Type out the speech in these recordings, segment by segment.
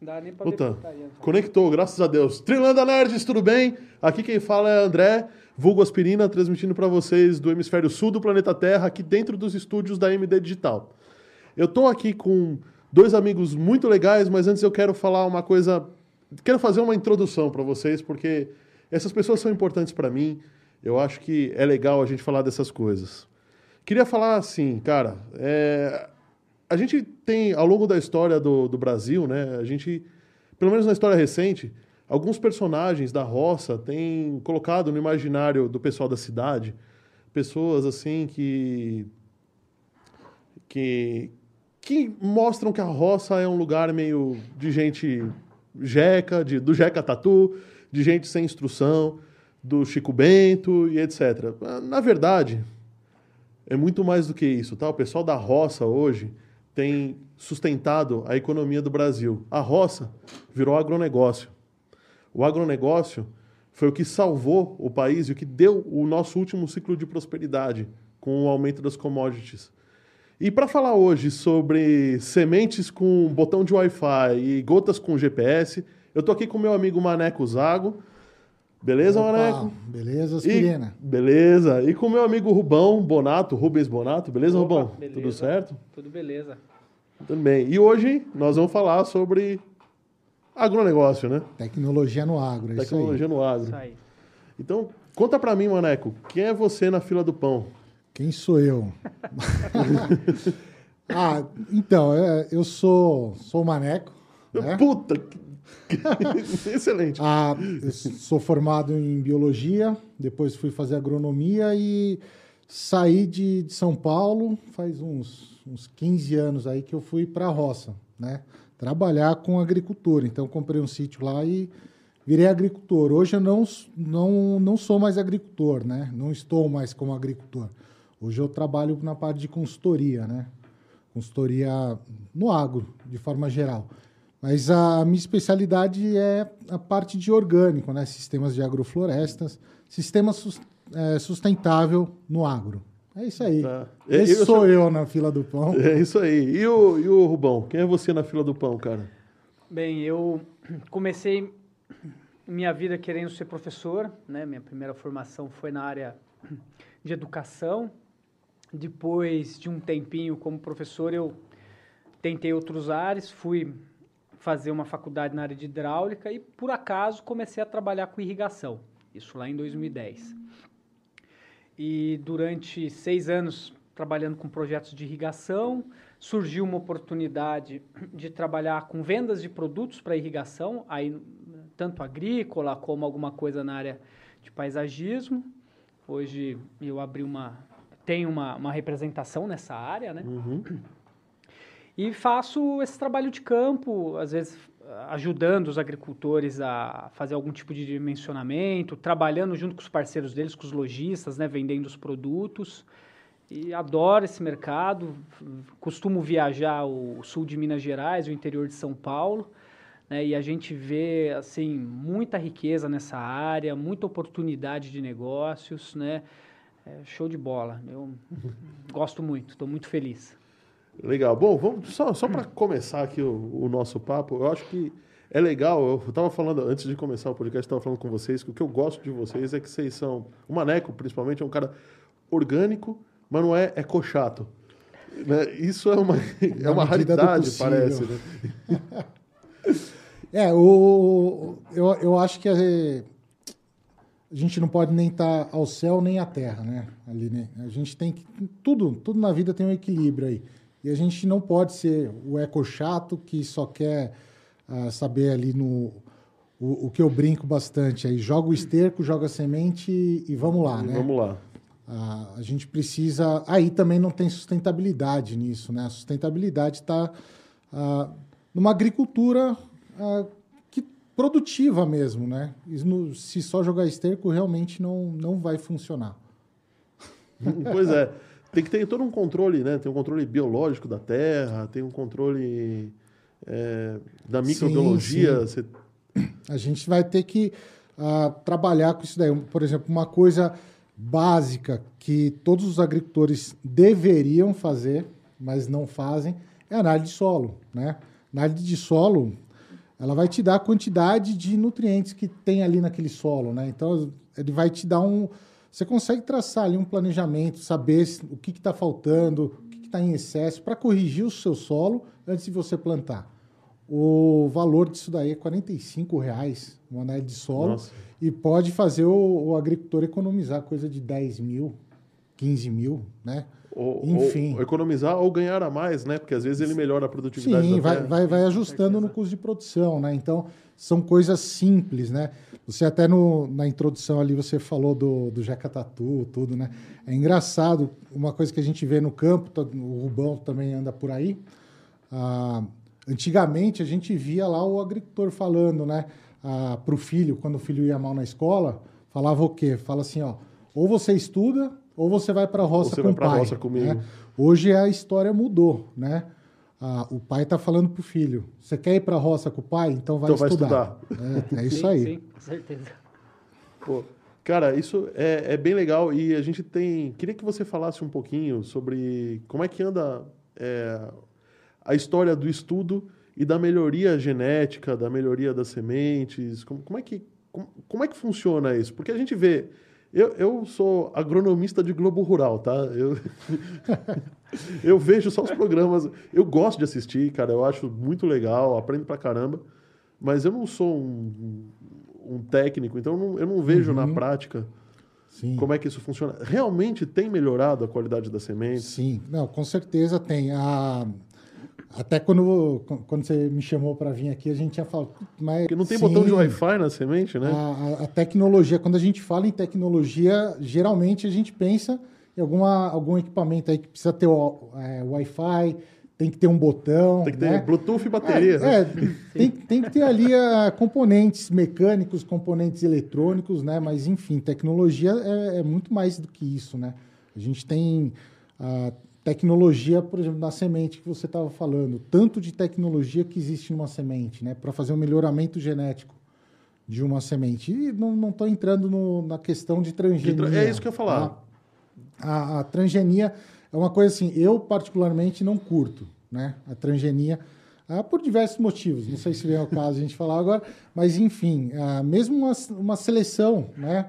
Dá nem pra Puta, ver aí, conectou, graças a Deus. Trilanda Nerds, tudo bem? Aqui quem fala é André, vulgo aspirina, transmitindo para vocês do hemisfério sul do planeta Terra, aqui dentro dos estúdios da MD Digital. Eu tô aqui com dois amigos muito legais, mas antes eu quero falar uma coisa, quero fazer uma introdução para vocês, porque essas pessoas são importantes para mim. Eu acho que é legal a gente falar dessas coisas. Queria falar assim, cara, é, a gente tem, ao longo da história do, do Brasil, né, a gente, pelo menos na história recente, alguns personagens da roça têm colocado no imaginário do pessoal da cidade pessoas assim que que que mostram que a roça é um lugar meio de gente jeca, de, do jeca tatu, de gente sem instrução, do Chico Bento e etc. Na verdade, é muito mais do que isso, tá? O pessoal da roça hoje tem sustentado a economia do Brasil. A roça virou agronegócio. O agronegócio foi o que salvou o país e o que deu o nosso último ciclo de prosperidade com o aumento das commodities. E para falar hoje sobre sementes com botão de Wi-Fi e gotas com GPS, eu tô aqui com meu amigo Maneco Zago. Beleza, Opa, Maneco? Beleza, Aspirina. E, beleza. E com meu amigo Rubão Bonato, Rubens Bonato. Beleza, Opa, Rubão? beleza. Tudo certo? Tudo beleza. Tudo bem. E hoje nós vamos falar sobre agronegócio, né? Tecnologia no agro, é Tecnologia no agro. Isso aí. Então, conta pra mim, Maneco, quem é você na fila do pão? Quem sou eu? ah, então, é, eu sou, sou o Maneco. né? Puta! que- Excelente. Ah, sou formado em biologia, depois fui fazer agronomia e saí de, de São Paulo faz uns, uns 15 anos aí que eu fui para a roça, né? Trabalhar com agricultura. Então comprei um sítio lá e virei agricultor. Hoje eu não, não, não sou mais agricultor, né? Não estou mais como agricultor. Hoje eu trabalho na parte de consultoria, né? Consultoria no agro, de forma geral. Mas a minha especialidade é a parte de orgânico, né? Sistemas de agroflorestas, sistema é, sustentável no agro. É isso aí. Tá. Esse Eu sou sou- eu na fila do pão. É isso aí. E o, e o Rubão? Quem é você na fila do pão, cara? Bem, eu comecei minha vida querendo ser professor, né? Minha primeira formação foi na área de educação. Depois de um tempinho como professor, eu tentei outros ares, fui fazer uma faculdade na área de hidráulica e, por acaso, comecei a trabalhar com irrigação. Isso lá em 2010. E durante seis anos trabalhando com projetos de irrigação, surgiu uma oportunidade de trabalhar com vendas de produtos para irrigação, aí tanto agrícola como alguma coisa na área de paisagismo. Hoje eu abri uma tenho uma, uma representação nessa área, né? Uhum. E faço esse trabalho de campo, às vezes ajudando os agricultores a fazer algum tipo de dimensionamento, trabalhando junto com os parceiros deles, com os lojistas, né, vendendo os produtos. E adoro esse mercado. Costumo viajar o sul de Minas Gerais, o interior de São Paulo, né, e a gente vê assim muita riqueza nessa área, muita oportunidade de negócios, né? É show de bola. Eu gosto muito, estou muito feliz. Legal. Bom, vamos só, só para começar aqui o, o nosso papo, eu acho que é legal. Eu estava falando, antes de começar o podcast, estava falando com vocês que o que eu gosto de vocês é que vocês são. O Maneco, principalmente, é um cara orgânico, mas não é ecochato. Né? Isso é uma, é uma raridade, parece. Né? É, o, eu, eu acho que a, a gente não pode nem estar ao céu nem à terra, né? Ali, né? A gente tem que. Tudo, tudo na vida tem um equilíbrio aí. E a gente não pode ser o eco chato que só quer ah, saber ali no. O, o que eu brinco bastante aí, joga o esterco, joga a semente e, e vamos lá, né? Vamos lá. Ah, a gente precisa. Aí também não tem sustentabilidade nisso, né? A sustentabilidade está numa agricultura ah, que produtiva mesmo, né? No- se só jogar esterco, realmente não, não vai funcionar. Pois é. Tem que ter todo um controle, né? Tem um controle biológico da terra, tem um controle é, da microbiologia. Sim, sim. A gente vai ter que uh, trabalhar com isso daí. Por exemplo, uma coisa básica que todos os agricultores deveriam fazer, mas não fazem, é a análise de solo, né? A análise de solo, ela vai te dar a quantidade de nutrientes que tem ali naquele solo, né? Então, ele vai te dar um... Você consegue traçar ali um planejamento, saber o que está faltando, o que está em excesso, para corrigir o seu solo antes de você plantar. O valor disso daí é R$ reais, uma análise de solo, Nossa. e pode fazer o, o, agricultor economizar coisa de 10 mil, 15 mil, né? Ou, Enfim. Ou economizar ou ganhar a mais, né? Porque às vezes ele melhora a produtividade Sim, vai, vai, vai ajustando no custo de produção, né? Então, são coisas simples, né? Você até no, na introdução ali, você falou do, do Jeca Tatu, tudo, né? É engraçado, uma coisa que a gente vê no campo, o Rubão também anda por aí, ah, antigamente a gente via lá o agricultor falando, né? Ah, para o filho, quando o filho ia mal na escola, falava o quê? Fala assim, ó, ou você estuda ou você vai para a roça você com o pai. Roça comigo. Né? Hoje a história mudou, né? Ah, o pai está falando para o filho: você quer ir para a roça com o pai? Então vai então estudar. Vai estudar. É, é isso sim, aí. Sim, com certeza. Pô, cara, isso é, é, bem legal e a gente tem. Queria que você falasse um pouquinho sobre como é que anda é, a história do estudo e da melhoria genética, da melhoria das sementes. Como, como é que como, como é que funciona isso? Porque a gente vê eu, eu sou agronomista de Globo Rural, tá? Eu, eu vejo só os programas. Eu gosto de assistir, cara. Eu acho muito legal, aprendo pra caramba. Mas eu não sou um, um técnico, então eu não, eu não vejo uhum. na prática Sim. como é que isso funciona. Realmente tem melhorado a qualidade da semente? Sim, não, com certeza tem. A, até quando, quando você me chamou para vir aqui, a gente tinha falado. Mas, Porque não tem sim, botão de Wi-Fi na semente, né? A, a, tecnologia, quando a gente fala em tecnologia, geralmente a gente pensa em alguma, algum equipamento aí que precisa ter é, Wi-Fi, tem que ter um botão. Tem que ter né? Bluetooth e bateria. É, né? é tem, tem que ter ali uh, componentes mecânicos, componentes eletrônicos, né? Mas, enfim, tecnologia é, é muito mais do que isso, né? A gente tem. Uh, tecnologia, por exemplo, na semente que você estava falando, tanto de tecnologia que existe numa semente, né, para fazer um melhoramento genético de uma semente. E não estou entrando no, na questão de transgenia. É isso que eu ia falar. Tá? A, a, transgenia é uma coisa assim, eu particularmente não curto, né, a transgenia, ah, por diversos motivos. Não sei se vem ao caso a gente falar agora, mas enfim, ah, mesmo uma, uma seleção, né,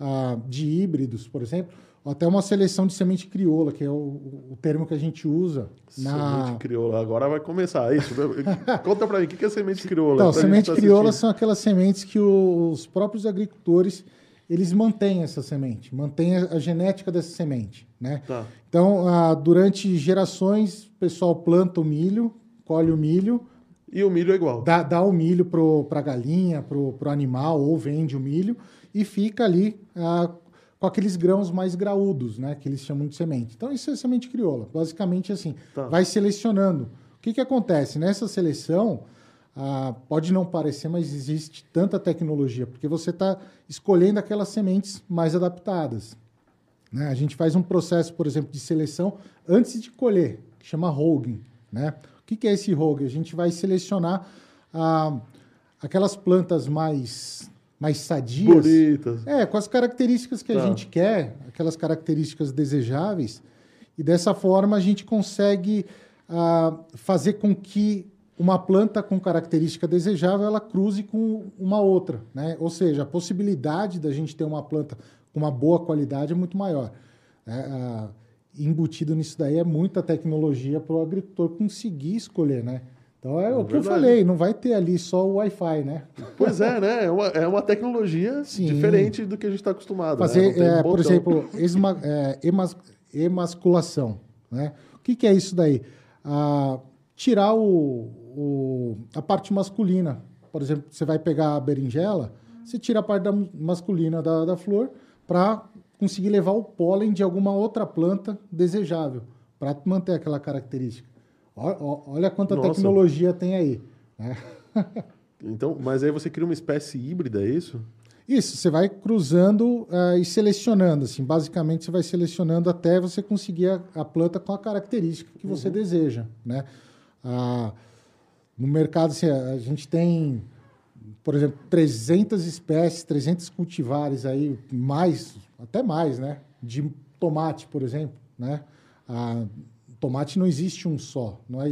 ah, de híbridos, por exemplo, até uma seleção de semente crioula, que é o, o termo que a gente usa. Na... Semente crioula, agora vai começar isso. Conta para mim, o que é semente crioula? Então, semente tá crioula são aquelas sementes que os próprios agricultores eles mantêm essa semente, mantêm a, genética dessa semente. Né? Tá. Então, ah, durante gerações, o pessoal planta o milho, colhe o milho. E o milho é igual. Dá, dá o milho para a galinha, para o animal, ou vende o milho, e fica ali ah, com aqueles grãos mais graúdos, né? Que eles chamam de semente. Então, isso é semente crioula. Basicamente, assim, tá. vai selecionando. O que, que acontece? Nessa seleção, ah, pode não parecer, mas existe tanta tecnologia, porque você está escolhendo aquelas sementes mais adaptadas. Né? A gente faz um processo, por exemplo, de seleção antes de colher, que chama holding. Né? O que, que é esse holding? A gente vai selecionar ah, aquelas plantas mais mais sadias. Bonitas. É, com as características que tá. a gente quer, aquelas características desejáveis. E dessa forma a gente consegue ah, fazer com que uma planta com característica desejável ela cruze com uma outra, né? Ou seja, a possibilidade da gente ter uma planta com uma boa qualidade é muito maior. É, ah, embutido nisso daí é muita tecnologia para o agricultor conseguir escolher, né? Então é, é o que eu falei, não vai ter ali só o Wi-Fi, né? Pois é, né? É uma, é uma tecnologia Sim. diferente do que a gente está acostumado. Né? Fazer, né? é, por exemplo, esma, é, emas, emasculação. Né? O que, que é isso daí? Ah, tirar o, o, a parte masculina. Por exemplo, você vai pegar a berinjela, você tira a parte da, masculina da, da flor para conseguir levar o pólen de alguma outra planta desejável, para manter aquela característica. Olha quanta Nossa. tecnologia tem aí. Né? Então, mas aí você cria uma espécie híbrida, é isso? Isso, você vai cruzando uh, e selecionando, assim, basicamente você vai selecionando até você conseguir a, a planta com a característica que você uhum. deseja, né? Uh, no mercado, assim, a gente tem, por exemplo, 300 espécies, 300 cultivares aí, mais, até mais, né? De tomate, por exemplo, né? Uh, tomate não existe um só, não é,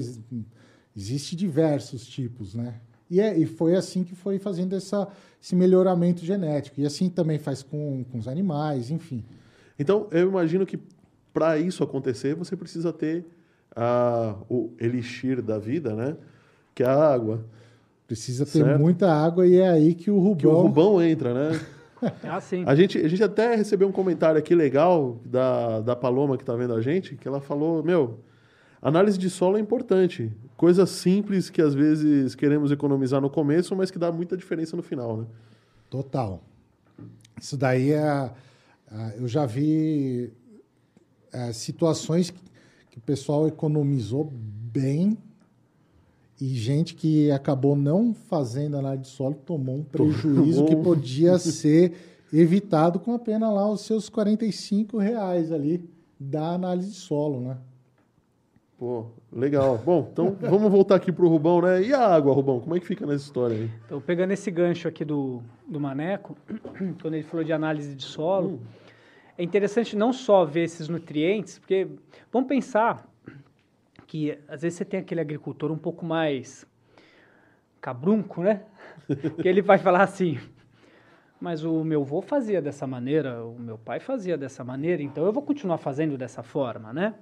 existe diversos tipos, né? E, é, e foi assim que foi fazendo essa, esse melhoramento genético. E assim também faz com, com os animais, enfim. Então, eu imagino que para isso acontecer, você precisa ter a, o elixir da vida, né? Que é a água. Precisa ter certo? muita água e é aí que o Rubão... Que o Rubão entra, né? ah, sim. A gente, a gente até recebeu um comentário aqui legal da, da Paloma que está vendo a gente, que ela falou, meu, análise de solo é importante. Coisa simples que às vezes queremos economizar no começo, mas que dá muita diferença no final, né? Total. Isso daí é. Eu já vi é, situações que o pessoal economizou bem e gente que acabou não fazendo análise de solo tomou um prejuízo que podia ser evitado com apenas lá os seus 45 reais ali da análise de solo, né? Pô, legal. Bom, então vamos voltar aqui para o Rubão, né? E a água, Rubão? Como é que fica nessa história aí? Então, pegando esse gancho aqui do, do Maneco, quando ele falou de análise de solo, hum. é interessante não só ver esses nutrientes, porque vamos pensar que às vezes você tem aquele agricultor um pouco mais cabrunco, né? que ele vai falar assim, mas o meu avô fazia dessa maneira, o meu pai fazia dessa maneira, então eu vou continuar fazendo dessa forma, né?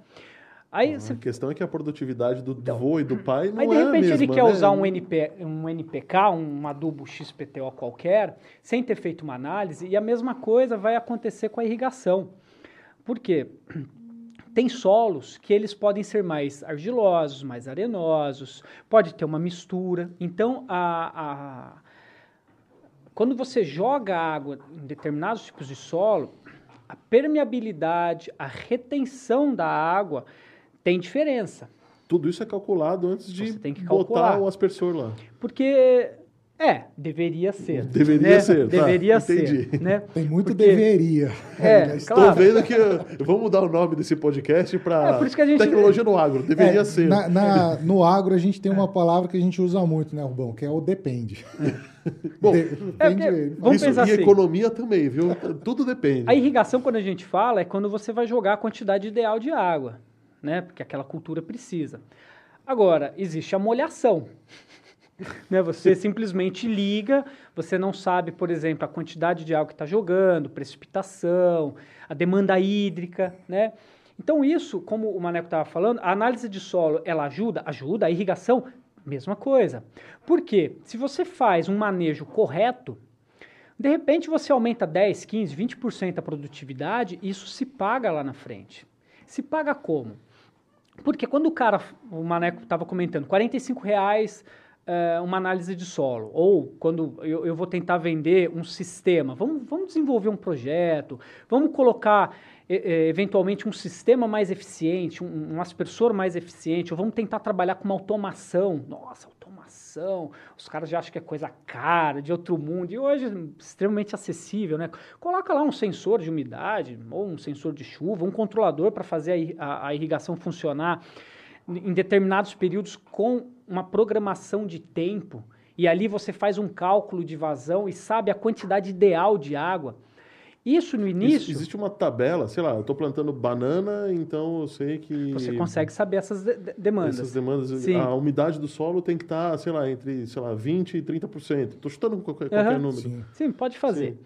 Aí, a questão é que a produtividade do então, vô e do pai não aí, de é repente, mesma, ele quer né? usar um, NP, um NPK, um adubo XPTO qualquer, sem ter feito uma análise, e a mesma coisa vai acontecer com a irrigação. Por quê? Tem solos que eles podem ser mais argilosos, mais arenosos, pode ter uma mistura. Então, a, a, quando você joga água em determinados tipos de solo, a permeabilidade, a retenção da água tem diferença. Tudo isso é calculado antes de botar o aspersor lá. Porque é, deveria ser. Deveria né? ser, tá, Deveria entendi. ser. Né? Tem muito Porque... deveria. É, Estou claro. vendo que. Vamos mudar o nome desse podcast para é, gente... Tecnologia no Agro. Deveria é, ser. Na, na, no agro, a gente tem uma palavra que a gente usa muito, né, Rubão? Que é o depende. Bom, depende é porque, vamos isso, pensar e assim. economia também, viu? Tudo depende. A irrigação, quando a gente fala, é quando você vai jogar a quantidade ideal de água, né? Porque aquela cultura precisa. Agora, existe a molhação. né? Você simplesmente liga, você não sabe, por exemplo, a quantidade de água que está jogando, precipitação, a demanda hídrica, né? Então isso, como o Maneco estava falando, a análise de solo, ela ajuda? Ajuda. A irrigação, mesma coisa. Por quê? Se você faz um manejo correto, de repente você aumenta 10, 15, 20% a produtividade, isso se paga lá na frente. Se paga como? Porque quando o cara, o Maneco estava comentando, 45 reais uh, uma análise de solo, ou quando eu, eu, vou tentar vender um sistema, vamos, vamos desenvolver um projeto, vamos colocar eventualmente um sistema mais eficiente, um, um aspersor mais eficiente, ou vamos tentar trabalhar com uma automação. Nossa, automação, os caras já acham que é coisa cara, de outro mundo, e hoje extremamente acessível, né? Coloca lá um sensor de umidade, ou um sensor de chuva, um controlador para fazer a, a, a irrigação funcionar em determinados períodos com uma programação de tempo, e ali você faz um cálculo de vazão e sabe a quantidade ideal de água. Isso no início. existe uma tabela, sei lá, eu estou plantando banana, então eu sei que. Você consegue saber essas de demandas. Essas demandas. Sim. A umidade do solo tem que estar, tá, sei lá, entre sei lá, 20% e 30%. Estou chutando qualquer, qualquer número. Sim. Sim, pode fazer. Sim.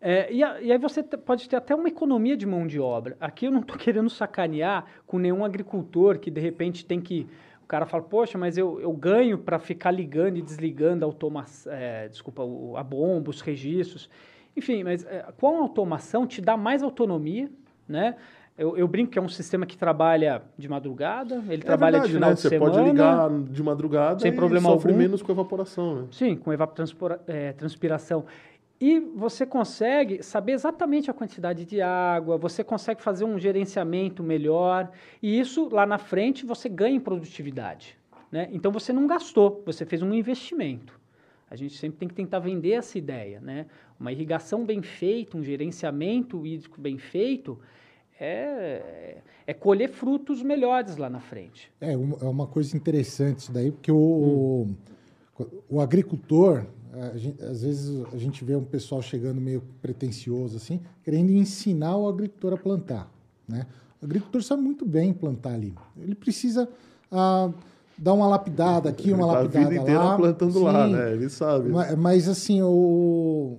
É, e, a, e, aí você pode ter até uma economia de mão de obra. Aqui eu não estou querendo sacanear com nenhum agricultor que de repente tem que. O cara fala, poxa, mas eu, eu ganho para ficar ligando e desligando a automação, é, desculpa, a bomba, os registros. Enfim, mas é, com a automação te dá mais autonomia, né? Eu, eu, brinco que é um sistema que trabalha de madrugada, ele é trabalha verdade, de final né? de Você semana. Você pode ligar de madrugada sem e problema sofre algum. menos com evaporização, né? Sim, com evapotranspiração. É, e você consegue saber exatamente a quantidade de água, você consegue fazer um gerenciamento melhor, e isso lá na frente você ganha em produtividade. Né? Então você não gastou, você fez um investimento. A gente sempre tem que tentar vender essa ideia, né? Uma irrigação bem feita, um gerenciamento hídrico bem feito, é, é colher frutos melhores lá na frente. É, é uma coisa interessante isso daí, porque o, hum. o, agricultor, gente, às vezes a gente vê um pessoal chegando meio pretencioso assim, querendo ensinar o agricultor a plantar, né? O agricultor sabe muito bem plantar ali. Ele precisa ah, dar uma lapidada aqui, uma lapidada lá. A vida inteira lá. plantando Sim, lá, né? Ele sabe. Mas, mas assim, o,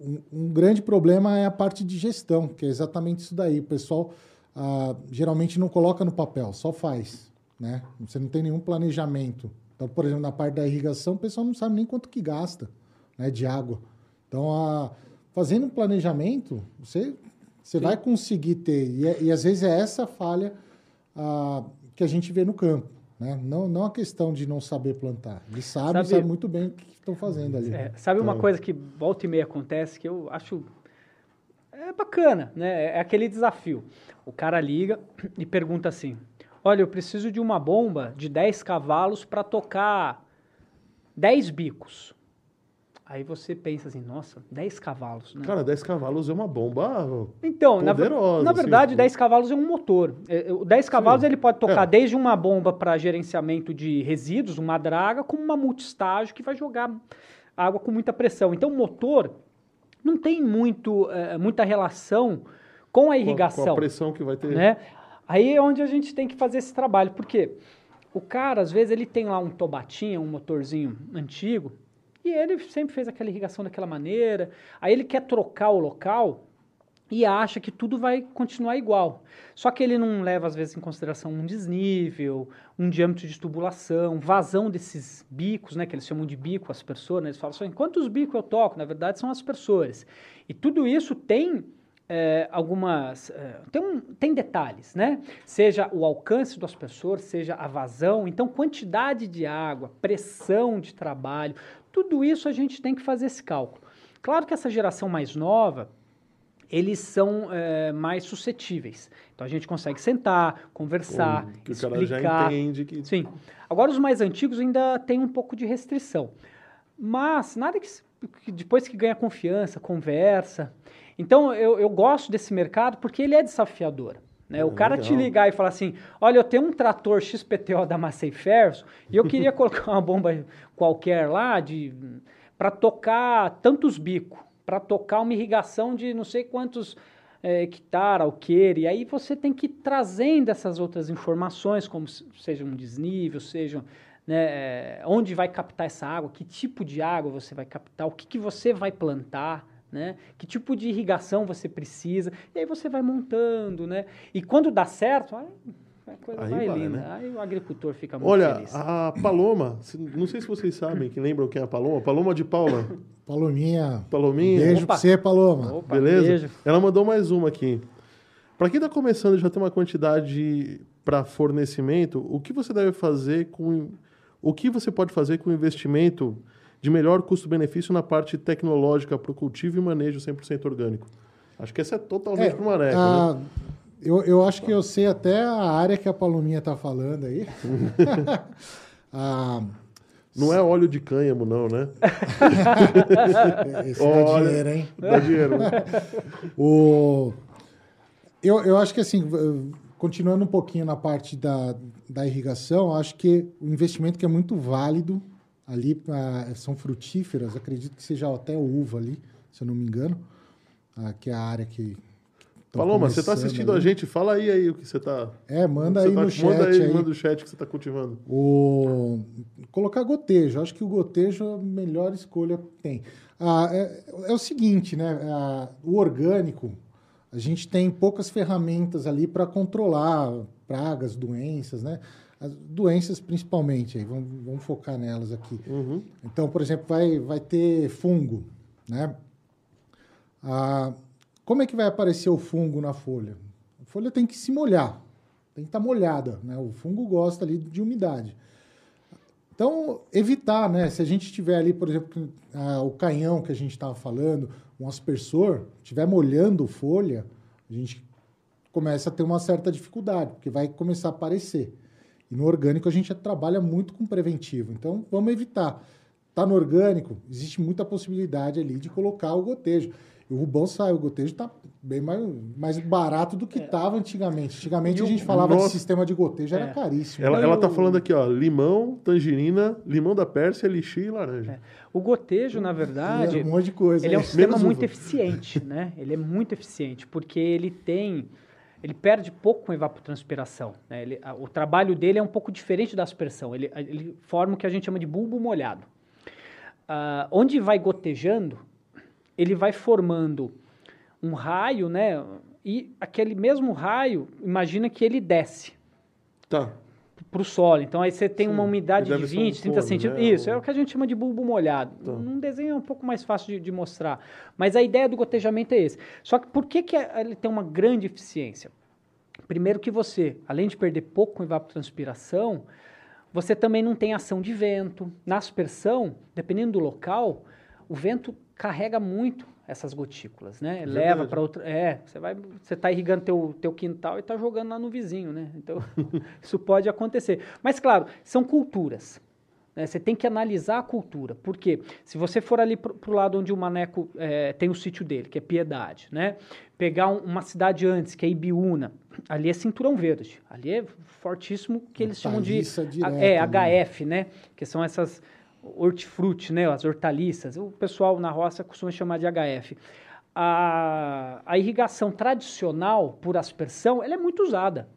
um, um, grande problema é a parte de gestão, que é exatamente isso daí. O pessoal ah, geralmente não coloca no papel, só faz, né? Você não tem nenhum planejamento. Então, por exemplo, na parte da irrigação, o pessoal não sabe nem quanto que gasta né, de água. Então, a, fazendo um planejamento, você você Sim. vai conseguir ter. E, é, e, às vezes é essa falha ah, que a gente vê no campo. Né? Não, não a questão de não saber plantar. Eles sabem, sabe, sabem muito bem o que estão fazendo ali. É, sabe uma então coisa que volta e meia acontece que eu acho é bacana, né? É aquele desafio. O cara liga e pergunta assim: Olha, eu preciso de uma bomba de 10 cavalos para tocar 10 bicos. Aí você pensa assim, nossa, 10 cavalos, né? Cara, 10 cavalos é uma bomba então, poderosa. Na, na verdade, assim. 10 cavalos é um motor. É, o 10 cavalos Sim. ele pode tocar é. desde uma bomba para gerenciamento de resíduos, uma draga, como uma multistágio que vai jogar água com muita pressão. Então, o motor não tem muito, é, muita relação com a irrigação. Com a, com a pressão que vai ter. Né? Aí é onde a gente tem que fazer esse trabalho. Por quê? O cara, às vezes, ele tem lá um tobatinha, um motorzinho antigo, e ele sempre fez aquela irrigação daquela maneira. Aí ele quer trocar o local e acha que tudo vai continuar igual. Só que ele não leva, às vezes, em consideração um desnível, um diâmetro de tubulação, vazão desses bicos, né, que eles chamam de bico, aspersor, né, eles falam assim, quantos bicos eu toco? Na verdade, são aspersores. E tudo isso tem é, algumas. É, tem, um, tem detalhes, né? Seja o alcance do aspersor, seja a vazão, então quantidade de água, pressão de trabalho, tudo isso a gente tem que fazer esse cálculo. Claro que essa geração mais nova, eles são é, mais suscetíveis. Então a gente consegue sentar, conversar, que explicar. O cara já entende que... Sim. Agora os mais antigos ainda têm um pouco de restrição. Mas nada que, que depois que ganha confiança, conversa. Então eu, eu gosto desse mercado porque ele é desafiador. Né? o cara legal. te ligar e falar assim: olha, eu tenho um trator XPTO da Massey Ferguson e eu queria colocar uma bomba qualquer lá de para tocar tantos bicos, para tocar uma irrigação de não sei quantos é, hectare, alqueire. E aí você tem que ir trazendo essas outras informações, como seja um desnível, seja né, é, onde vai captar essa água, que tipo de água você vai captar, o que, que você vai plantar né? Que tipo de irrigação você precisa? E aí você vai montando, né? E quando dá certo, aí a coisa aí vai, vai linda. Né? Aí o agricultor fica muito Olha, feliz. a Paloma, não sei se vocês sabem, que lembram quem é a Paloma. Paloma de Paula. Palominha. Palominha. Beijo Opa. pra você, Paloma. Opa, Beleza? Beijo. Ela mandou mais uma aqui. Para quem está começando e já tem uma quantidade para fornecimento, o que você deve fazer com... O que você pode fazer com o investimento de melhor custo-benefício na parte tecnológica para o cultivo e manejo 100% orgânico. Acho que essa é totalmente é, para o né? Eu, eu acho que eu sei até a área que a Palominha está falando aí. ah, não é óleo de cânhamo, não, né? Esse Olha, dá dinheiro, hein? Dá dinheiro. Né? o, eu, eu acho que, assim, continuando um pouquinho na parte da, da irrigação, acho que o investimento que é muito válido ali são frutíferas, acredito que seja até uva ali, se eu não me engano, ah, que é a área que. Paloma, você está assistindo ali. a gente, fala aí, aí o que você está. É, manda aí tá, no chat. Manda aí, aí, manda o chat que você está cultivando. O... Colocar gotejo, acho que o gotejo é a melhor escolha que tem. Ah, é, é, o seguinte, né? Ah, o orgânico, a gente tem poucas ferramentas ali para controlar pragas, doenças, né? As doenças principalmente, aí, vamos, vamos focar nelas aqui. Uhum. Então, por exemplo, vai, vai ter fungo, né? Ah, como é que vai aparecer o fungo na folha? A folha tem que se molhar, tem que estar tá molhada, né? O fungo gosta ali de umidade. Então, evitar, né? Se a gente tiver ali, por exemplo, ah, o canhão que a gente estava falando, um aspersor, estiver molhando folha, a gente começa a ter uma certa dificuldade, porque vai começar a aparecer. E no orgânico a gente trabalha muito com preventivo. Então, vamos evitar. tá no orgânico, existe muita possibilidade ali de colocar o gotejo. E o Rubão sai, o gotejo está bem mais, mais barato do que estava antigamente. Antigamente É. E a gente falava Nossa. de sistema de gotejo, era É. caríssimo. Ela, Não, ela e tá o- falando aqui, ó, limão, tangerina, limão da Pérsia, elixir e laranja. O gotejo, na verdade, um monte de coisa. ele é um sistema Menos muito uva. eficiente, né? Ele é muito eficiente, porque ele tem... Ele perde pouco com evapotranspiração. Né? Ele, a- o trabalho dele é um pouco diferente da aspersão. Ele, ele forma o que a gente chama de bulbo molhado. Ah, onde vai gotejando, ele vai formando um raio, né? E aquele mesmo raio, imagina que ele desce Tá. Para o solo. Então aí você tem Sim, uma umidade de deve ser um 20, 30 cone, centímetros. né? Isso, é Um- o que a gente chama de bulbo molhado. Tá. Num desenho é um pouco mais fácil de, de mostrar. Mas a ideia do gotejamento é esse. Só que por que, que a- ele tem uma grande eficiência? Primeiro que você, além de perder pouco com evapotranspiração, você também não tem ação de vento. Na aspersão, dependendo do local, o vento carrega muito essas gotículas, né? Leva Verdade. para outra. É, você vai, você está irrigando teu, teu quintal e está jogando lá no vizinho, né? Então isso pode acontecer. Mas claro, são culturas. né? Você tem que analisar a cultura. Por quê? Se você for ali para o lado onde o Maneco eh, tem o sítio dele, que é Piedade, né? Pegar um- uma cidade antes, que é Ibiúna, ali é cinturão verde. Ali é fortíssimo que eles chamam de direto, é, né? HF, né? Que são essas hortifruti, né? As hortaliças. O pessoal na roça costuma chamar de HF. A, a irrigação tradicional por aspersão, ela é muito usada.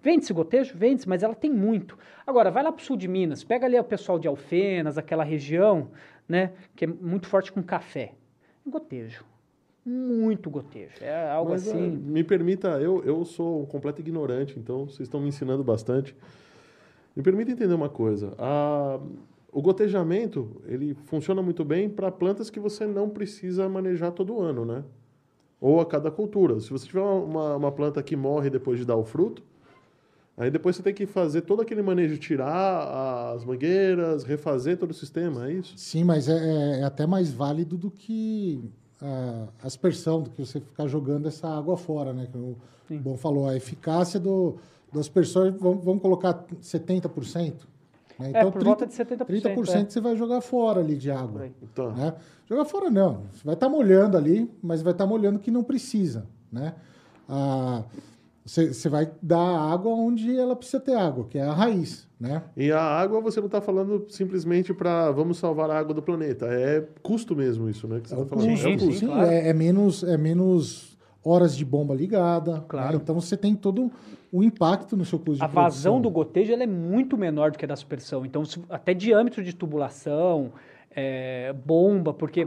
Vende-se gotejo? Vende-se, mas ela tem muito. Agora, vai lá para o sul de Minas, pega ali o pessoal de Alfenas, aquela região, né? Que é muito forte com café. Gotejo. Muito gotejo. É algo Mas, assim. me permita, eu, eu sou um completo ignorante, então vocês estão me ensinando bastante. Me permita entender uma coisa. A- o gotejamento, ele funciona muito bem para plantas que você não precisa manejar todo ano, né? Ou a cada cultura. Se você tiver uma, uma, planta que morre depois de dar o fruto, aí depois você tem que fazer todo aquele manejo, tirar as mangueiras, refazer todo o sistema, é isso? Sim, mas é, é até mais válido do que a aspersão, do que você ficar jogando essa água fora, né? Que o Sim. Bom falou, a eficácia do, do aspersor, vamos, vamos colocar 70%. Né? é, por volta de 70%. 30% é. você vai jogar fora ali de água. Tá. Né? Jogar fora não. Você vai estar molhando ali, mas vai estar molhando que não precisa. Né? Ah, você, você vai dar água onde ela precisa ter água, que é a raiz. Né? E a água você não está falando simplesmente para vamos salvar a água do planeta. É custo mesmo isso, né? Que você É está falando. custo, é sim, custo. sim, claro. é, é menos, é menos horas de bomba ligada. Claro. né? Então você tem todo o impacto no seu custo de A vazão do produção. gotejo ela é muito menor do que a da aspersão. Então, se- até diâmetro de tubulação, é, bomba, porque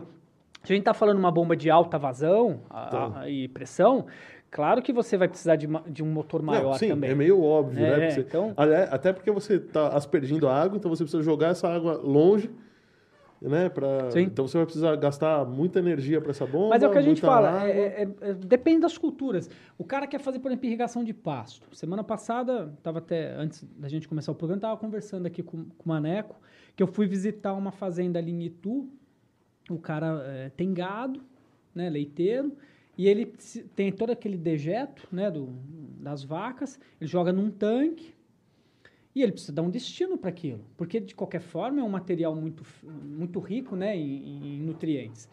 se a gente está falando uma bomba de alta vazão a- Tá. a- e pressão, claro que você vai precisar de, de um motor Não, maior sim, também. é meio óbvio, É, né? Porque você- então- Até porque você está aspergindo a água, então você precisa jogar essa água longe, né? Pra... Sim. Então você vai precisar gastar muita energia para essa bomba. Mas é o que a gente fala, é- é- é- depende das culturas. O cara quer fazer, por exemplo, irrigação de pasto. Semana passada, estava até, antes da gente começar o programa, estava conversando aqui com, com o Maneco, que eu fui visitar uma fazenda ali em Itu. O cara eh, tem gado, né, leiteiro, e ele tem todo aquele dejeto né, do, das vacas, ele joga num tanque, e ele precisa dar um destino para aquilo, porque de qualquer forma é um material muito, muito rico né, em, em nutrientes.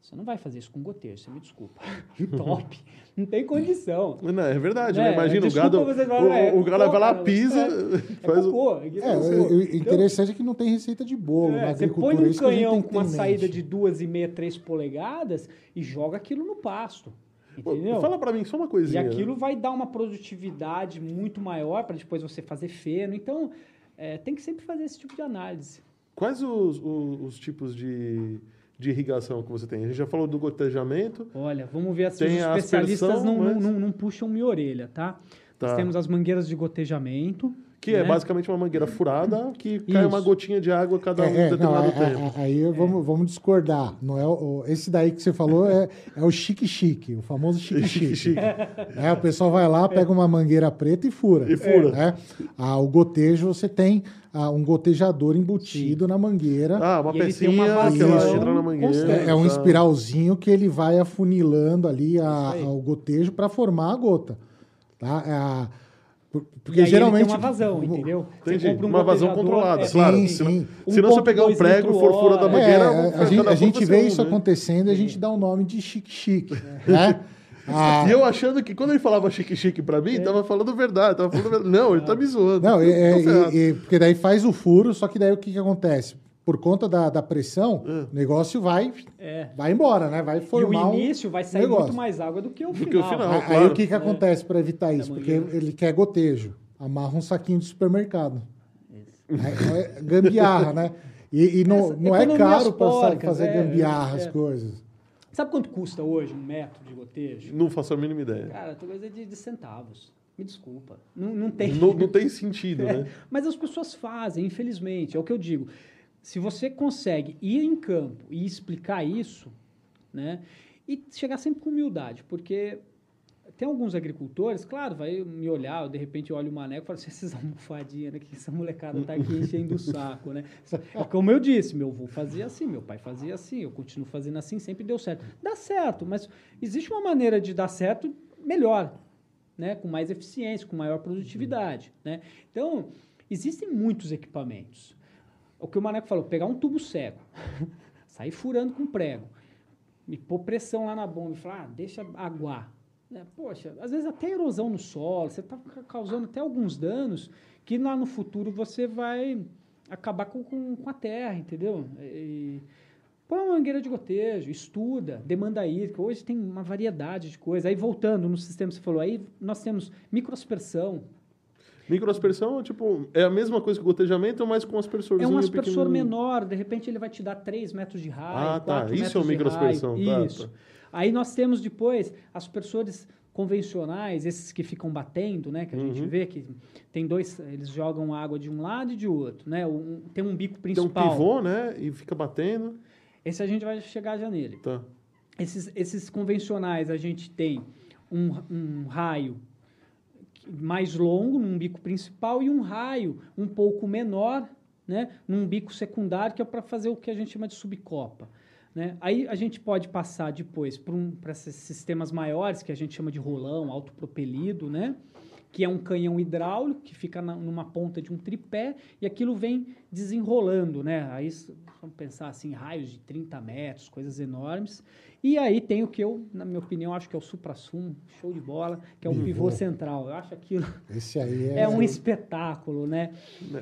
Você não vai fazer isso com gotejo, você me desculpa. Top. Não tem condição. Não, é verdade, É, né? Imagina o gado. falar, o, é, o cocô, vai lá, pisa, É faz o. cocô. isso É, é o, cocô. o Então, interessante é que não tem receita de bolo na é, você agricultura. põe é gente canhão com uma saída de 2,5, 3 polegadas e joga aquilo no pasto. Entendeu? Fala pra mim só uma E coisinha. aquilo vai dar uma produtividade muito maior para depois você fazer feno. Então, é, tem que sempre fazer esse tipo de análise. Quais os, os, os tipos de, de irrigação que você tem? A gente já falou do gotejamento. Olha, vamos ver se os especialistas aspersão, não, mas- não, não, não puxam minha orelha, tá? Tá. Nós temos as mangueiras de gotejamento. Que é né? basicamente uma mangueira furada que cai uma Isso. gotinha de água a cada um É, é, não, determinado é- tempo. é- aí vamos, vamos discordar. Não é o, esse daí que você falou é, é o chique-chique, o famoso chique-chique. Chique. É, o pessoal vai lá, pega uma mangueira preta e fura. E fura. né? Ah, o gotejo, você tem ah, um gotejador embutido na mangueira. Ah, uma E ele tem pecinha uma vazão entra na mangueira. É, é um espiralzinho que ele vai afunilando ali a- o gotejo para formar a gota. Tá? É a- Porque geralmente. tem uma vazão, entendeu? Você Entendi. compra um Uma vazão controlada, é, claro. Sim, sim. senão você pegar um 1.2 prego, litro for fura da mangueira, É, a, ficar gente, na a gente vê isso né? acontecendo e a gente dá o nome de chique-chique. Né? Ah, E eu achando que quando ele falava chique-chique pra mim, tava falando verdade, tava falando verdade. Não, ele tá me zoando. Não, é, é, é, porque daí faz o furo, só que daí o que, que acontece? Por conta da, da pressão, É. o negócio vai, É. vai embora, né? Vai E o formar um início vai sair negócio. muito mais água do que o Do final. que o final. Aí, claro. o que, que acontece para evitar isso? Porque ele quer gotejo. Amarra um saquinho de supermercado. É, é gambiarra, né? E, e não, Essa- não é caro para porcas, fazer é, gambiarra as é. coisas. Sabe quanto custa hoje um metro de gotejo? Não faço a mínima ideia. Cara, coisa de, de centavos. Me desculpa. Não, não tem. Não, não tem sentido, É, né? Mas as pessoas fazem, infelizmente. É o que eu digo. Se você consegue ir em campo e explicar isso, né? E chegar sempre com humildade, porque tem alguns agricultores, claro, vai me olhar, eu, de repente eu olho o maneco e falo assim, esses almofadinhas, né? Que essa molecada tá aqui enchendo o saco, né? É como eu disse, meu avô fazia assim, meu pai fazia assim, eu continuo fazendo assim, sempre deu certo. Dá certo, mas existe uma maneira de dar certo melhor, né? Com mais eficiência, com maior produtividade, né? Então, existem muitos equipamentos. O que o Maneco falou, pegar um tubo cego, sair furando com prego, e pôr pressão lá na bomba e falar, ah, deixa aguar. Né? Poxa, às vezes até erosão no solo, você está causando até alguns danos que lá no futuro você vai acabar com, com, com a terra, entendeu? E, põe uma mangueira de gotejo, estuda, demanda hídrica. Hoje tem uma variedade de coisas. Aí voltando no sistema você falou, aí nós temos microaspersão, Microaspersão, tipo, é a mesma coisa que o gotejamento, mas com aspersorzinho É um aspersor menor, de repente ele vai te dar 3 metros de raio. Ah, tá. 4 Isso é o microaspersão, raio. tá, Isso. tá. Aí nós temos depois aspersores convencionais, esses que ficam batendo, né? Que a gente Uhum. vê que tem dois, eles jogam água de um lado e de outro, né? Um- tem um bico Tem um principal. pivô, né? E fica batendo. Esse a gente vai chegar já nele. Tá. Esses, esses convencionais, a gente tem um, um raio mais longo num bico principal e um raio um pouco menor, né, num bico secundário, que é para fazer o que a gente chama de subcopa. Né? Aí a gente pode passar depois para um, esses sistemas maiores, que a gente chama de rolão autopropelido, né? Que é um canhão hidráulico que fica na- numa ponta de um tripé e aquilo vem desenrolando, né? Aí vamos pensar assim, raios de 30 metros, coisas enormes. E aí tem o que eu, na minha opinião, acho que é o supra-sumo, show de bola, que é o Pivô. pivô central. Eu acho aquilo Esse aí é, é um espetáculo, né?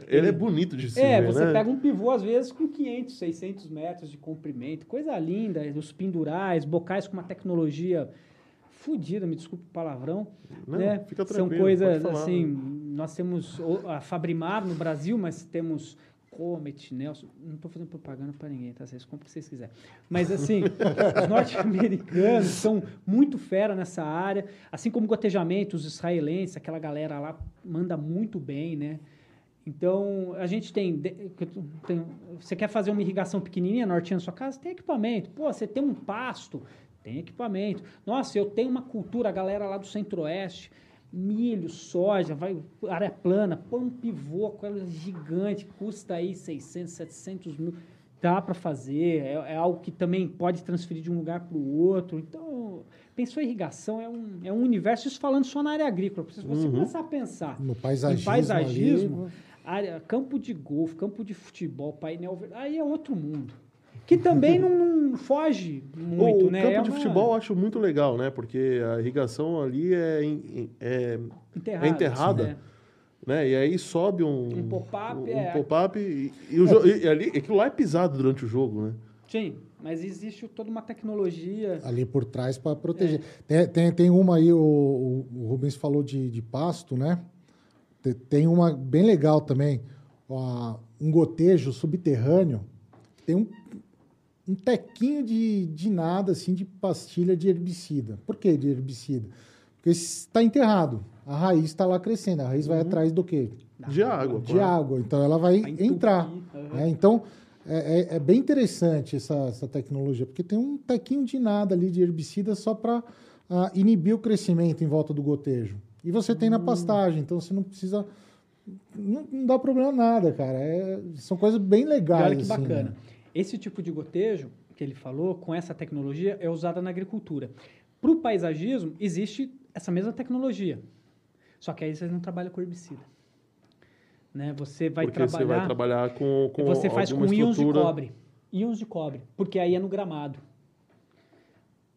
Ele é bonito de se É, ver, você né? pega um pivô, às vezes, com 500, 600 metros de comprimento. Coisa linda, os pindurais, bocais com uma tecnologia fodida, me desculpe o palavrão. Não, né? fica São tranquilo, coisas, pode falar. assim, nós temos o- a Fabrimar no Brasil, mas temos Comet, Nelson. Não estou fazendo propaganda para ninguém, tá? Vocês compram o que vocês quiserem. Mas, assim, os norte-americanos são muito fera nessa área, assim como gotejamento, os israelenses, aquela galera lá manda muito bem, né? Então, a gente tem, tem- Você quer fazer uma irrigação pequenininha, nortinha na sua casa? Tem equipamento. Pô, você tem um pasto? Tem equipamento. Nossa, eu tenho uma cultura, a galera lá do centro-oeste, milho, soja, vai, área plana, põe um pivô, coisa gigante, custa aí 600, 700 mil. Dá para fazer, é, é algo que também pode transferir de um lugar para o outro. Então, pensou em irrigação, é um, é um universo, isso falando só na área agrícola. Se você Uhum. começar a pensar no paisagismo. paisagismo, área, campo de golfe, campo de futebol, painel verde, aí é outro mundo. Que também não, não foge muito, o né? campo É de uma- futebol eu acho muito legal, né? Porque a irrigação ali é, é, é enterrada. né? né? E aí sobe um Um pop-up, um, é. pop-up e, e o jo- e ali aquilo lá é pisado durante o jogo, né? Sim, mas existe toda uma tecnologia. ali por trás para proteger. Tem, tem, tem uma aí, o, o- o Rubens falou de, de pasto, né? Te- Tem uma bem legal também, ó, um gotejo subterrâneo. Tem um, um tequinho de, de nada, assim, de pastilha de herbicida. Por que de herbicida? Porque está enterrado. A raiz está lá crescendo. A raiz vai atrás do quê? De água. de claro. água. Então ela vai entrar. aham. né? Então é, é- é bem interessante essa, essa tecnologia, porque tem um tequinho de nada ali de herbicida só para inibir o crescimento em volta do gotejo. E você tem Hum. na pastagem, então você não precisa. Não, não dá problema nada, cara. É- são coisas bem legais. olha que assim, bacana. né? Esse tipo de gotejo que ele falou, com essa tecnologia, é usada na agricultura. Para o paisagismo, existe essa mesma tecnologia. Só que aí você não trabalha com herbicida. Né? Você vai Porque trabalhar. você vai trabalhar com, com você faz com alguma íons de estrutura- cobre. Íons de cobre, porque aí é no gramado.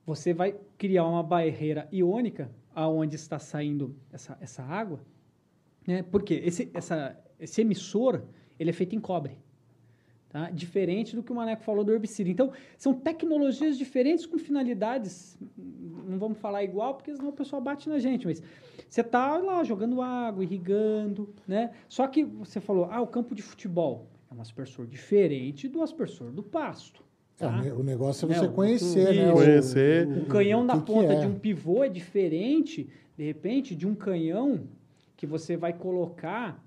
Você vai criar uma barreira iônica aonde está saindo essa, essa água, né? Porque esse, essa, esse emissor, ele é feito em cobre. Tá? Diferente do que o Maneco falou do herbicida. Então, são tecnologias diferentes com finalidades. Não vamos falar igual, porque senão o pessoal bate na gente. Mas você está lá jogando água, irrigando, né? Só que você falou, ah, o campo de futebol é um aspersor diferente do aspersor do pasto. É, tá? o ne- o negócio é Né, você o- conhecer, né? Conhecer. O canhão da que que ponta é. de um pivô é diferente, de repente, de um canhão que você vai colocar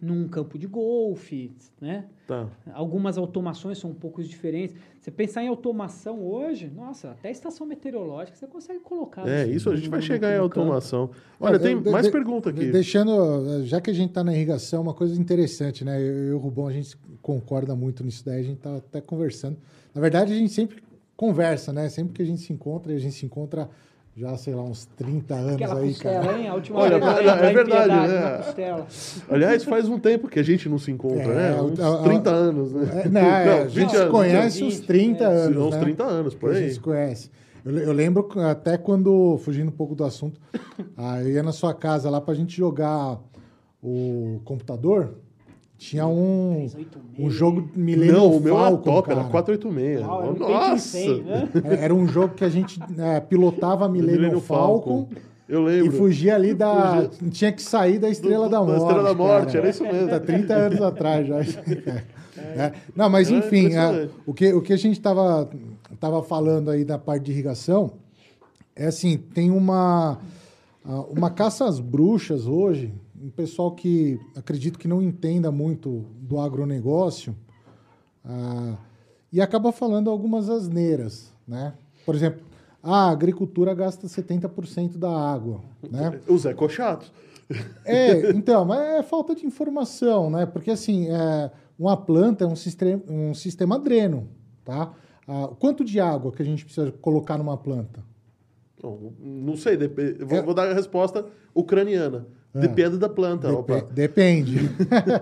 num campo de golfe, né? Tá. Algumas automações são um pouco diferentes. Você pensar em automação hoje, nossa, até estação meteorológica você consegue colocar. É, no- isso a gente vai no- chegar em no campo. automação. Olha, É, tem de- mais de- pergunta aqui. Deixando, já que a gente está na irrigação, uma coisa interessante, né? Eu e o Rubão, a gente concorda muito nisso daí, a gente está até conversando. Na verdade, a gente sempre conversa, né? Sempre que a gente se encontra, e a gente se encontra já, sei lá, uns 30 anos Aquela aí, costela, cara. hein? A última Olha, vez é em verdade, né? na costela. Aliás, faz um tempo que a gente não se encontra, É, né? Uns a- a- 30 anos, né? É, não, é, a gente 20 se anos, conhece 20, uns 30 é. anos, Uns né? 30 anos, por que a aí. gente se conhece. Eu, eu lembro até quando, fugindo um pouco do assunto, eu ia na sua casa lá pra gente jogar o computador, tinha um, 386. um jogo Millennium Não, o meu era Falcon, top, era cara. 486. Uau, era um Nossa! 100, né? É, Era um jogo que a gente é, pilotava Millennium, Millennium Falcon, Eu e lembro. fugia ali da... Tinha que sair da Estrela Do- da da Morte. Estrela da Morte, cara. era isso mesmo. Tá 30 anos atrás já. É. Não, mas Era enfim, impressionante. a- o, que, o que a gente estava tava falando aí da parte de irrigação é assim, tem uma, a- uma caça às bruxas hoje, um pessoal que acredito que não entenda muito do agronegócio ah, e acaba falando algumas asneiras, né? Por exemplo, a agricultura gasta 70% da água, né? O Zé Cochato. É, então, mas é falta de informação, né? Porque assim, é, uma planta é um sistema, um sistema dreno, tá? Ah, quanto de água que a gente precisa colocar numa planta? Não, não sei, dep- vou, É. vou dar a resposta ucraniana. É. Depende da planta. Opa. depende.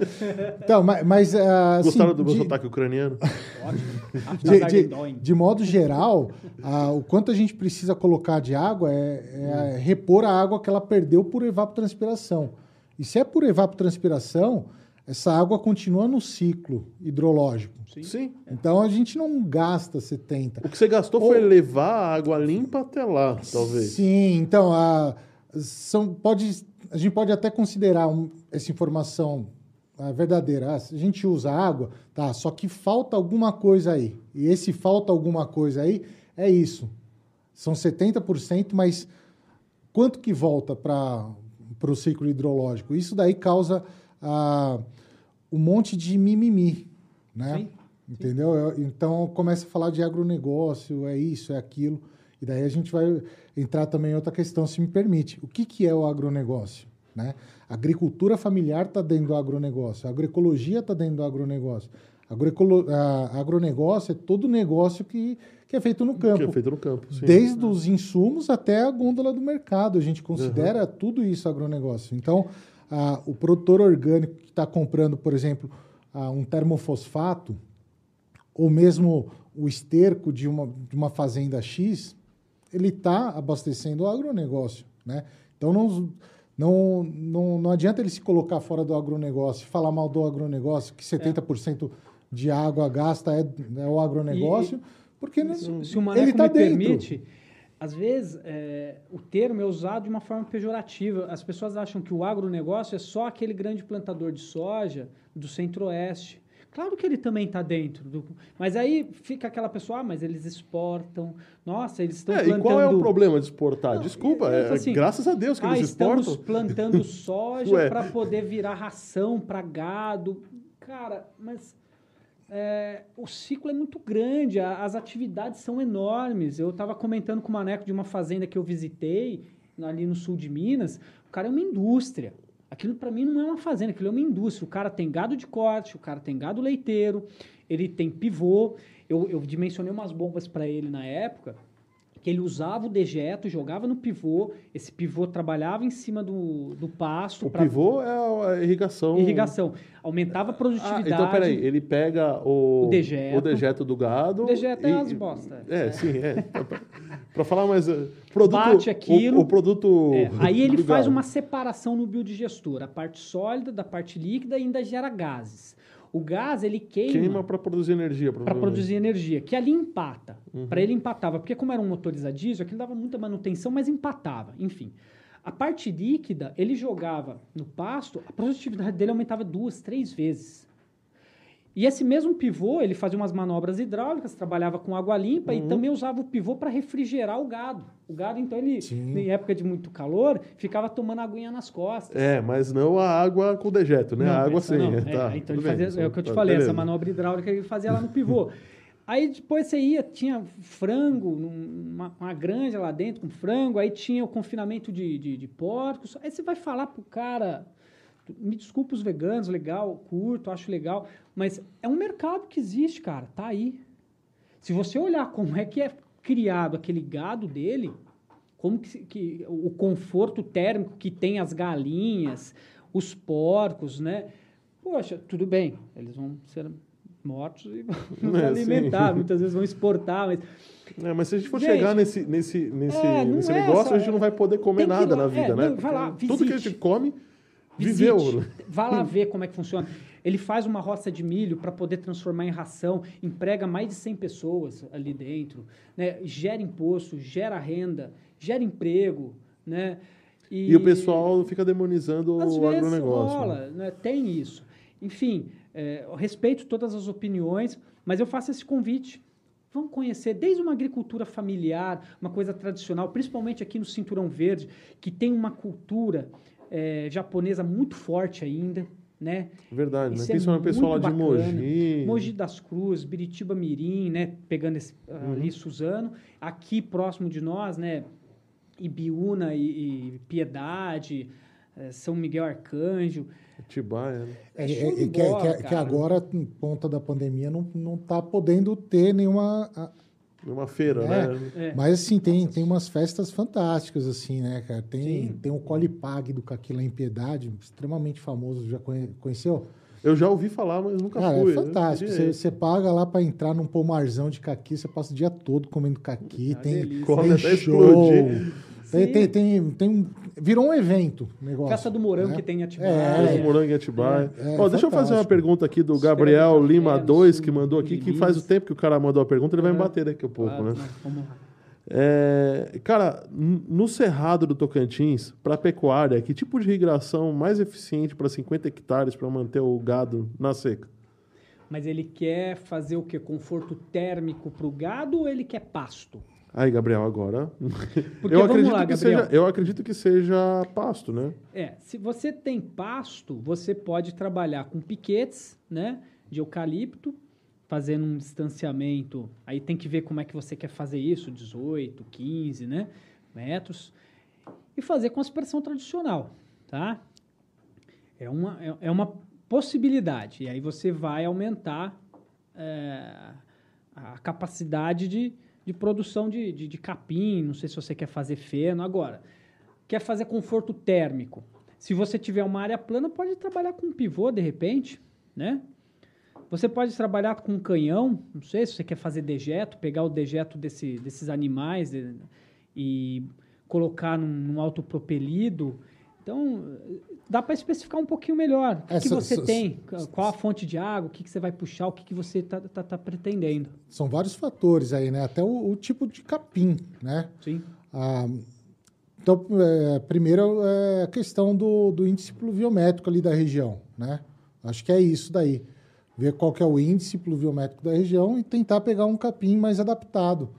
então, mas, mas ah, assim, Gostaram do meu de- sotaque ucraniano? Ótimo. de, de, Aftergarden. de modo geral, ah, o quanto a gente precisa colocar de água é, é repor a água que ela perdeu por evapotranspiração. E se é por evapotranspiração, essa água continua no ciclo hidrológico. Sim. Então a gente não gasta 70. O que você gastou foi levar a água limpa até lá, talvez. Sim, então a, são, pode, a gente pode até considerar um- essa informação ah, verdadeira. Ah, a gente usa água, tá? Só que falta alguma coisa aí. E esse falta alguma coisa aí é isso. São 70%, mas quanto que volta para o ciclo hidrológico? Isso daí causa ah, um monte de mimimi, né? Sim. Entendeu? Eu- Então começa a falar de agronegócio, é isso, é aquilo. E daí a gente vai entrar também em outra questão, se me permite. O que, que é o agronegócio? Né? A agricultura familiar está dentro do agronegócio, a agroecologia está dentro do agronegócio. Agroecolo... A agronegócio é todo negócio que, que é feito no campo. Que é feito no campo. Sim. Desde os insumos até a gôndola do mercado. A gente considera tudo isso agronegócio. Então, ah, o produtor orgânico que está comprando, por exemplo, ah, um termofosfato, ou mesmo o esterco de uma, de uma fazenda X, ele está abastecendo o agronegócio. Né? Então, não, não, não, não adianta ele se colocar fora do agronegócio, falar mal do agronegócio, que 70% de água gasta é, é o agronegócio, porque não, Se, se o ele está dentro. permite, às vezes é, o termo é usado de uma forma pejorativa. As pessoas acham que o agronegócio é só aquele grande plantador de soja do centro-oeste. Claro que ele também está dentro. Do, mas aí fica aquela pessoa, ah, mas eles exportam. Nossa, eles estão É, plantando... e qual é o problema de exportar? Não, Desculpa, é, assim, graças a Deus que ah, eles estamos exportam. plantando soja para poder virar ração para gado. Cara, mas é, o ciclo é muito grande, a- as atividades são enormes. Eu estava comentando com o Maneco de uma fazenda que eu visitei ali no sul de Minas. O cara é uma indústria. Aquilo para mim não é uma fazenda, aquilo é uma indústria. O cara tem gado de corte, o cara tem gado leiteiro, ele tem pivô. Eu, eu dimensionei umas bombas para ele na época que ele usava o dejeto, jogava no pivô, esse pivô trabalhava em cima do, do pasto. O pivô é a irrigação. Irrigação. Aumentava a produtividade. Ah, então, peraí, ele pega o, O dejeto. o dejeto do gado. O dejeto é e- as bosta. É, sim, é. Para falar mais. eh, Produto, Bate aquilo. O, o produto. É, aí ele faz gado. uma separação no biodigestor, a parte sólida da parte líquida e ainda gera gases. O gás, ele queima, Queima para produzir energia. para produzir energia, que ali empata. Uhum. Para ele empatava, porque como era um motor a diesel, aquilo dava muita manutenção, mas empatava, enfim. A parte líquida, ele jogava no pasto, a produtividade dele aumentava duas, três vezes. E esse mesmo pivô, ele fazia umas manobras hidráulicas, trabalhava com água limpa e Uhum. também usava o pivô para refrigerar o gado. O gado, então, ele, Sim. em época de muito calor, ficava tomando aguinha nas costas. É, mas não a água com dejeto, né? Não, a água essa sim. não. é, tá, então ele bem, fazia, é o que eu te tá, falei, essa beleza. manobra hidráulica ele fazia lá no pivô. Aí depois você ia, tinha frango, uma, uma granja lá dentro com frango, aí tinha o confinamento de, de, de porcos. Aí você vai falar pro cara, me desculpa os veganos, legal, curto, acho legal, mas é um mercado que existe, cara, tá aí. Se você olhar como é que é criado aquele gado dele, como que, que o conforto térmico que tem as galinhas, os porcos, né? Poxa, tudo bem, eles vão ser mortos e vão É, alimentar, sim. muitas vezes vão exportar, mas É, mas se a gente for Gente, chegar nesse, nesse, nesse, é, nesse é negócio, essa- a gente não vai poder comer ir nada na vida, é, né? não, lá, Tudo que a gente come, Visite, viveu. Vá lá ver como é que funciona. Ele faz uma roça de milho para poder transformar em ração, emprega mais de 100 pessoas ali dentro, né? gera imposto, gera renda, gera emprego, né? E, o pessoal fica demonizando às o vezes agronegócio. rola, né? tem isso. Enfim, é, respeito todas as opiniões, mas eu faço esse convite. Vamos conhecer desde uma agricultura familiar, uma coisa tradicional, principalmente aqui no Cinturão Verde, que tem uma cultura é, japonesa muito forte ainda, né? Verdade, né? Isso é Principalmente o pessoal lá muito de bacana. Mogi. Mogi das Cruzes, Biritiba Mirim, né? Pegando esse, Uhum. ali Suzano. Aqui próximo de nós, né? Ibiúna e, e Piedade, eh, São Miguel Arcanjo. Atibaia, né? É, é- é que, bola, que- que cara. agora, em ponta da pandemia, não, não tá podendo ter nenhuma. a- Uma feira, É. né? É. Mas assim, tem, tem umas festas fantásticas, assim, né, cara? Tem, Sim. tem o Colipag do Caqui lá em Piedade, extremamente famoso. Já conhe- conheceu? Eu já ouvi falar, mas nunca Cara, fui. é fantástico. Queria Você, você paga lá pra entrar num pomarzão de caqui, você passa o dia todo comendo caqui. Ah, tem delícia. Come tem show. Tem, tem, tem, tem um- virou um evento o negócio. Festa do Morango né? que tem em Atibaia. É. Fez morango em Atibaia. É, é Ó, deixa eu fazer uma pergunta aqui do Gabriel Lima no 2, sul que mandou aqui, que faz o tempo que o cara mandou a pergunta, ele vai me É. bater daqui a pouco, Ah, né? não, vamos lá. É, cara, no Cerrado do Tocantins, para pecuária, que tipo de irrigação mais eficiente para 50 hectares para manter o gado na seca? Mas ele quer fazer o quê? Conforto térmico para o gado ou ele quer pasto? Aí, Gabriel, agora. Porque eu, acredito lá, que Gabriel. seja, eu acredito que seja pasto, né? É, se você tem pasto, você pode trabalhar com piquetes, né, de eucalipto, fazendo um distanciamento. Aí tem que ver como é que você quer fazer isso, 18, 15, né, metros, e fazer com aspersão tradicional, tá? É uma, é, é uma possibilidade. E aí você vai aumentar é, a capacidade de, de produção de, de, de capim. Não sei se você quer fazer feno. Agora, quer fazer conforto térmico. Se você tiver uma área plana, pode trabalhar com pivô de repente, né? Você pode trabalhar com canhão, não sei se você quer fazer dejeto, pegar o dejeto desse, desses animais eh, e colocar num, num autopropelido. Então, dá para especificar um pouquinho melhor. O que, É, que você tem? Qual a fonte de água? O que, que você vai puxar? O que, que você está tá, tá pretendendo? São vários fatores aí, né? Até o, o tipo de capim, né? Sim. Ah, então, é, primeiro é a questão do, do índice pluviométrico ali da região, né? Acho que é isso daí. Ver qual que é o índice pluviométrico da região e tentar pegar um capim mais adaptado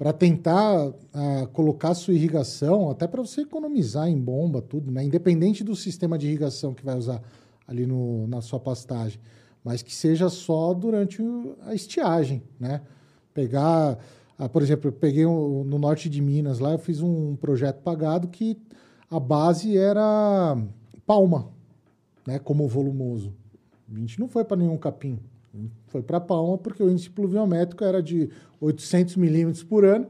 para tentar ah, colocar sua irrigação, até para você economizar em bomba, tudo, né? Independente do sistema de irrigação que vai usar ali no, na sua pastagem, mas que seja só durante a estiagem, né? Pegar, ah, por exemplo, eu peguei um- no norte de Minas lá, eu fiz um projeto pagado que a base era palma, né? Como volumoso. A gente não foi para nenhum capim, foi para palma porque o índice pluviométrico era de 800 milímetros por ano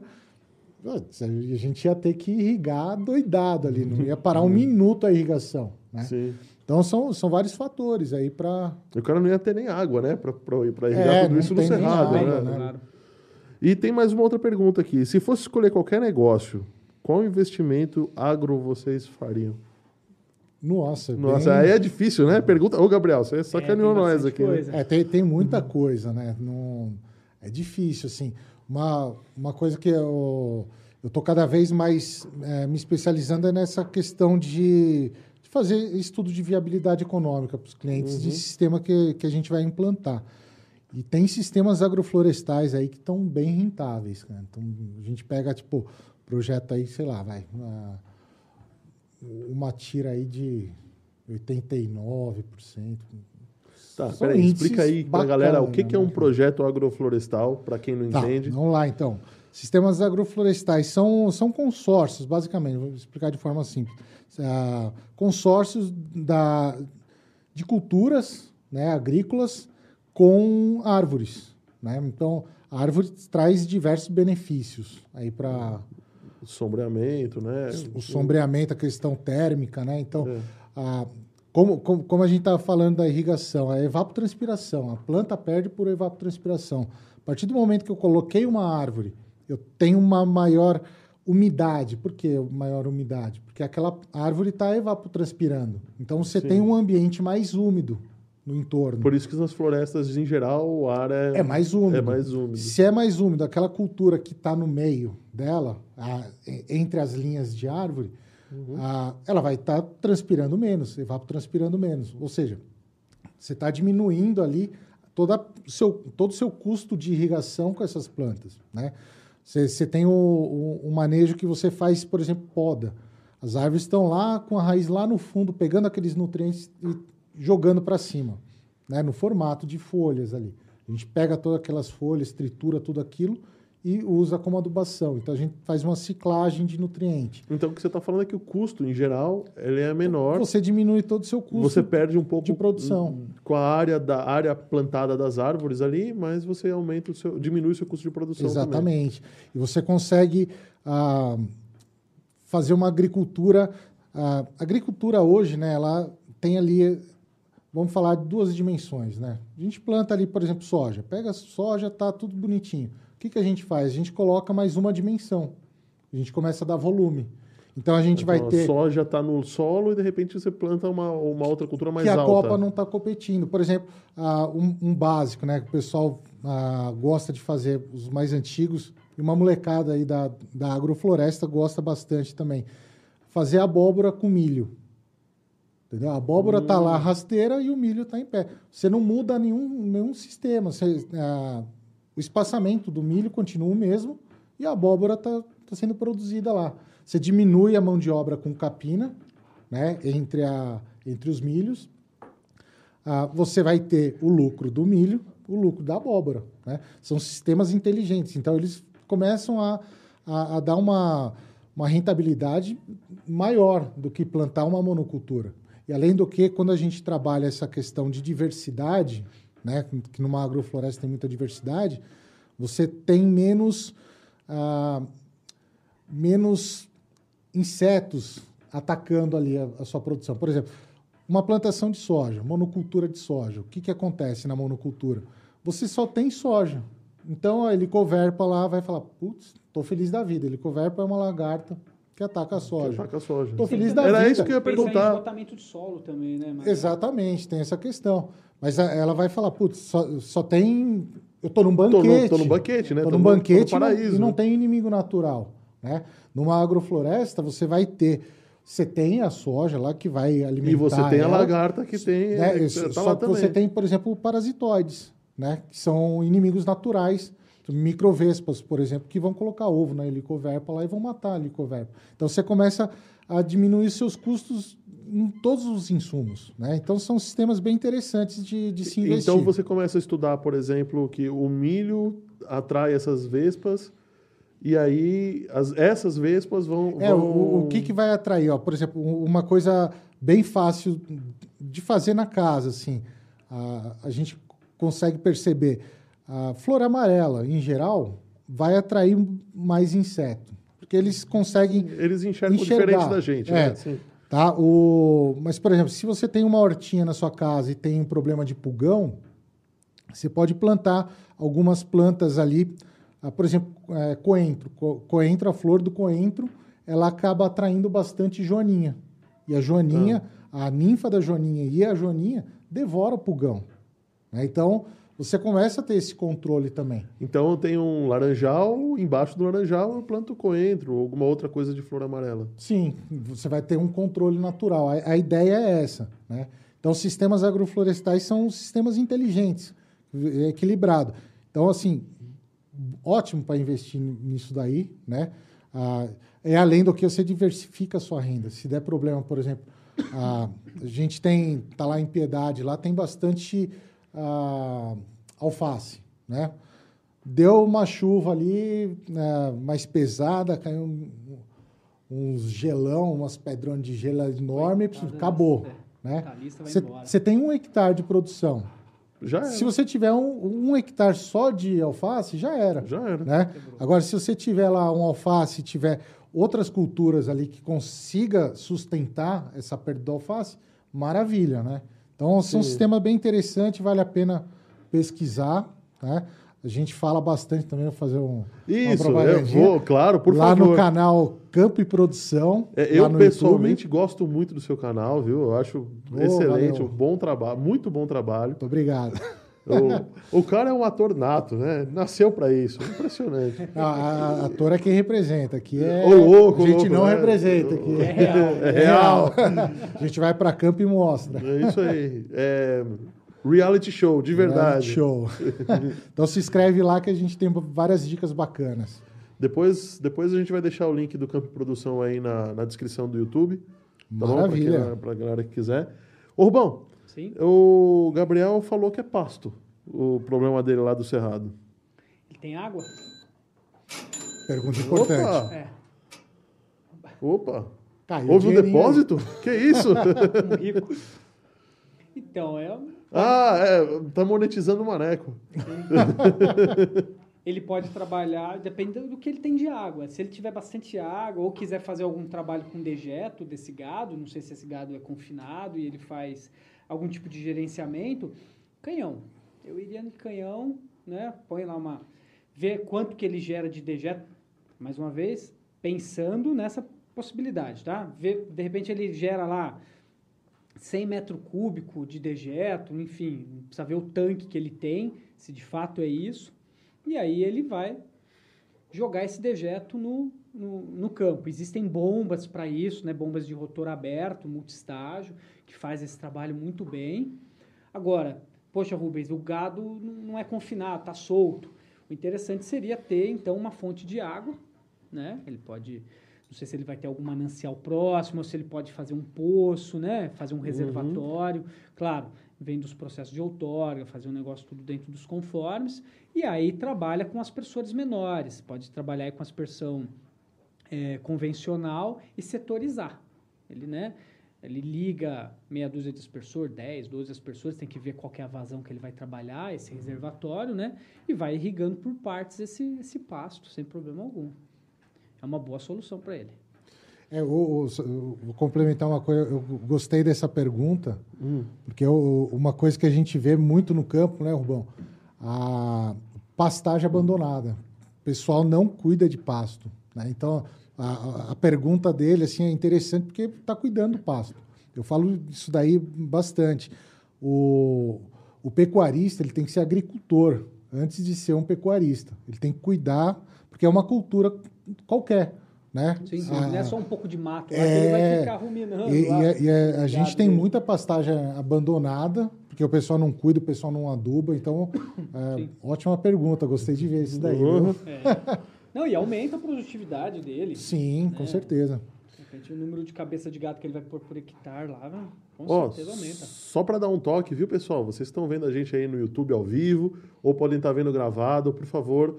A gente ia ter que irrigar doidado ali, não ia parar um minuto a irrigação. Né? Sim. Então são, são vários fatores aí para. O cara não ia ter nem água, né? Para irrigar É, tudo isso no cerrado, água, né? né? Claro. E tem mais uma outra pergunta aqui. Se fosse escolher qualquer negócio, qual investimento agro vocês fariam? Nossa, Nossa, bem- aí é difícil, né? Pergunta. Ô, Gabriel, você É, sacaneou tem nós aqui. né? coisa. É, tem, tem muita coisa, né? Não, é difícil, assim. Uma, uma coisa que eu eu tô cada vez mais é, me especializando é nessa questão de, de fazer estudo de viabilidade econômica para os clientes de sistema que, que a gente vai implantar. E tem sistemas agroflorestais aí que estão bem rentáveis, cara. Então, a gente pega, tipo, projeto aí, sei lá, vai, uma, uma tira aí de 89%. Tá, São peraí, explica aí pra bacana, galera o que, que é um né? projeto agroflorestal, para quem não Tá, entende. vamos lá então. Sistemas agroflorestais são, são consórcios, basicamente, vou explicar de forma simples. Ah, consórcios da, de culturas né, agrícolas com árvores. Né? Então, a árvore traz diversos benefícios aí para O sombreamento, né? o sombreamento, a questão térmica, né? Então, É. a- como, como, como a gente estava falando da irrigação, a evapotranspiração, a planta perde por evapotranspiração. A partir do momento que eu coloquei uma árvore, eu tenho uma maior umidade. Por que maior umidade? Porque aquela árvore está evapotranspirando. Então, você Sim. tem um ambiente mais úmido no entorno. Por isso que nas florestas, em geral, o ar é, É mais úmido. É mais úmido. Se é mais úmido, aquela cultura que está no meio dela, a- entre as linhas de árvore, Uhum. a- ela vai estar transpirando menos, evapotranspirando menos. Ou seja, você está diminuindo ali toda seu, todo o seu custo de irrigação com essas plantas. Né? Você, você tem o, o- o manejo que você faz, por exemplo, poda. As árvores estão lá com a raiz lá no fundo, pegando aqueles nutrientes e jogando para cima, né? no formato de folhas ali. A gente pega todas aquelas folhas, tritura tudo aquilo e usa como adubação. Então a gente faz uma ciclagem de nutriente. Então, o que você está falando é que o custo, em geral, ele é menor. Você diminui todo o seu custo. Você perde um pouco de produção. com a área da área plantada das árvores ali, mas você aumenta o seu, diminui o seu custo de produção também. Exatamente. E você consegue ah, fazer uma agricultura. A agricultura hoje, né, ela tem ali, vamos falar de duas dimensões, né? A gente planta ali, por exemplo, soja. Pega a soja, tá tudo bonitinho. O que, que a gente faz? A gente coloca mais uma dimensão. A gente começa a dar volume. Então a gente vai Então, ter A soja está no solo e de repente você planta uma, uma outra cultura mais que a alta. Copa não está competindo. Por exemplo, ah, um, um básico, né? Que o pessoal ah, gosta de fazer, os mais antigos, e uma molecada aí da, da agrofloresta gosta bastante também. Fazer abóbora com milho. Entendeu? A abóbora está lá rasteira e o milho está em pé. Você não muda nenhum, nenhum sistema. Você, ah, o espaçamento do milho continua o mesmo e a abóbora está sendo produzida lá. Você diminui a mão de obra com capina, né, entre, a, entre os milhos. Ah, você vai ter o lucro do milho, o lucro da abóbora. Né? São sistemas inteligentes. Então, eles começam a, a, a dar uma, uma rentabilidade maior do que plantar uma monocultura. E além do que, quando a gente trabalha essa questão de diversidade, né, que numa agrofloresta tem muita diversidade, você tem menos, ah, menos insetos atacando ali a, a sua produção. Por exemplo, uma plantação de soja, monocultura de soja. O que, que acontece na monocultura? Você só tem soja. Então a helicoverpa lá vai falar: putz, tô feliz da vida. Helicoverpa é uma lagarta que ataca a soja. Ataca a soja. Tô feliz da Era vida. isso que eu ia perguntar. esgotamento de solo também, né? Mas- Exatamente, tem essa questão. Mas a- ela vai falar: putz, só, só tem. Eu tô num banquete. no, tô no banquete, né? Tô num no- tô no banquete e não- paraíso. e não tem inimigo natural. Né? Numa agrofloresta, você vai ter. Você tem a soja lá que vai alimentar. E você tem a ela, lagarta que tem. né? é, Isso, tá só lá que também. você tem, por exemplo, parasitoides, né? que são inimigos naturais. Microvespas, por exemplo, que vão colocar ovo na helicoverpa lá e vão matar a helicoverpa. Então você começa a diminuir seus custos em todos os insumos. Né? Então são sistemas bem interessantes de, de se investir. Então você começa a estudar, por exemplo, que o milho atrai essas vespas e aí as, essas vespas vão. É, vão- o, o que, que vai atrair? Ó, por exemplo, um- uma coisa bem fácil de fazer na casa, assim, a, a gente consegue perceber. A flor amarela, em geral, vai atrair mais inseto. porque eles conseguem Eles enxergam Enxergar. diferente da gente, É. né? Sim. Tá? O... Mas, por exemplo, se você tem uma hortinha na sua casa e tem um problema de pulgão, você pode plantar algumas plantas ali. ah, Por exemplo, é, coentro. Co- Coentro, a flor do coentro, ela acaba atraindo bastante joaninha. E a joaninha, a ninfa da joaninha e a joaninha devora o pulgão. né? Então, você começa a ter esse controle também. Então eu tenho um laranjal, embaixo do laranjal eu planto coentro ou alguma outra coisa de flor amarela. Sim, você vai ter um controle natural. A, a ideia é essa. Né? Então, sistemas agroflorestais são sistemas inteligentes, é equilibrado. Então, assim, ótimo para investir nisso daí. Né? Ah, é além do que você diversifica a sua renda. Se der problema, por exemplo, ah, a gente tem, tá lá em Piedade, lá tem bastante ah, alface, né? Deu uma chuva ali né, mais pesada, caiu um- uns gelão, umas pedronas de gelo enorme, acabou. é. Né? A lista vai Você embora. você tem um hectare de produção. Já era. Se você tiver um, um hectare só de alface, já era. Já era. Né? Agora, se você tiver lá um alface, tiver outras culturas ali que consiga sustentar essa perda do alface, maravilha, né? Então, é um Sim. sistema bem interessante, vale a pena pesquisar, né? A gente fala bastante também, vou fazer um, Isso, eu vou, claro, por lá favor. no canal Campo e Produção. É, lá eu pessoalmente YouTube. gosto muito do seu canal, viu? Eu acho Oh, excelente, valeu. um bom trabalho, muito bom trabalho. Muito obrigado. O, o cara é um ator nato, né? Nasceu pra isso, impressionante. A, a, a ator é quem representa. Aqui é. Ô, louco, a gente louco, não né? representa. Aqui É real. É real. a gente vai para campo e mostra. É isso aí. É reality show, de verdade. Reality Show. então se inscreve lá que a gente tem várias dicas bacanas. Depois, depois a gente vai deixar o link do Campo Produção aí na, na descrição do YouTube. Tá Maravilha. bom? Pra, quem- pra galera que quiser. Ô, Rubão, Sim. o Gabriel falou que é pasto. O problema dele lá do Cerrado. Ele tem água? Pergunta importante. Opa! É. Opa! Caiu Houve um depósito? Que isso? Um rico. Então, é, ah, é. Tá monetizando o maneco. ele pode trabalhar, dependendo do que ele tem de água. Se ele tiver bastante água ou quiser fazer algum trabalho com dejeto desse gado, não sei se esse gado é confinado e ele faz algum tipo de gerenciamento, canhão. Eu iria no canhão, né? Põe lá uma. Ver quanto que ele gera de dejeto, mais uma vez, pensando nessa possibilidade, tá? Ver, de repente ele gera lá 100 metros cúbicos de dejeto, enfim, precisa ver o tanque que ele tem, se de fato é isso. E aí ele vai jogar esse dejeto no, no, no campo. Existem bombas para isso, né? bombas de rotor aberto, multistágio, que faz esse trabalho muito bem. Agora, poxa, Rubens, o gado não é confinado, está solto. O interessante seria ter, então, uma fonte de água, né? Ele pode, não sei se ele vai ter algum manancial próximo, ou se ele pode fazer um poço, né? Fazer um reservatório. Claro, vem dos processos de outorga, fazer um negócio tudo dentro dos conformes. E aí trabalha com aspersores menores. Pode trabalhar com aspersão eh, convencional e setorizar. Ele, né? Ele liga meia dúzia de aspersor, 10, 12 aspersores, tem que ver qual que é a vazão que ele vai trabalhar, esse reservatório, né? E vai irrigando por partes esse, esse pasto, sem problema algum. É uma boa solução para ele. É, eu, eu- eu vou complementar uma coisa. Eu gostei dessa pergunta, porque eu- uma coisa que a gente vê muito no campo, né, Rubão? A pastagem abandonada. O pessoal não cuida de pasto. Né? Então, a, a- a pergunta dele assim, é interessante porque está cuidando do pasto. Eu falo isso daí bastante. O, o pecuarista ele tem que ser agricultor antes de ser um pecuarista. Ele tem que cuidar, porque é uma cultura qualquer. Né? Sim, A- não é só um pouco de mato, que ele vai é, ficar ruminando. e, lá. e a- e a, a gente tem muita pastagem abandonada, porque o pessoal não cuida, o pessoal não aduba. Então, é, ótima pergunta, gostei de ver isso daí. Uhum. É. Não, e aumenta a produtividade dele. Sim, com É. certeza. De repente, o número de cabeça de gado que ele vai pôr por hectare lá, né, com Ó, certeza aumenta. só para dar um toque, viu, pessoal? Vocês estão vendo a gente aí no YouTube ao vivo ou podem estar vendo gravado, por favor,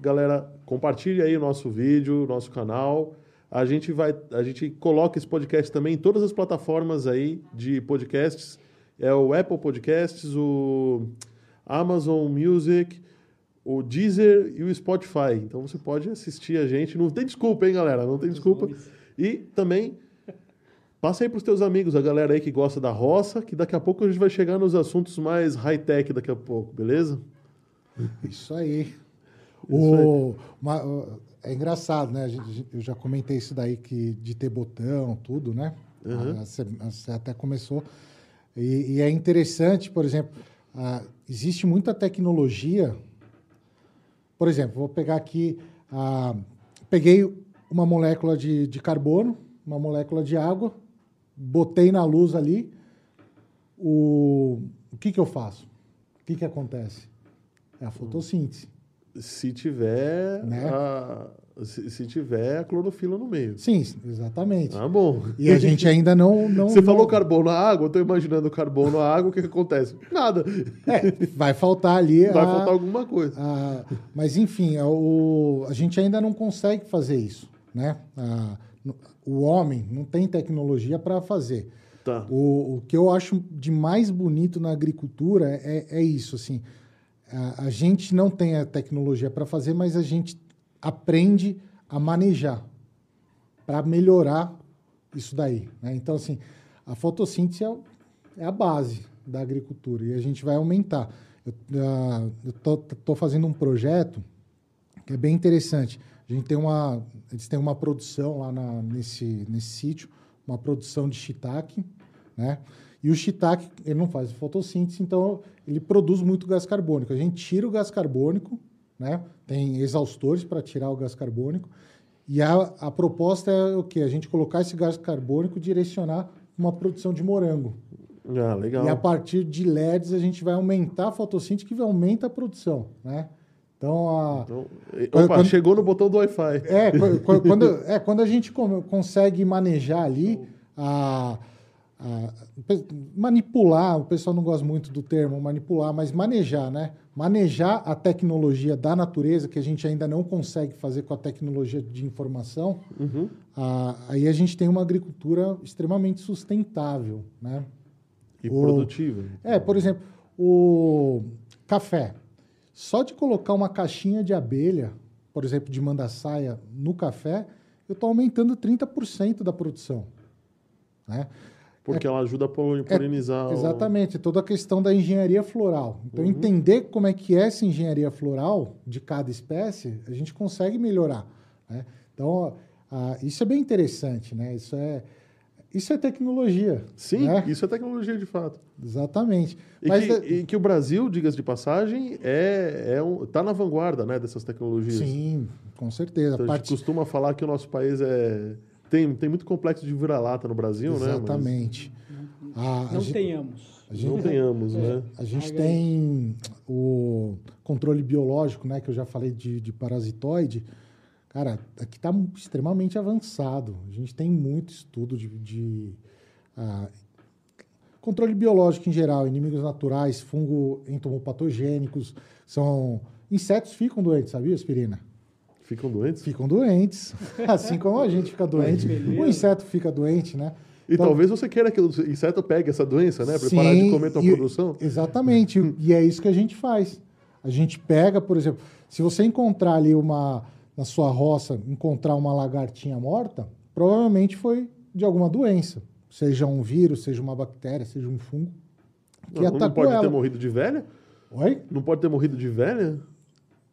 galera, compartilhe aí o nosso vídeo, o nosso canal. A gente vai, a gente coloca esse podcast também em todas as plataformas aí de podcasts. É o Apple Podcasts, o Amazon Music, o Deezer e o Spotify. Então você pode assistir a gente. Não tem desculpa, hein, galera? Não tem desculpa. E também passa aí para os teus amigos, a galera aí que gosta da roça, que daqui a pouco a gente vai chegar nos assuntos mais high-tech daqui a pouco, beleza? Isso aí. O, uma, é engraçado, né? Eu já comentei isso daí que de ter botão, tudo, né? Uhum. Você, você até começou. E, e, é interessante, por exemplo, ah, existe muita tecnologia. Por exemplo, vou pegar aqui. Ah, peguei uma molécula de, de carbono, uma molécula de água, botei na luz ali. O, o que, que eu faço? O que, que acontece? É a fotossíntese. Se tiver Né? a, se, se tiver a clorofila no meio. Sim, exatamente. Ah, bom. E a gente ainda não. não Você não- falou carbono na água, eu tô imaginando carbono na água, o que, que acontece? Nada. É, vai faltar ali. Vai a- faltar alguma coisa. a- mas, enfim, a, o, a gente ainda não consegue fazer isso. Né? A- o homem não tem tecnologia para fazer. Tá. O, o que eu acho de mais bonito na agricultura é, é isso. Assim, a, gente não tem a tecnologia para fazer, mas a gente aprende a manejar para melhorar isso daí. né? Então, assim, a fotossíntese é, é a base da agricultura e a gente vai aumentar. Eu estou fazendo um projeto que é bem interessante. A gente tem uma, eles têm uma produção lá na- nesse, nesse sítio, uma produção de shiitake, né? E o shiitake, ele não faz fotossíntese, então ele produz muito gás carbônico. A gente tira o gás carbônico, né? Tem exaustores para tirar o gás carbônico. E a, a proposta é o quê? A gente colocar esse gás carbônico e direcionar uma produção de morango. Ah, legal. E a partir de LEDs a gente vai aumentar a fotossíntese que aumenta a produção, né? Então, a, Então, opa, quando- chegou no botão do Wi-Fi. é, qu- qu- quando, é, quando a gente consegue manejar ali, a, a- pe- manipular, o pessoal não gosta muito do termo manipular, mas manejar, né? Manejar a tecnologia da natureza, que a gente ainda não consegue fazer com a tecnologia de informação, Uhum. a- aí a gente tem uma agricultura extremamente sustentável, né? E O- produtiva. É, por exemplo, o café. Só de colocar uma caixinha de abelha, por exemplo, de mandaçaia no café, eu estou aumentando 30% da produção. Né? Porque ela ajuda a pol- polinizar. o- Exatamente, toda a questão da engenharia floral. Então, Uhum. entender como é que é essa engenharia floral de cada espécie, a gente consegue melhorar. né? Então, ah, isso é bem interessante, né? Isso é, isso é tecnologia. Sim, né? isso é tecnologia de fato. Exatamente. E, Mas que, da- e que o Brasil, diga-se de passagem, é, é um, tá na vanguarda né, dessas tecnologias. Sim, com certeza. Então, A a gente parte- costuma falar que o nosso país é. Tem, tem muito complexo de vira-lata no Brasil, né? Exatamente. A, a Não gente, tenhamos. a gente- não tenhamos, né? a gente tem o controle biológico, né, que eu já falei de, de parasitoide. Cara, aqui está extremamente avançado. A gente tem muito estudo de, de, ah, controle biológico em geral, inimigos naturais, fungo entomopatogênicos, são insetos ficam doentes, sabia, aspirina? Ficam doentes. Ficam doentes, assim como a gente fica doente, o inseto fica doente, né? E Então- talvez você queira que o inseto pegue essa doença, né? Para parar de comer tua e- produção. Exatamente. e é isso que a gente faz. A gente pega, por exemplo, se você encontrar ali uma na sua roça, encontrar uma lagartinha morta, provavelmente foi de alguma doença, seja um vírus, seja uma bactéria, seja um fungo que Não, não atacou pode ela. ter morrido de velha? Oi? Não pode ter morrido de velha?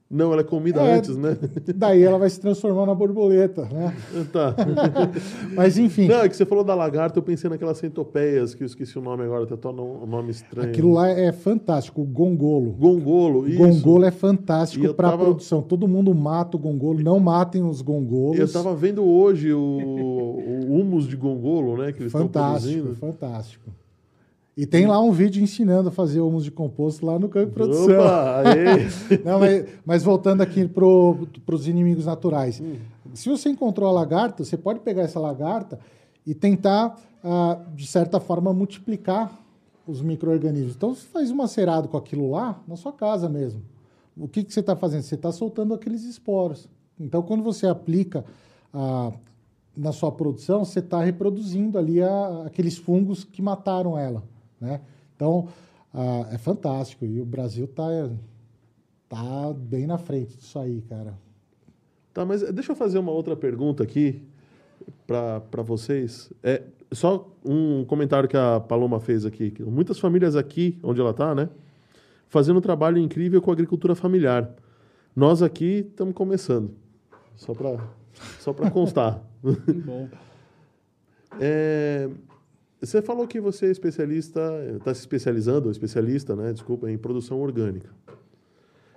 Não, ela é comida É. antes, né? Daí ela vai se transformar na borboleta, né? tá. Mas enfim, Não, é que você falou da lagarta, eu pensei naquelas centopeias, que eu esqueci o nome agora, até um nome estranho. aquilo lá é fantástico, o gongolo. Gongolo, isso. gongolo é fantástico para tava- produção. Todo mundo mata o gongolo, não matem os gongolos. Eu estava vendo hoje o, o humus de gongolo, né? Que eles estão Fantástico, produzindo. fantástico. E tem lá um vídeo ensinando a fazer humus de composto lá no campo de produção. Opa. Não, mas, mas voltando aqui para os inimigos naturais. Hum. Se você encontrou a lagarta, você pode pegar essa lagarta e tentar, ah, de certa forma, multiplicar os micro-organismos. Então, você faz um macerado com aquilo lá na sua casa mesmo. O que, que você está fazendo? Você está soltando aqueles esporos. Então, quando você aplica ah, na sua produção, você está reproduzindo ali a- aqueles fungos que mataram ela. Né? Então, ah, é fantástico. E o Brasil está tá bem na frente disso aí, cara. Tá, mas deixa eu fazer uma outra pergunta aqui para vocês. É só um comentário que a Paloma fez aqui. que Muitas famílias aqui, onde ela está, né? Fazendo um trabalho incrível com a agricultura familiar. Nós aqui estamos começando. Só para só constar. Bom. É, você falou que você é especialista, está se especializando, especialista, né? Desculpa, em produção orgânica.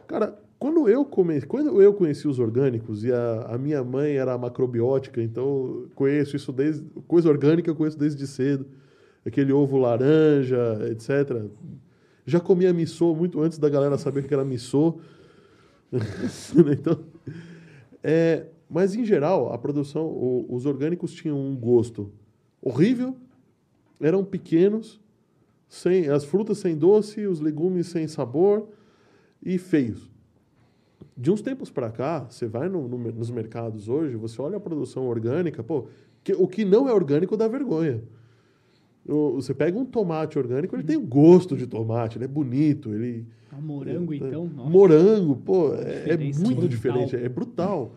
Cara, quando eu, come... quando eu conheci os orgânicos e a, a minha mãe era macrobiótica, então conheço isso desde. Coisa orgânica eu conheço desde cedo. Aquele ovo laranja, etc. Já comia missô muito antes da galera saber que era missô. então, é, mas, em geral, a produção, o, os orgânicos tinham um gosto horrível, eram pequenos, sem, as frutas sem doce, os legumes sem sabor e feios. De uns tempos para cá, você vai no, no, nos mercados hoje, você olha a produção orgânica, pô, que, o que não é orgânico dá vergonha. O, você pega um tomate orgânico, ele tem o gosto de tomate, ele é bonito, ele... Ah, morango, é, então? Nossa. Morango, pô, é, é muito brutal. diferente, é brutal.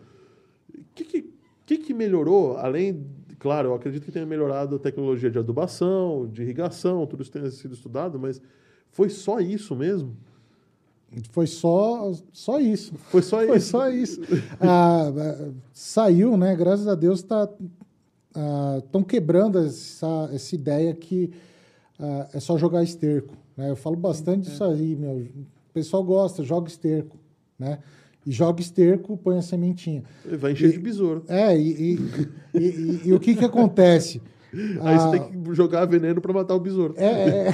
O que, que, que, que melhorou, além Claro, eu acredito que tenha melhorado a tecnologia de adubação, de irrigação, tudo isso tenha sido estudado, mas foi só isso mesmo? Foi só, só isso. Foi só Foi isso. só isso. Ah, ah, saiu, né? Graças a Deus estão tá, quebrando essa, essa ideia que ah, é só jogar esterco. Né? Eu falo bastante disso aí, meu. O pessoal gosta, joga esterco, né? E joga esterco, põe a sementinha. Vai encher E- de besouro. É, e, e, e- e- e o que que acontece? Aí Ah, você tem que jogar veneno para matar o besouro. É, é, é.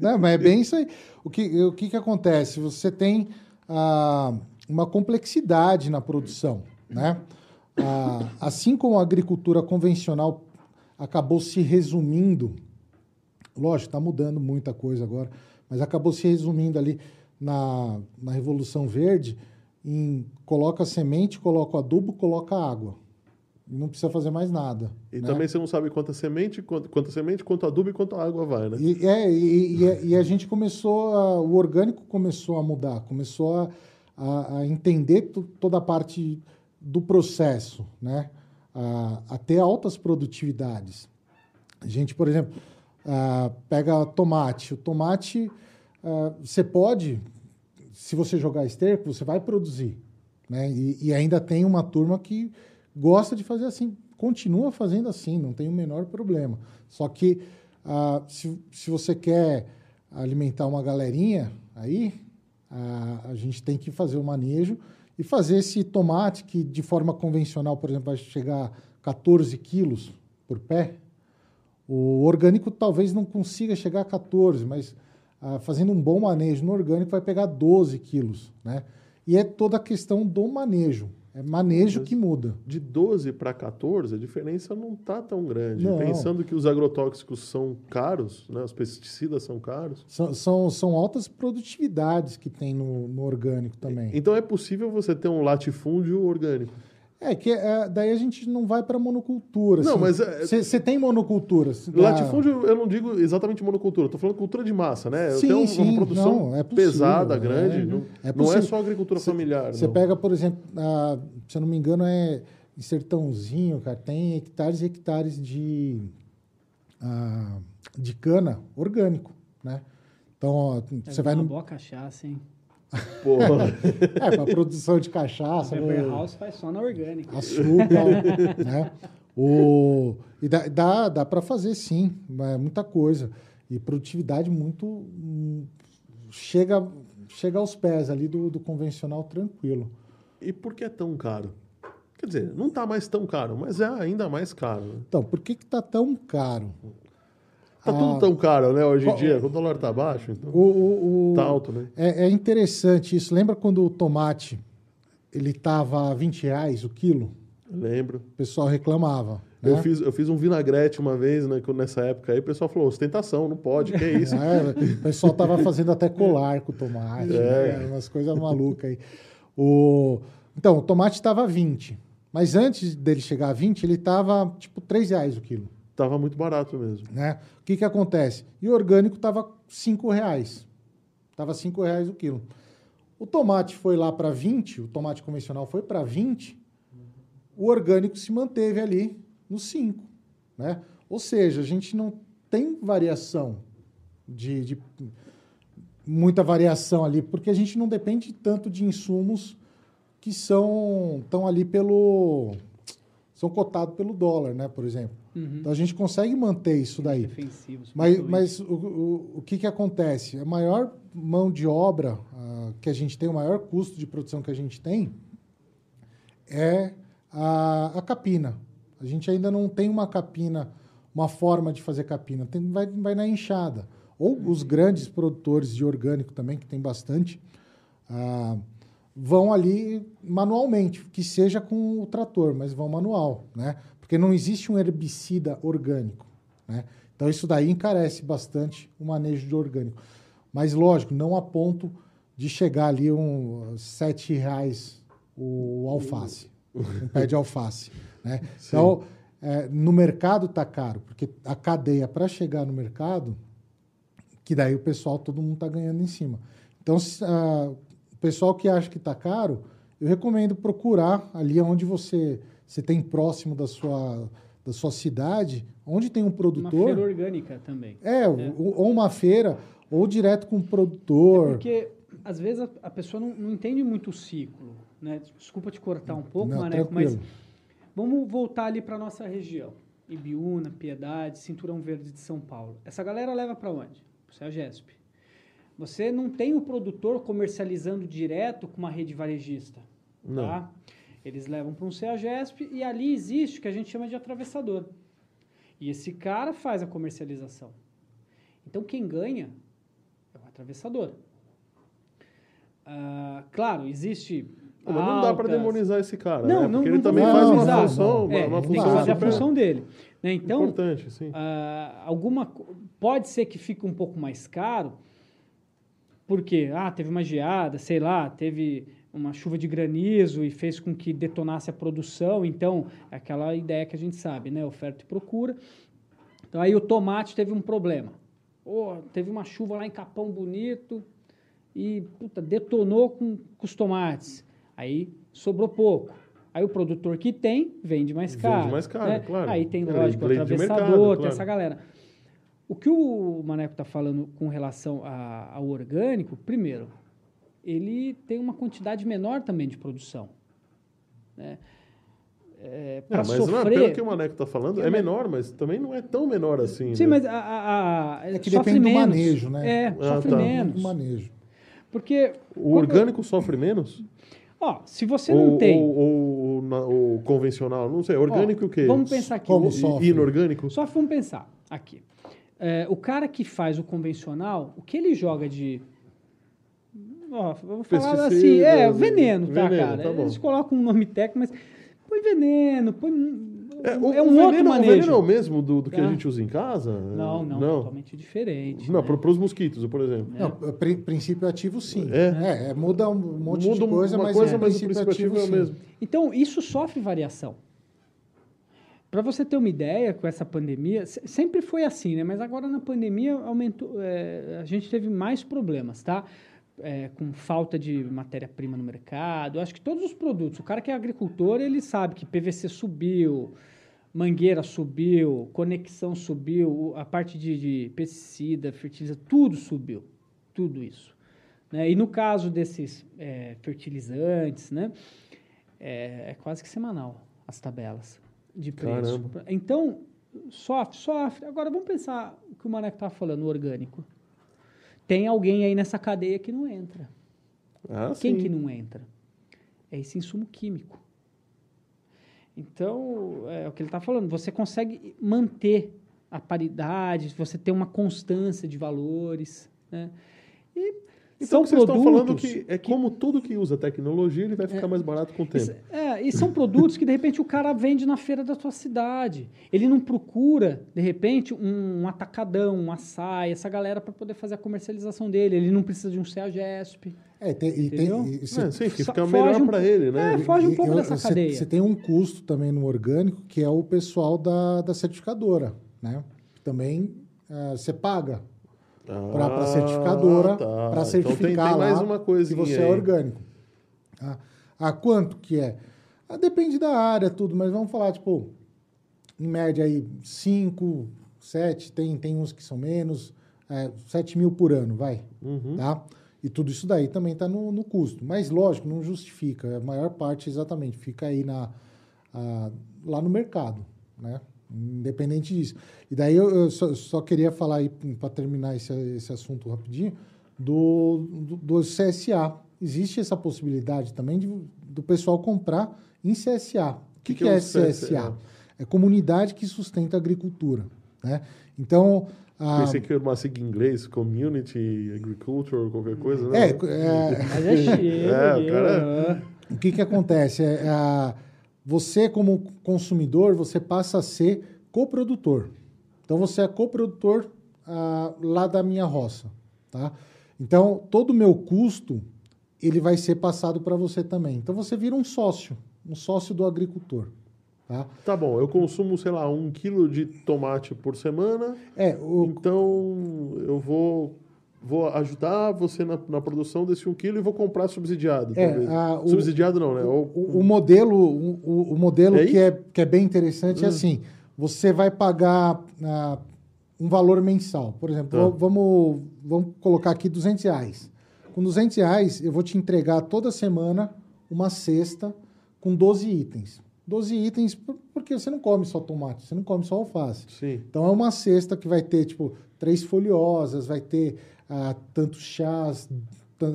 Não, mas é bem isso aí. O que, o que, que acontece? Você tem ah, uma complexidade na produção, né? Ah, assim como a agricultura convencional acabou se resumindo, lógico, está mudando muita coisa agora, mas acabou se resumindo ali na, na Revolução Verde em coloca semente, coloca adubo, coloca água. Não precisa fazer mais nada. E né? também você não sabe quanta semente, quanto, quanta semente, quanto adubo e quanto água vai, né? E, é, e, e a- e a gente começou, a- o orgânico começou a mudar, começou a, a, a entender to- toda a parte do processo, né? A, a ter altas produtividades. A gente, por exemplo, pega tomate. O tomate, você pode, se você jogar esterco, você vai produzir. Né? E, e ainda tem uma turma que gosta de fazer assim, continua fazendo assim, não tem o menor problema. Só que ah, se, se você quer alimentar uma galerinha, aí ah, a gente tem que fazer o manejo e fazer esse tomate que de forma convencional, por exemplo, vai chegar a 14 quilos por pé, o orgânico talvez não consiga chegar a 14, mas ah, fazendo um bom manejo no orgânico vai pegar 12 quilos, né? E é toda a questão do manejo. É manejo que muda. De 12 para 14, a diferença não está tão grande. Não. Pensando que os agrotóxicos são caros, né? os pesticidas são caros. São, são, são altas produtividades que tem no, no orgânico também. Então é possível você ter um latifúndio orgânico. É que é, daí a gente não vai para monocultura. Não, mas é- Você tem monocultura. cê dá- Latifúndio, eu não digo exatamente monocultura, estou falando cultura de massa, né? Sim, Tem um- sim, uma produção não, é possível, pesada, é, grande. né? não, É não é só agricultura familiar. Você pega, por exemplo, a- se eu não me engano, é em Sertãozinho, cara, tem hectares e hectares de, ah, de cana orgânico, né? Então, ó, você vai uma no. boa cachaça, hein? Porra. É, para produção de cachaça, Beber no- House faz só na orgânica. açúcar, né? O, e dá, dá, dá para fazer, sim, é muita coisa. E produtividade muito. chega, chega aos pés ali do, do convencional tranquilo. E por que é tão caro? Quer dizer, não está mais tão caro, mas é ainda mais caro. né? Então, por que está tão caro? Tá tudo tão caro, né, hoje em dia. O dólar tá baixo, então O, o, o- tá alto, né? é, é interessante isso. Lembra quando o tomate ele estava a 20 reais o quilo? Eu lembro. O pessoal reclamava. Eu, né? fiz, eu fiz um vinagrete uma vez, né, nessa época aí, o pessoal falou, ostentação, não pode, que é isso? É, o pessoal tava fazendo até colar com o tomate, É. né? umas coisas malucas aí. O... Então, o tomate estava 20. Mas antes dele chegar a 20, ele estava tipo 3 reais o quilo. Tava muito barato mesmo. Né? O que, que acontece? E o orgânico estava 5 reais. Estava 5 reais o quilo. O tomate foi lá para 20, o tomate convencional foi para 20, o orgânico se manteve ali no 5. Né? Ou seja, a gente não tem variação de, de muita variação ali, porque a gente não depende tanto de insumos que são estão ali pelo são cotados pelo dólar, né, por exemplo. Uhum. Então a gente consegue manter isso daí. Mas, mas o, o, o que, que acontece? A maior mão de obra ah, que a gente tem, o maior custo de produção que a gente tem é a, a capina. A gente ainda não tem uma capina, uma forma de fazer capina. Tem, vai, vai na enxada. Ou os grandes produtores de orgânico também, que tem bastante, ah, vão ali manualmente, que seja com o trator, mas vão manual, né? Porque não existe um herbicida orgânico, né? Então isso daí encarece bastante o manejo de orgânico. Mas lógico, não a ponto de chegar ali um sete reais o alface, um pé de alface, né? Então é, no mercado está caro, porque a cadeia para chegar no mercado, que daí o pessoal todo mundo está ganhando em cima. Então se, o pessoal que acha que está caro, eu recomendo procurar ali onde você, você tem próximo da sua, da sua cidade, onde tem um Uma produtor. feira orgânica também. É, Ou, ou uma feira, ou direto com o produtor. É porque, às vezes, a, a pessoa não, não entende muito o ciclo. Né? Desculpa te cortar um pouco, Não, Maneco, mas vamos voltar ali para nossa região. Ibiúna, Piedade, Cinturão Verde de São Paulo. Essa galera leva para onde? Para o CEAGESP. Você não tem o produtor comercializando direto com uma rede varejista. Não. Tá? Eles levam para um CEAGESP e ali existe o que a gente chama de atravessador. E esse cara faz a comercialização. Então quem ganha é o atravessador. Ah, claro, existe. Pô, mas não dá para demonizar esse cara, Não, né? não, Porque não ele também vamos faz uma função, não. É, uma ele tem que função fazer a super função dele. Né? Então, importante, sim. ah, alguma pode ser que fique um pouco mais caro, porque ah, teve uma geada, sei lá, teve uma chuva de granizo e fez com que detonasse a produção. Então, é aquela ideia que a gente sabe, né? Oferta e procura. Então, aí o tomate teve um problema. Oh, teve uma chuva lá em Capão Bonito e puta, detonou com, com os tomates. Aí sobrou pouco. Aí o produtor que tem vende mais Vende caro. mais caro, né? claro. Aí tem, É, lógico, o lei de atravessador, mercado, tem claro. essa galera. O que o Maneco está falando com relação a- ao orgânico, primeiro, ele tem uma quantidade menor também de produção. Né? É, É, para mas não, sofrer... pelo que o Maneco está falando, é mas- menor, mas também não é tão menor assim. Sim, né? mas a, a, a- É que sofre depende do menos. manejo, né? É, Ah, sofre tá. menos. Do manejo. Porque, O orgânico sofre menos? ó, se você ou, não tem... Ou, ou convencional? Não sei. Orgânico Ó, o quê? Vamos pensar aqui. Como o- sofre? Inorgânico? Só vamos pensar aqui. É, o cara que faz o convencional, o que ele joga de. Ó, vamos falar assim, é, veneno, tá, veneno, cara? tá. Eles colocam um nome técnico, mas põe veneno, põe. É, É, o, um o outro veneno, o manejo. veneno é o mesmo do, do que a Tá. gente usa em casa? Não, não, Não, totalmente diferente. não né? para os mosquitos, por exemplo. Não, pri- princípio ativo, sim. É? É, muda um monte Muda de coisa, uma mas, coisa, o mas o princípio, princípio ativo é o mesmo. Então, isso sofre variação. Para você ter uma ideia, com essa pandemia, se- sempre foi assim, né? Mas agora na pandemia aumentou, é, a gente teve mais problemas, tá? É, com falta de matéria-prima no mercado. Acho que todos os produtos. O cara que é agricultor, ele sabe que PVC subiu, mangueira subiu, conexão subiu, a parte de, de pesticida, fertilizante, tudo subiu. Tudo isso. Né? E no caso desses é, fertilizantes, né? É, é quase que semanal as tabelas de preço. Caramba. Então, sofre, sofre. Agora vamos pensar o que o Maneco estava falando, o orgânico. Tem alguém aí nessa cadeia que não entra. Ah, Quem sim. que não entra? É esse insumo químico. Então, é o que ele está falando, você consegue manter a paridade, você tem uma constância de valores. Né? E Então, são vocês estão produtos falando que é como tudo que usa tecnologia, ele vai ficar mais barato com o tempo. É, e são produtos que, de repente, o cara vende na feira da tua cidade. Ele não procura, de repente, um, um atacadão, um açaí, essa galera para poder fazer a comercialização dele. Ele não precisa de um CEAGESP. É, tem, e tem, e cê- É, sim, que Só fica foge melhor um para ele, né? É, foge um e- pouco eu- dessa cê- cadeia. Você tem um custo também no orgânico, que é o pessoal da, da certificadora, né? Também você paga para Ah, a certificadora, tá. para Então certificar tem- tem mais uma que você é aí. orgânico. Ah, ah, quanto que é? Ah, depende da área, tudo, mas vamos falar, tipo, em média aí, 5, 7, tem, tem uns que são menos, é, 7 mil por ano, vai, Uhum. tá? E tudo isso daí também está no, no custo. Mas, lógico, não justifica. A maior parte, exatamente, fica aí na, a- lá no mercado, né? Independente disso. E daí eu, eu só, só queria falar aí, para terminar esse, esse assunto rapidinho, do, do, do CSA. Existe essa possibilidade também de, do pessoal comprar em CSA. O que, que, é, o CSA? É Comunidade que Sustenta a Agricultura. Né? Então, a- Pensei que era uma sigla em inglês, Community Agriculture, qualquer coisa, né? é, é, Mas é cheio. É, o cara- O que, que acontece? É, é, a- você, como consumidor, você passa a ser coprodutor. Então, você é coprodutor ah, lá da minha roça. Tá? Então, todo o meu custo, ele vai ser passado para você também. Então, você vira um sócio, um sócio do agricultor. Tá? Tá bom, eu consumo, sei lá, um quilo de tomate por semana, É, o, então eu vou, vou ajudar você na, na produção desse um quilo e vou comprar subsidiado, É, a- o- subsidiado não, né? Ou- O, o modelo, o, o- o modelo É que, isso? é, que é bem interessante é assim: você vai pagar ah, um valor mensal. Por exemplo, Tá. vamos, vamos colocar aqui 200 reais. Com 200 reais, eu vou te entregar toda semana uma cesta com 12 itens. 12 itens, por- porque você não come só tomate, você não come só alface. Sim. Então é uma cesta que vai ter, tipo, três folhosas, vai ter ah, tantos chás,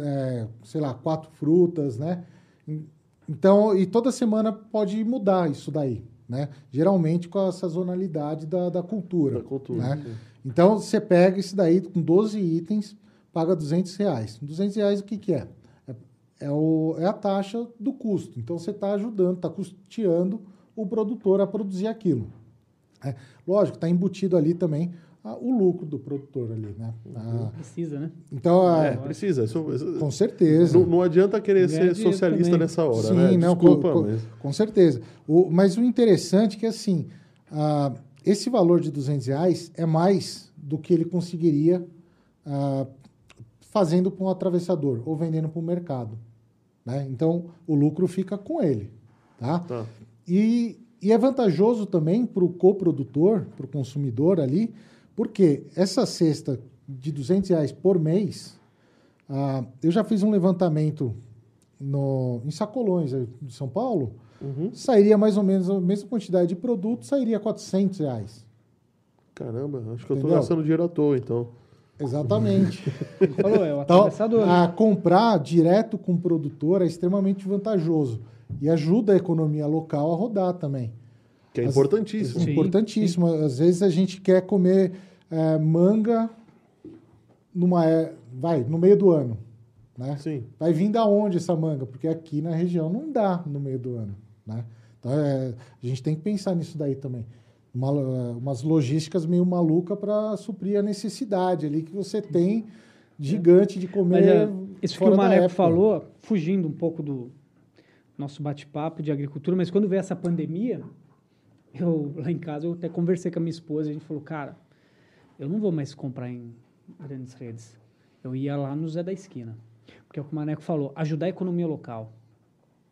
é, sei lá, quatro frutas, né? En- Então, e toda semana pode mudar isso daí, né? Geralmente com a sazonalidade da, da cultura. Da cultura, Né? Então, você pega isso daí com 12 itens, paga 200 reais. 200 reais o que, que é? É, é o, é a taxa do custo. Então, você está ajudando, está custeando o produtor a produzir aquilo. É, lógico, está embutido ali também o lucro do produtor ali, né? Ah, Precisa, né? então, É, é, precisa. Isso, isso- com certeza. não, não adianta querer ser socialista também. nessa hora, Sim, né? não, Desculpa, com, mas... com certeza. O, mas o interessante é que, assim, ah, esse valor de 200 reais é mais do que ele conseguiria ah, fazendo para um atravessador ou vendendo para o mercado. Né? Então, o lucro fica com ele. Tá? Tá. E, e é vantajoso também para o coprodutor, para o consumidor ali, porque essa cesta de 200 reais por mês, ah, eu já fiz um levantamento no, em Sacolões, de São Paulo, Uhum. sairia mais ou menos a mesma quantidade de produto, sairia 400 reais. Caramba, acho que eu tô Entendeu? gastando dinheiro à toa, então. Exatamente. Ele falou, é o Então, a comprar direto com o produtor é extremamente vantajoso e ajuda a economia local a rodar também. Que é As- importantíssimo. Sim, importantíssimo. Às vezes a gente quer comer é, manga numa, é, vai, no meio do ano. Né? Sim. Vai vir da onde essa manga? Porque aqui na região não dá no meio do ano. Né? Então é, a gente tem que pensar nisso daí também. Uma, umas logísticas meio maluca para suprir a necessidade ali que você tem gigante de Mas comer. é, isso que o Maneco falou, fugindo um pouco do nosso bate-papo de agricultura, mas quando veio essa pandemia, eu lá em casa eu até conversei com a minha esposa, a gente falou, cara, eu não vou mais comprar em grandes redes. Eu ia lá no Zé da Esquina. Porque é o que o Maneco falou, ajudar a economia local.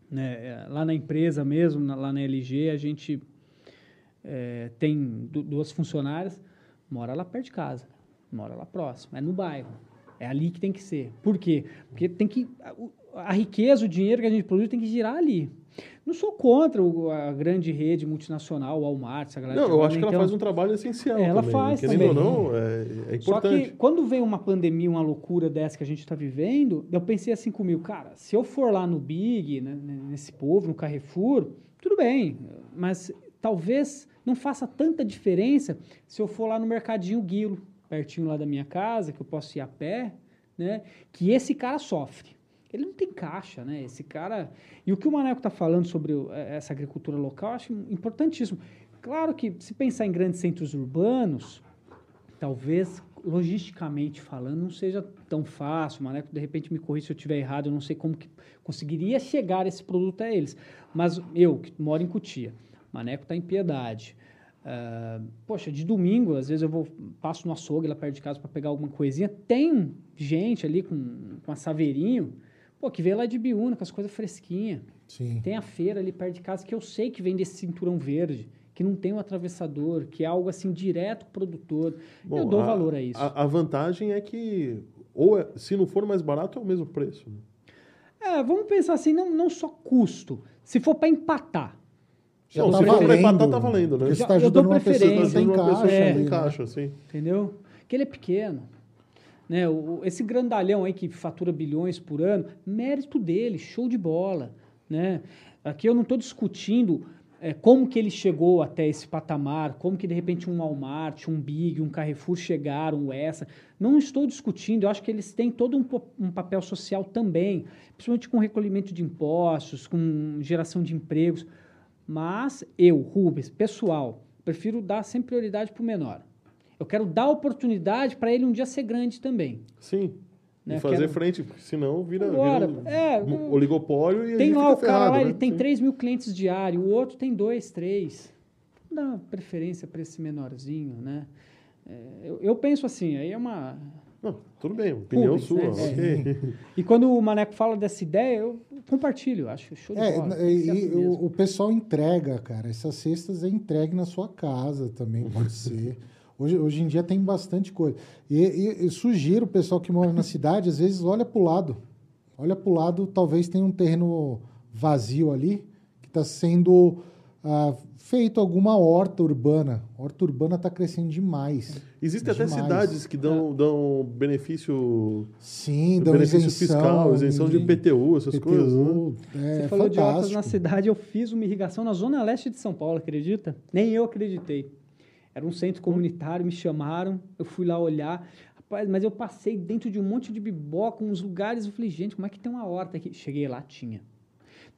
Né? É, Lá na empresa mesmo, lá na LG, a gente é, tem du- duas funcionárias, mora lá perto de casa, mora lá próximo, é no bairro. É ali que tem que ser. Por quê? Porque tem que. A, riqueza, o dinheiro que a gente produz tem que girar ali. Não sou contra a grande rede multinacional, o Walmart, essa galera. Não, eu acho que ela então- faz um trabalho essencial. Ela também. faz Querendo ou também. não, é, é Só importante. que quando vem uma pandemia, uma loucura dessa que a gente está vivendo, eu pensei assim comigo, cara, se eu for lá no Big, né, nesse povo, no Carrefour, tudo bem, mas talvez não faça tanta diferença se eu for lá no Mercadinho Guilo, pertinho lá da minha casa, que eu posso ir a pé, né, que esse cara sofre. Ele não tem caixa, né? Esse cara. E o que o Maneco está falando sobre eh, essa agricultura local, eu acho importantíssimo. Claro que, se pensar em grandes centros urbanos, talvez logisticamente falando não seja tão fácil. O Maneco, de repente, me corrija se eu estiver errado, eu não sei como que conseguiria chegar esse produto a eles. Mas eu, que moro em Cutia, Maneco está em Piedade, Uh, poxa, de domingo, às vezes eu vou passo no açougue lá perto de casa para pegar alguma coisinha. Tem gente ali com, com a saveirinho, pô, que vem lá de Biúna, com as coisas fresquinhas. Sim. Tem a feira ali perto de casa que eu sei que vem desse cinturão verde, que não tem um atravessador, que é algo assim direto pro produtor. Bom, eu dou a- valor a isso. A, a vantagem é que, ou é- se não for mais barato, é o mesmo preço. né? É, vamos pensar assim, não, não só custo. Se for para empatar, Já Não, tá se for pra valendo, empatar, tá valendo, né? Porque você tá eu dou ajudando uma pessoa Uma pessoa caixa. é. ali, né? caixa, assim. entendeu? Que ele é pequeno. Né? O, esse grandalhão aí que fatura bilhões por ano, mérito dele, show de bola. Né? Aqui eu não estou discutindo é, como que ele chegou até esse patamar, como que de repente um Walmart, um Big, um Carrefour chegaram, essa. Não estou discutindo, eu acho que eles têm todo um, um papel social também, principalmente com recolhimento de impostos, com geração de empregos. Mas eu, Rubens, pessoal, prefiro dar sempre prioridade para o menor. Eu quero dar oportunidade para ele um dia ser grande também. Sim. Né? E fazer Quero- frente, porque senão vira, Agora, vira um é, um oligopólio e a Tem lá o cara ferrado, lá, né? ele tem Sim. 3 mil clientes diários, o outro tem dois, três. Dá preferência para esse menorzinho, né? É, eu, eu penso assim, aí é uma... Não, tudo bem, opinião Rubens, sua, né? ok. E quando o Maneco fala dessa ideia, eu compartilho, acho show de É, bola. e, e o, o pessoal entrega, cara. Essas cestas é entregue na sua casa também, pode ser. Hoje, hoje em dia tem bastante coisa. E, e, e sugiro o pessoal que mora na cidade, às vezes olha para o lado. Olha para o lado, talvez tenha um terreno vazio ali, que está sendo ah, feito alguma horta urbana. A horta urbana está crescendo demais. Existem até cidades que dão, dão benefício, Sim, dão benefício isenção. fiscal, isenção de IPTU, essas PTU, coisas, né? É, Você falou de hortas fantástico. na cidade, eu fiz uma irrigação na zona leste de São Paulo, acredita? Nem eu acreditei. Era um centro comunitário, me chamaram, eu fui lá olhar. Rapaz, mas eu passei dentro de um monte de biboca, uns lugares, eu falei, gente, como é que tem uma horta aqui? Cheguei lá, tinha.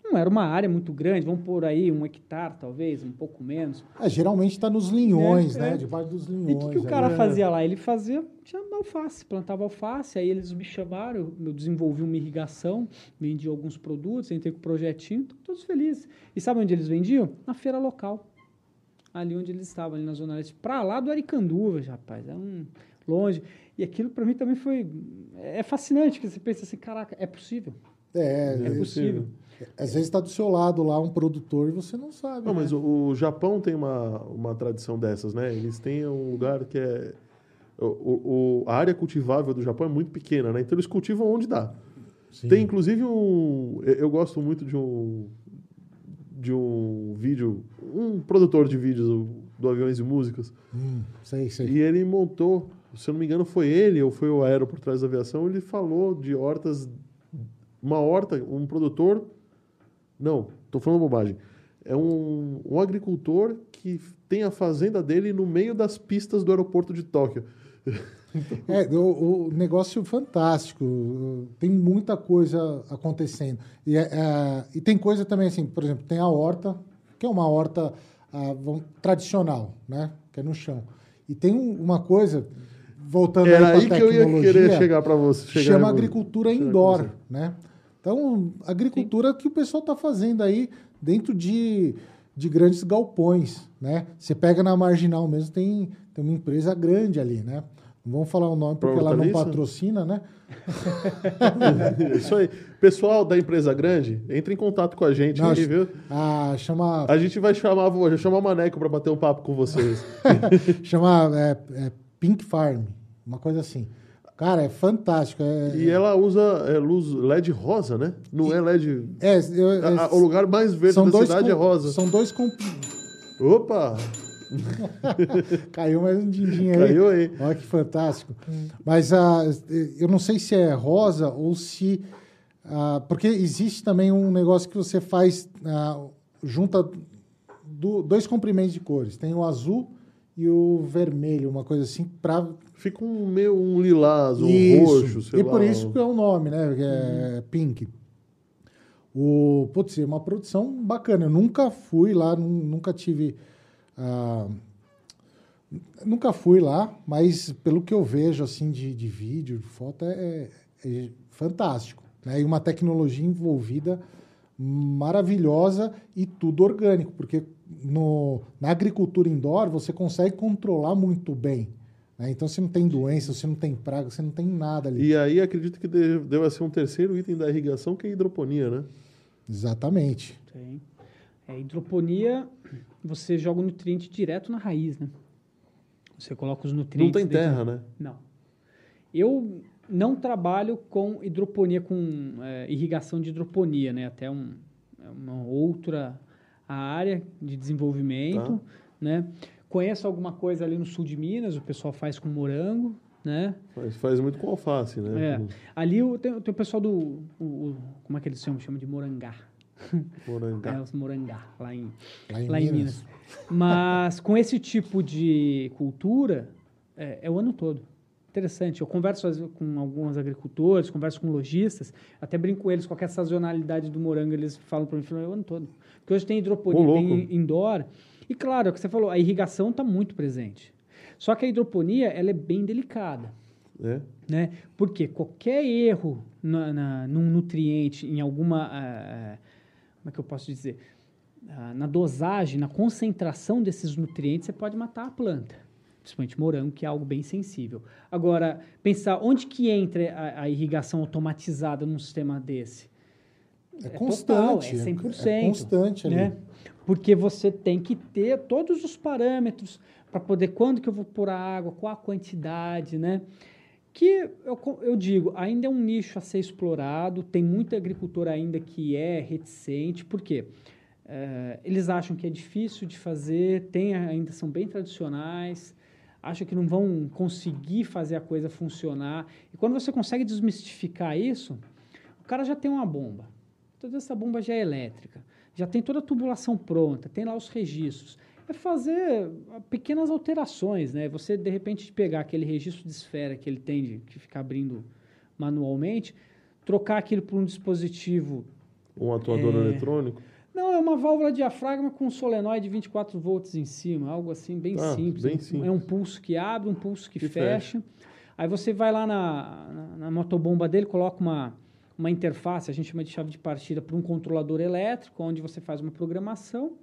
Não era uma área muito grande, vamos por aí um hectare, talvez, um pouco menos. Ah, geralmente está nos linhões, É, né? é. Debaixo dos E linhões. o que, que o cara é. fazia lá? Ele fazia tinha alface, plantava alface, aí eles me chamaram, eu, desenvolvi uma irrigação, vendi alguns produtos, entrei com o projetinho, todos felizes. E sabe onde eles vendiam? Na feira local. Ali onde eles estavam, ali na Zona Leste. Pra lá do Aricanduva, rapaz, é um longe. E aquilo para mim também foi... É fascinante, que você pensa assim, caraca, é possível. É, É é, possível. às vezes está do seu lado lá um produtor e você não sabe. Não, né? mas o, o Japão tem uma, uma tradição dessas, né? Eles têm um lugar que é... O, o- a área cultivável do Japão é muito pequena, né? Então eles cultivam onde dá. Sim. Tem inclusive um. Eu eu gosto muito de um. De um vídeo. Um produtor de vídeos do, Aviões e Músicas. Hum, sei, sei. E ele montou, se eu não me engano, foi ele ou foi o Aero por trás da aviação. Ele falou de hortas. Uma horta, um produtor. Não, estou falando bobagem. É um, um agricultor que tem a fazenda dele no meio das pistas do aeroporto de Tóquio. É, o, o negócio fantástico. Tem muita coisa acontecendo. E, é, é, e tem coisa também assim, por exemplo, tem a horta, que é uma horta ah, vamos- tradicional, né? Que é no chão. E tem um- uma coisa, voltando Era aí aí que eu ia querer chegar para você. chegar chama agricultura indoor, né? Então, agricultura que o pessoal está fazendo aí dentro de, de grandes galpões, né? Você pega na Marginal mesmo, tem, tem uma empresa grande ali, né? Vamos falar o nome porque ela não patrocina, né? Isso aí. Pessoal da empresa grande, entre em contato com a gente Não, aí, viu? Ah, chama A gente vai chamar, vou chamar Maneco para bater um papo com vocês. chama é, é Pink Farm, uma coisa assim. Cara, é fantástico. É, E ela usa é, luz LED rosa, né? Não é LED. é, eu- é- o lugar mais verde da cidade é com- rosa. São dois com... Opa! Caiu mais um din-din aí. Caiu aí. Olha que fantástico. Mas ah, eu não sei se é rosa ou se. ah, porque existe também um negócio que você faz, ah, junta do- dois comprimentos de cores. Tem o azul e o vermelho, uma coisa assim, para. Fica um meio um lilás, um Isso. roxo, sei e lá. por isso que é o nome, né? É pink. O, putz, é uma produção bacana. Eu nunca fui lá, nu- nunca tive. Ah, nunca fui lá, mas pelo que eu vejo assim de, de vídeo, de foto, é, é fantástico. Né? E uma tecnologia envolvida maravilhosa e tudo orgânico, porque no, na agricultura indoor você consegue controlar muito bem. Né? Então você não tem doença, você não tem praga, você não tem nada ali. E aí acredito que deve- deva ser um terceiro item da irrigação, que é a hidroponia, né? Exatamente. Tem. É, hidroponia, você joga o nutriente direto na raiz, né? Você coloca os Não nutrientes. tem dentro- terra, né? Não. Eu não trabalho com hidroponia, com é, irrigação de hidroponia, né? Até um, é uma outra área de desenvolvimento, Tá. né? Conheço alguma coisa ali no sul de Minas, o pessoal faz com morango, né? Faz, faz muito com alface, né? É. Ali o- tem, tem o pessoal do... o- o- como é que eles chamam? Chama de morangá. Morangá. É, os morangá, lá em, Lá em lá em Minas. Minas. Mas com esse tipo de cultura, é, é o ano todo. Interessante. Eu converso com alguns agricultores, converso com lojistas, até brinco com eles, qualquer sazonalidade do morango, eles falam para mim, falam, é o ano todo. Porque hoje tem hidroponia, Ô, tem indoor. E claro, é o que você falou, a irrigação está muito presente. Só que a hidroponia, ela é bem delicada É. né? Porque qualquer erro na, na, num nutriente, em alguma. ah, como é que eu posso dizer? Ah, na dosagem, na concentração desses nutrientes, você pode matar a planta. Principalmente morango, que é algo bem sensível. Agora, pensar onde que entra a, a irrigação automatizada num sistema desse? É, total, constante. é 100%. É constante ali. né? Porque você tem que ter todos os parâmetros para poder quando que eu vou pôr a água, qual a quantidade, né? Que eu, eu digo, ainda é um nicho a ser explorado, tem muito agricultor ainda que é reticente, por quê? Eh, eles acham que é difícil de fazer, tem, ainda são bem tradicionais, acham que não vão conseguir fazer a coisa funcionar. E quando você consegue desmistificar isso, o cara já tem uma bomba. Toda essa bomba já é elétrica. Já tem toda a tubulação pronta, tem lá os registros. É fazer pequenas alterações, né? Você, de repente, pegar aquele registro de esfera que ele tem de que ficar abrindo manualmente, trocar aquilo por um dispositivo. Um atuador É. eletrônico. Não, é uma válvula diafragma com um solenoide de 24 volts em cima, algo assim bem Ah, simples. bem simples. É um pulso que abre, um pulso que, Que fecha. Aí você vai lá na, na, na motobomba dele, coloca uma, uma interface, a gente chama de chave de partida, para um controlador elétrico, onde você faz uma programação.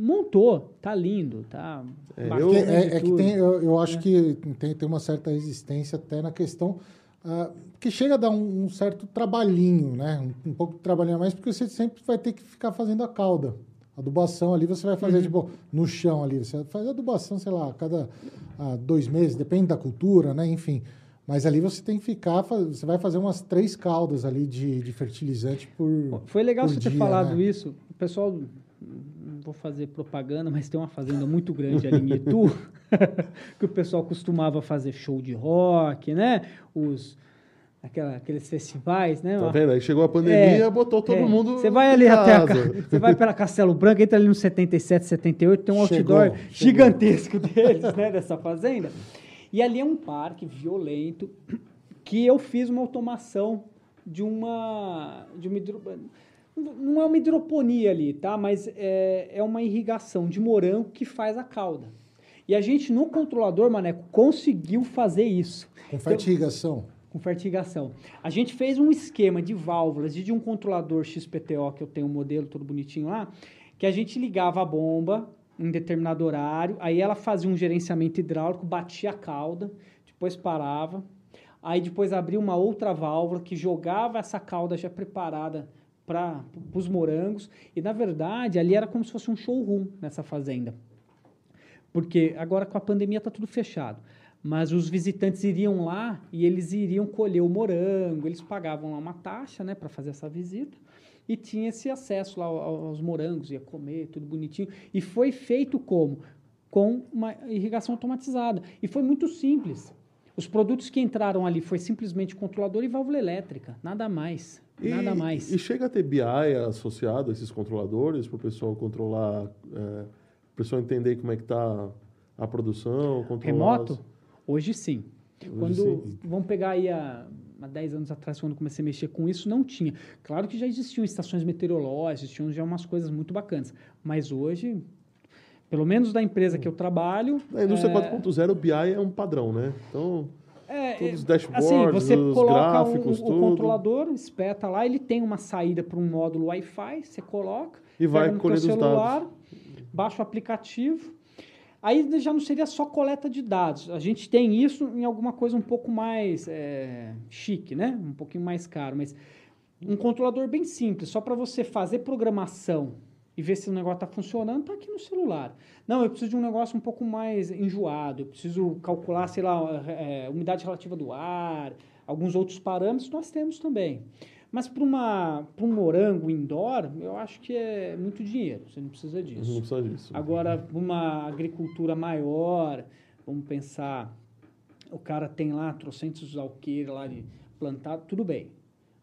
Montou, tá lindo, tá É, eu- é, é que tem, eu, eu acho que tem, tem uma certa resistência até na questão ah, que chega a dar um, um certo trabalhinho, né? Um, um pouco de trabalhinho a mais, porque você sempre vai ter que ficar fazendo a cauda. Adubação ali você vai fazer, Uhum. tipo, no chão ali. Você vai fazer adubação, sei lá, a cada ah, dois meses, depende da cultura, né? Enfim. Mas ali você tem que ficar, você vai fazer umas três caudas ali de, de fertilizante por. Foi legal por você ter dia, falado né? isso. O pessoal, vou fazer propaganda, mas tem uma fazenda muito grande ali em Itu, que o pessoal costumava fazer show de rock, né? Os, aquela, aqueles festivais, né? Tá vendo? Aí chegou a pandemia, É, botou todo é. mundo. Você vai ali até a, casa. ca- você vai pela Castelo Branco, entra ali no 77, 78, tem um Chegou, outdoor chegou. gigantesco deles, né, dessa fazenda. E ali é um parque violento que eu fiz uma automação de uma de uma hidro- não é uma hidroponia ali, tá? Mas é, é uma irrigação de morango que faz a cauda. E a gente no controlador, Maneco, conseguiu fazer isso Com fertigação. com fertigação. A gente fez um esquema de válvulas e de um controlador XPTO, que eu tenho um modelo todo bonitinho lá, que a gente ligava a bomba em determinado horário, aí ela fazia um gerenciamento hidráulico, batia a cauda, depois parava, aí depois abria uma outra válvula que jogava essa cauda já preparada para os morangos, e na verdade ali era como se fosse um showroom nessa fazenda. Porque agora com a pandemia está tudo fechado. Mas os visitantes iriam lá e eles iriam colher o morango, eles pagavam lá uma taxa né, para fazer essa visita e tinha esse acesso lá ao- aos morangos, ia comer, tudo bonitinho. E foi feito como? Com uma irrigação automatizada. E foi muito simples. Os produtos que entraram ali foi simplesmente controlador e válvula elétrica, nada mais. E- nada mais. E chega a ter BI associado a esses controladores para o pessoal controlar, é, o pessoal entender como é que está a produção, controlar. Remoto? as- Hoje sim. Hoje Quando, sim. Vamos pegar aí há, há 10 anos atrás, quando comecei a mexer com isso, não tinha. Claro que já existiam estações meteorológicas, existiam já umas coisas muito bacanas. Mas hoje, pelo menos da empresa que eu trabalho... Na indústria é, 4.0, o BI é um padrão, né? Então, todos os é, dashboards, assim, você os coloca um- gráficos, o, tudo. o controlador, espeta lá, ele tem uma saída para um módulo Wi-Fi, você coloca, E vai os celular, baixa o aplicativo. Aí já não seria só coleta de dados. A gente tem isso em alguma coisa um pouco mais é, chique, né? Um pouquinho mais caro, mas um controlador bem simples, só para você fazer programação e ver se o negócio está funcionando, está aqui no celular. Não, eu preciso de um negócio um pouco mais enjoado, eu preciso calcular, sei lá, é, umidade relativa do ar, alguns outros parâmetros nós temos também. Mas para um morango indoor, eu acho que é muito dinheiro, você não precisa disso. Não precisa disso. Agora, uma agricultura maior, vamos pensar, o cara tem lá trocentos alqueires lá de plantado, tudo bem.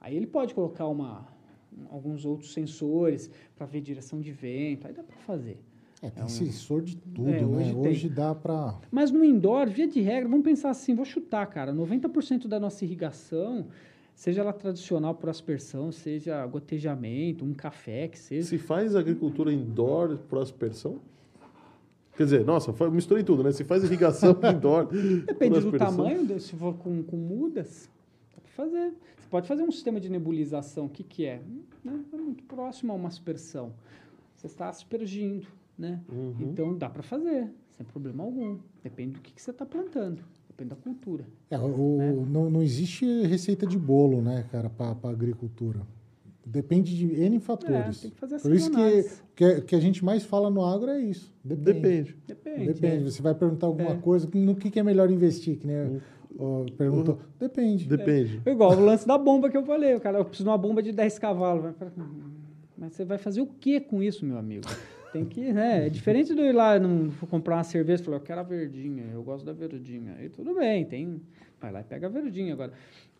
Aí ele pode colocar uma, alguns outros sensores para ver direção de vento, aí dá para fazer. É, tem é um... sensor de tudo, é, hoje né? Hoje dá para... Mas no indoor, via de regra, vamos pensar assim, vou chutar, cara, 90% da nossa irrigação seja ela tradicional por aspersão, seja gotejamento, um café, que seja. Se faz agricultura indoor por aspersão? Quer dizer, nossa, misturei tudo, né? Se faz irrigação indoor. Depende do tamanho, se for com, com mudas, dá para fazer. Pode fazer um sistema de nebulização, o que, que é? Né? É muito próximo a uma aspersão. Você está aspergindo, né? Uhum. Então dá para fazer, sem problema algum. Depende do que, que você está plantando. Depende da cultura. É, o, né? não, não existe receita de bolo, né, cara, para a agricultura. Depende de N fatores. É, tem que fazer Por isso que, que, que, a gente mais fala no agro é isso. Depende. Depende. Depende. Depende. É. Você vai perguntar alguma é. coisa, no que, que é melhor investir, que né? Uhum. perguntou. Depende. Depende. É. Igual o lance da bomba que eu falei. O cara, eu preciso de uma bomba de 10 cavalos. Mas você vai fazer o que com isso, meu amigo? Tem que, né? É diferente do ir lá não comprar uma cerveja e falar, eu quero a verdinha, eu gosto da verdinha. Aí tudo bem, tem. Vai lá e pega a verdinha. Agora,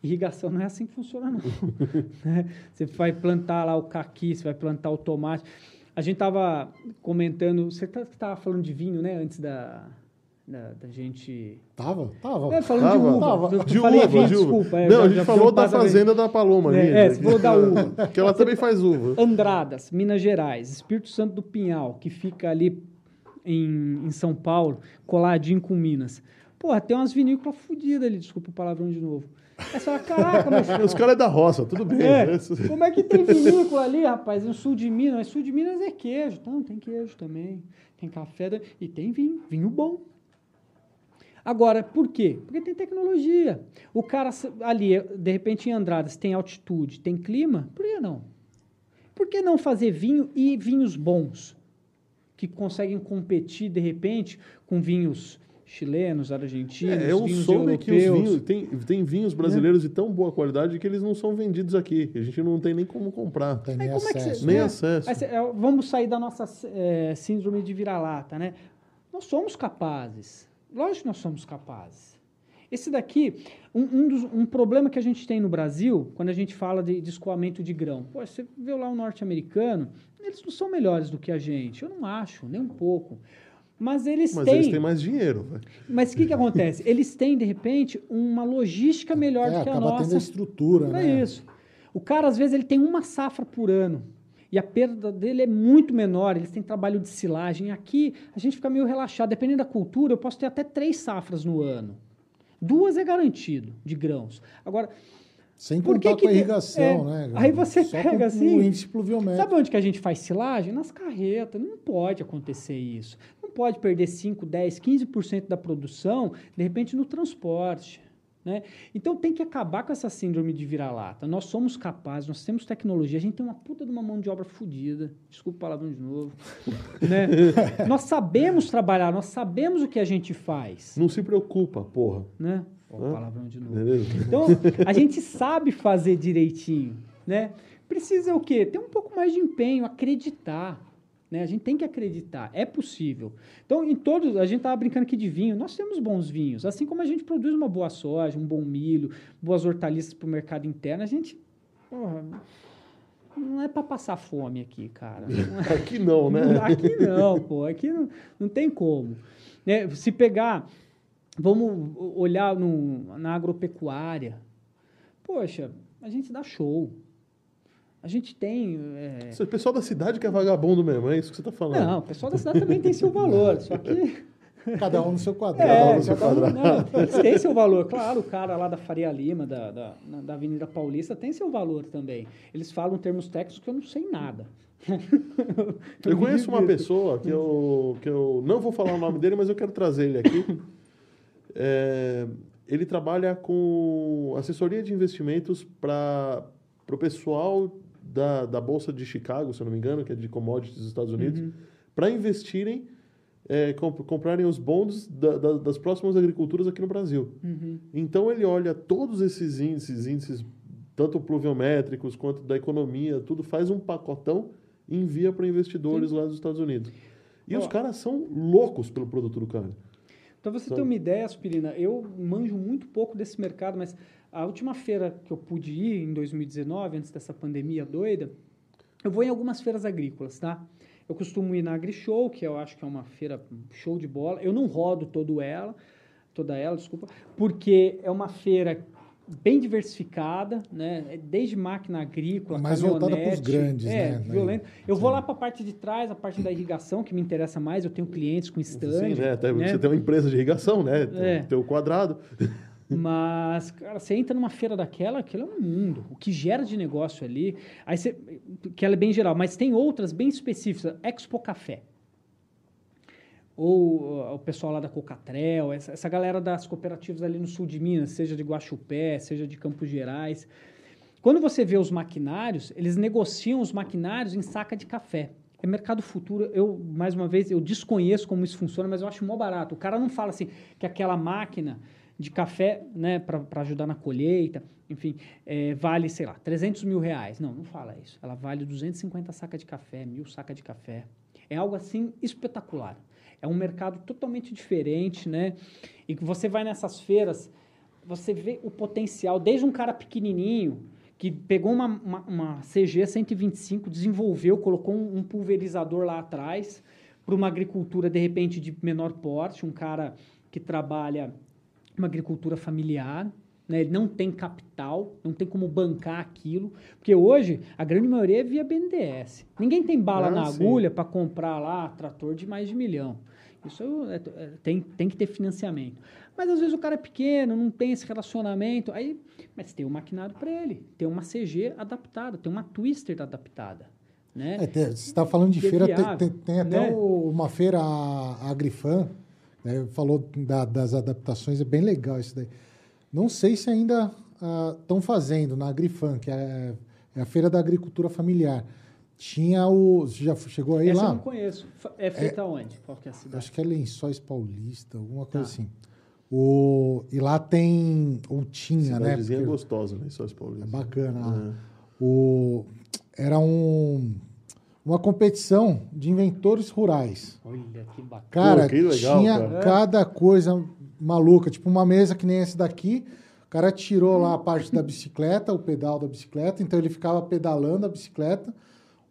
irrigação não é assim que funciona, não. Né? você vai plantar lá o caqui, você vai plantar o tomate. A gente estava comentando, você estava tá, falando de vinho, né, antes da, da, da, gente. Tava? Tava. É, falando tava, de uva. Tava. De falei uva, de uva. desculpa. É, não, já, a gente falou da fazenda da Paloma. É, é, você falou da uva. que ela também faz uva. Andradas, Minas Gerais, Espírito Santo do Pinhal, que fica ali em, em São Paulo, coladinho com Minas. Porra, tem umas vinícolas fodidas ali, desculpa o palavrão de novo. É só, caraca, mas. Os caras é da roça, tudo bem. É, né? como é que tem vinícola ali, rapaz? No sul de Minas, mas sul de Minas é queijo. Então, tem queijo também. Tem café e tem vinho, vinho bom. Agora, por quê? Porque tem tecnologia. O cara ali, de repente, em Andradas, tem altitude, tem clima, por que não? Por que não fazer vinho e vinhos bons? Que conseguem competir, de repente, com vinhos chilenos, argentinos, é, eu vinhos soube europeus. que os vinhos, tem, tem vinhos brasileiros é. de tão boa qualidade que eles não são vendidos aqui. A gente não tem nem como comprar. Tem nem acesso. É você, nem é, acesso. É, vamos sair da nossa é, síndrome de vira-lata, né? Nós somos capazes. Lógico que nós somos capazes. Esse daqui, um, um, dos, um, problema que a gente tem no Brasil, quando a gente fala de, de escoamento de grão, pô, você vê lá o norte-americano, eles não são melhores do que a gente. Eu não acho, nem um pouco. Mas eles Mas têm. eles têm mais dinheiro. Véio. Mas o que, que acontece? Eles têm, de repente, uma logística melhor é, do que a nossa. Tendo a estrutura, Não é né? É isso. O cara, às vezes, ele tem uma safra por ano e a perda dele é muito menor, eles têm trabalho de silagem. Aqui a gente fica meio relaxado, dependendo da cultura, eu posso ter até três safras no ano. Duas é garantido de grãos. Agora, sem contar com a irrigação, é, né? Aí você Só pega assim. O índice pluviométrico. Sabe onde que a gente faz silagem? Nas carretas. Não pode acontecer isso. Não pode perder 5, 10, 15% da produção, de repente, no transporte. Né? Então tem que acabar com essa síndrome de vira-lata. Nós somos capazes, nós temos tecnologia, a gente tem uma puta de uma mão de obra fodida. Desculpa o palavrão de novo. né? nós sabemos trabalhar, nós sabemos o que a gente faz. Não se preocupa, porra. Né? Palavrão de novo. Beleza. Então, a gente sabe fazer direitinho. Né? Precisa o quê? Ter um pouco mais de empenho, acreditar. Né? A gente tem que acreditar, é possível. Então, em todos, a gente estava brincando aqui de vinho, nós temos bons vinhos, assim como a gente produz uma boa soja, um bom milho, boas hortaliças para o mercado interno, a gente. Porra, não é para passar fome aqui, cara. aqui não, né? Aqui não, pô, aqui não, não tem como. Né? Se pegar, vamos olhar no, na agropecuária, poxa, a gente dá show. A gente tem. É... O pessoal da cidade que é vagabundo mesmo, é isso que você está falando? Não, o pessoal da cidade também tem seu valor, só que. Cada um no seu quadrado. Cada um É, no seu cada um, quadrado. não, eles têm seu valor. Claro, o cara lá da Faria Lima, da, da, da Avenida Paulista, tem seu valor também. Eles falam termos técnicos que eu não sei nada. Eu conheço uma pessoa que eu, que eu não vou falar o nome dele, mas eu quero trazer ele aqui. É, ele trabalha com assessoria de investimentos para o pessoal da, da Bolsa de Chicago, se eu não me engano, que é de commodities dos Estados Unidos, para investirem, é, comp- comprarem os bonds da- da- das próximas agriculturas aqui no Brasil. Então ele olha todos esses índices, índices tanto pluviométricos quanto da economia, tudo faz um pacotão e envia para investidores lá dos Estados Unidos. E Ó. os caras são loucos pelo produto do cara. Para você Sabe? ter uma ideia, Aspirina, eu manjo muito pouco desse mercado, mas a última feira que eu pude ir, em 2019, antes dessa pandemia doida, eu vou em algumas feiras agrícolas, tá? Eu costumo ir na AgriShow, que eu acho que é uma feira show de bola. Eu não rodo todo ela, toda ela, desculpa, porque é uma feira bem diversificada, né? Desde máquina agrícola, Mais voltada pros caminhonete, grandes, é, né? violento. Eu vou Sim. lá para a parte de trás, a parte da irrigação, que me interessa mais. Eu tenho clientes com stand. Sim, né? Né? Você tem uma empresa de irrigação, né? Tem, É. tem o quadrado. Mas, cara, você entra numa feira daquela, aquilo é um mundo. O que gera de negócio ali, aí você, que ela é bem geral, mas tem outras bem específicas. Expo Café. Ou uh, o pessoal lá da Cocatrel, essa, essa galera das cooperativas ali no sul de Minas, seja de Guaxupé, seja de Campos Gerais. Quando você vê os maquinários, eles negociam os maquinários em saca de café. É mercado futuro. Eu, mais uma vez, eu desconheço como isso funciona, mas eu acho mó barato. O cara não fala assim que aquela máquina de café, né, para ajudar na colheita, enfim, é, vale, sei lá, 300 mil reais. Não, não fala isso. Ela vale 250 sacas de café, mil sacas de café. É algo assim espetacular. É um mercado totalmente diferente, né? E que você vai nessas feiras, você vê o potencial, desde um cara pequenininho, que pegou uma, uma, uma CG 125, desenvolveu, colocou um, um pulverizador lá atrás, para uma agricultura, de repente, de menor porte, um cara que trabalha uma agricultura familiar, né? ele não tem capital, não tem como bancar aquilo, porque hoje a grande maioria é via BNDES. Ninguém tem bala Ah, na sim. agulha para comprar lá trator de mais de milhão. Isso é- é- tem, tem que ter financiamento. Mas às vezes o cara é pequeno, não tem esse relacionamento, aí, mas tem um maquinário para ele, tem uma CG adaptada, tem uma Twister adaptada. Né? É, você está falando de é feira, tem, tem- tem até né? o- uma feira, a Agrifan, né, falou da- das adaptações, é bem legal isso daí. Não sei se ainda estão fazendo na Agrifan, que é, é a feira da agricultura familiar. Tinha o. Você já chegou aí Essa eu lá? não conheço. É feita onde? Qual que é a cidade? Acho que é Lençóis Paulista, alguma coisa Tá. assim. O, e lá tem. Ou tinha, né? Porque- gostosa, né? Só é bacana. O, era um, uma competição de inventores rurais. Olha que bacana. Cara, Pô, que legal, tinha cara. cada coisa maluca. Tipo, uma mesa que nem esse daqui. O cara tirou lá a parte da bicicleta, o pedal da bicicleta. Então, ele ficava pedalando a bicicleta.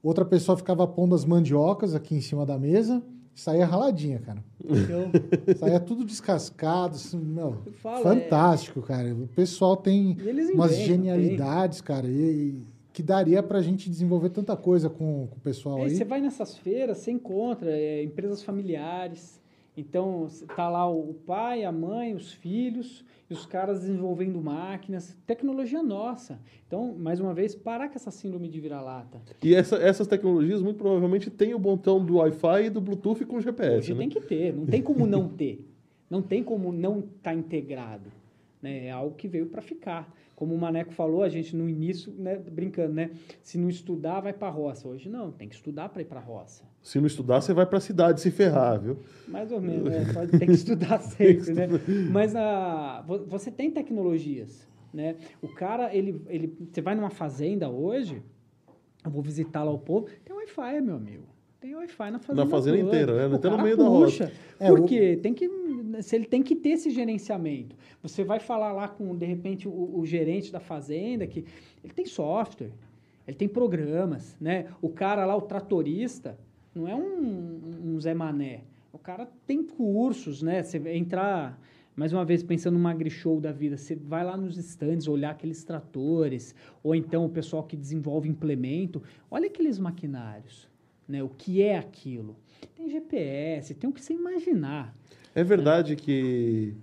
Outra pessoa ficava pondo as mandiocas aqui em cima da mesa. Saía raladinha, cara. Então, Saía tudo descascado. Assim, meu, Eu falo, fantástico, cara. O pessoal tem umas inventam, genialidades, cara. E, e que daria pra gente desenvolver tanta coisa com, com o pessoal Aí aí. você vai nessas feiras, você encontra é, empresas familiares. Então, tá lá o pai, a mãe, os filhos, e os caras desenvolvendo máquinas. Tecnologia nossa. Então, mais uma vez, parar com essa síndrome de vira-lata. E essa- essas tecnologias, muito provavelmente, têm o botão do Wi-Fi e do Bluetooth com GPS, Hoje né? tem que ter, não tem como não ter. Não tem como não estar integrado. Né? É algo que veio para ficar. Como o Maneco falou, a gente no início, né, brincando, né? Se não estudar, vai para a roça. Hoje não, tem que estudar para ir para a roça. Se não estudar, você vai pra cidade se ferrar, viu? Mais ou menos, né? Ter que estudar sempre, né? Mas a, vo- você tem tecnologias, né? O cara, ele, ele, você vai numa fazenda hoje, eu vou visitar lá o povo, tem Wi-Fi, meu amigo. Tem Wi-Fi na fazenda. Na fazenda toda. inteira, né? Até no meio da puxa. É, Por o-? Tem que, se ele tem que ter esse gerenciamento. Você vai falar lá com, de repente, o, o gerente da fazenda, que ele tem software, ele tem programas, né? O cara lá, o tratorista, não é um, um Zé Mané. O cara tem cursos, né? Você entrar, mais uma vez, pensando numa agri-show da vida, você vai lá nos stands olhar aqueles tratores, ou então o pessoal que desenvolve implemento, olha aqueles maquinários, né? O que é aquilo? Tem GPS, tem o que você imaginar. É verdade que,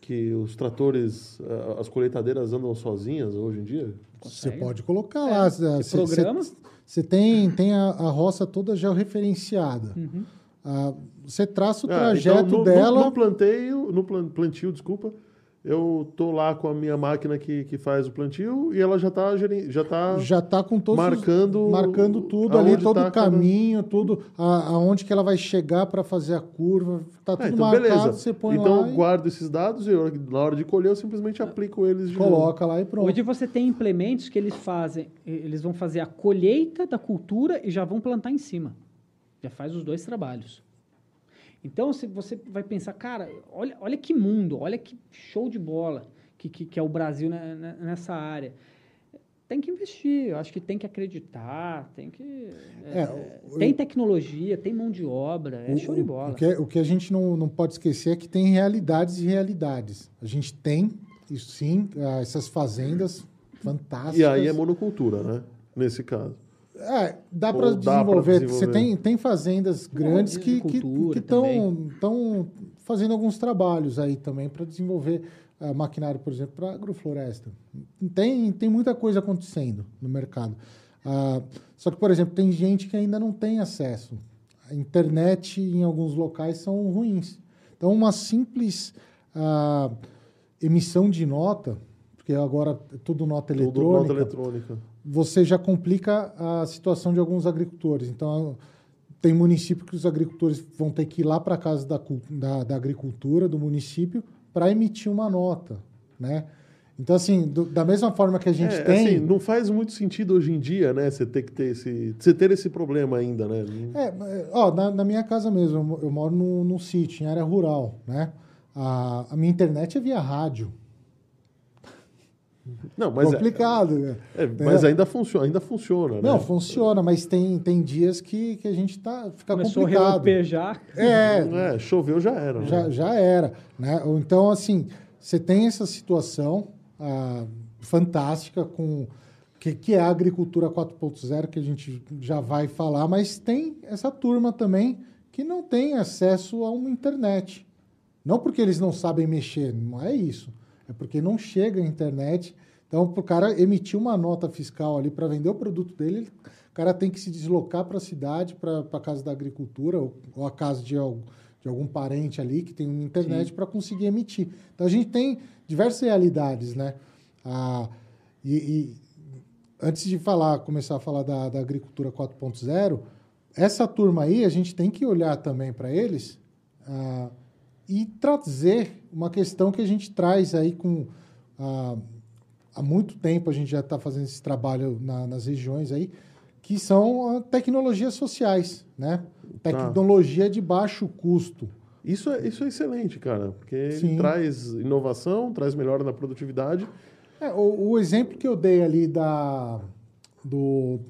que os tratores, as colheitadeiras andam sozinhas hoje em dia? Você pode colocar lá. Você programa. você- você tem, tem a, a roça toda georreferenciada. Uhum. Ah, você traça o Ah, trajeto então, no, dela. No, no planteio, no plan- plantio, desculpa, eu tô lá com a minha máquina que, que faz o plantio e ela já tá, já tá já está com todos os- marcando marcando tudo ali, todo tá o caminho, tudo, a, aonde que ela vai chegar para fazer a curva, tá tudo Ah, então marcado, beleza. você põe então lá eu e guardo esses dados e eu, na hora de colher eu simplesmente aplico eles de novo. coloca lá e pronto. Hoje você tem implementos que eles fazem, eles vão fazer a colheita da cultura e já vão plantar em cima. Já faz os dois trabalhos. Então se você vai pensar, cara, olha, olha que mundo, olha que show de bola que, que, que é o Brasil ne- ne- nessa área. Tem que investir, eu acho que tem que acreditar, tem que. é, É, o- tem tecnologia, tem mão de obra, é O- show de o- bola. O que, o que a gente não, não pode esquecer é que tem realidades e realidades. A gente tem, isso sim, ah, essas fazendas fantásticas. E aí é monocultura, né? Nesse caso. É, dá para desenvolver. Você tem, tem fazendas grandes que estão fazendo alguns trabalhos aí também para desenvolver ah, maquinário, por exemplo, para agrofloresta. Tem, tem muita coisa acontecendo no mercado. Ah, só que, por exemplo, tem gente que ainda não tem acesso. A internet em alguns locais são ruins. Então, uma simples ah, emissão de nota, porque agora é tudo nota Tudo eletrônica, nota eletrônica. Você já complica a situação de alguns agricultores. Então, tem município que os agricultores vão ter que ir lá para a casa da, da, da agricultura do município para emitir uma nota, né? Então, assim, do- da mesma forma que a gente É, tem... assim, não faz muito sentido hoje em dia, né? Você ter que ter esse, você ter esse problema ainda, né? É, ó, na, na minha casa mesmo, eu mo- eu moro num, num sítio, em área rural, né? A, a minha internet é via rádio. Não, mas, é, Complicado, né? é, mas ainda funciona, ainda funciona, né? Não, funciona, mas tem, tem dias que, que a gente tá, fica Começou a complicado. relampejar. É, É, choveu já era. né? já, já era. Né? Ou Então, assim, você tem essa situação ah, fantástica com que, que é a agricultura 4.0, que a gente já vai falar, mas tem essa turma também que não tem acesso a uma internet. Não porque eles não sabem mexer, não é isso. É porque não chega a internet. Então, para o cara emitir uma nota fiscal ali para vender o produto dele, ele- o cara tem que se deslocar para a cidade, para a casa da agricultura, ou, ou a casa de, de algum parente ali que tem uma internet para conseguir emitir. Então, a gente tem diversas realidades, né? Ah, e, e antes de falar, começar a falar da, da agricultura 4.0, essa turma aí, a gente tem que olhar também para eles ah, e trazer uma questão que a gente traz aí com. ah, há muito tempo a gente já está fazendo esse trabalho na- nas regiões aí, que são tecnologias sociais, né? Tecnologia de baixo custo. Isso é, isso é excelente, cara, porque traz inovação, traz melhora na produtividade. É, o, o exemplo que eu dei ali da, do,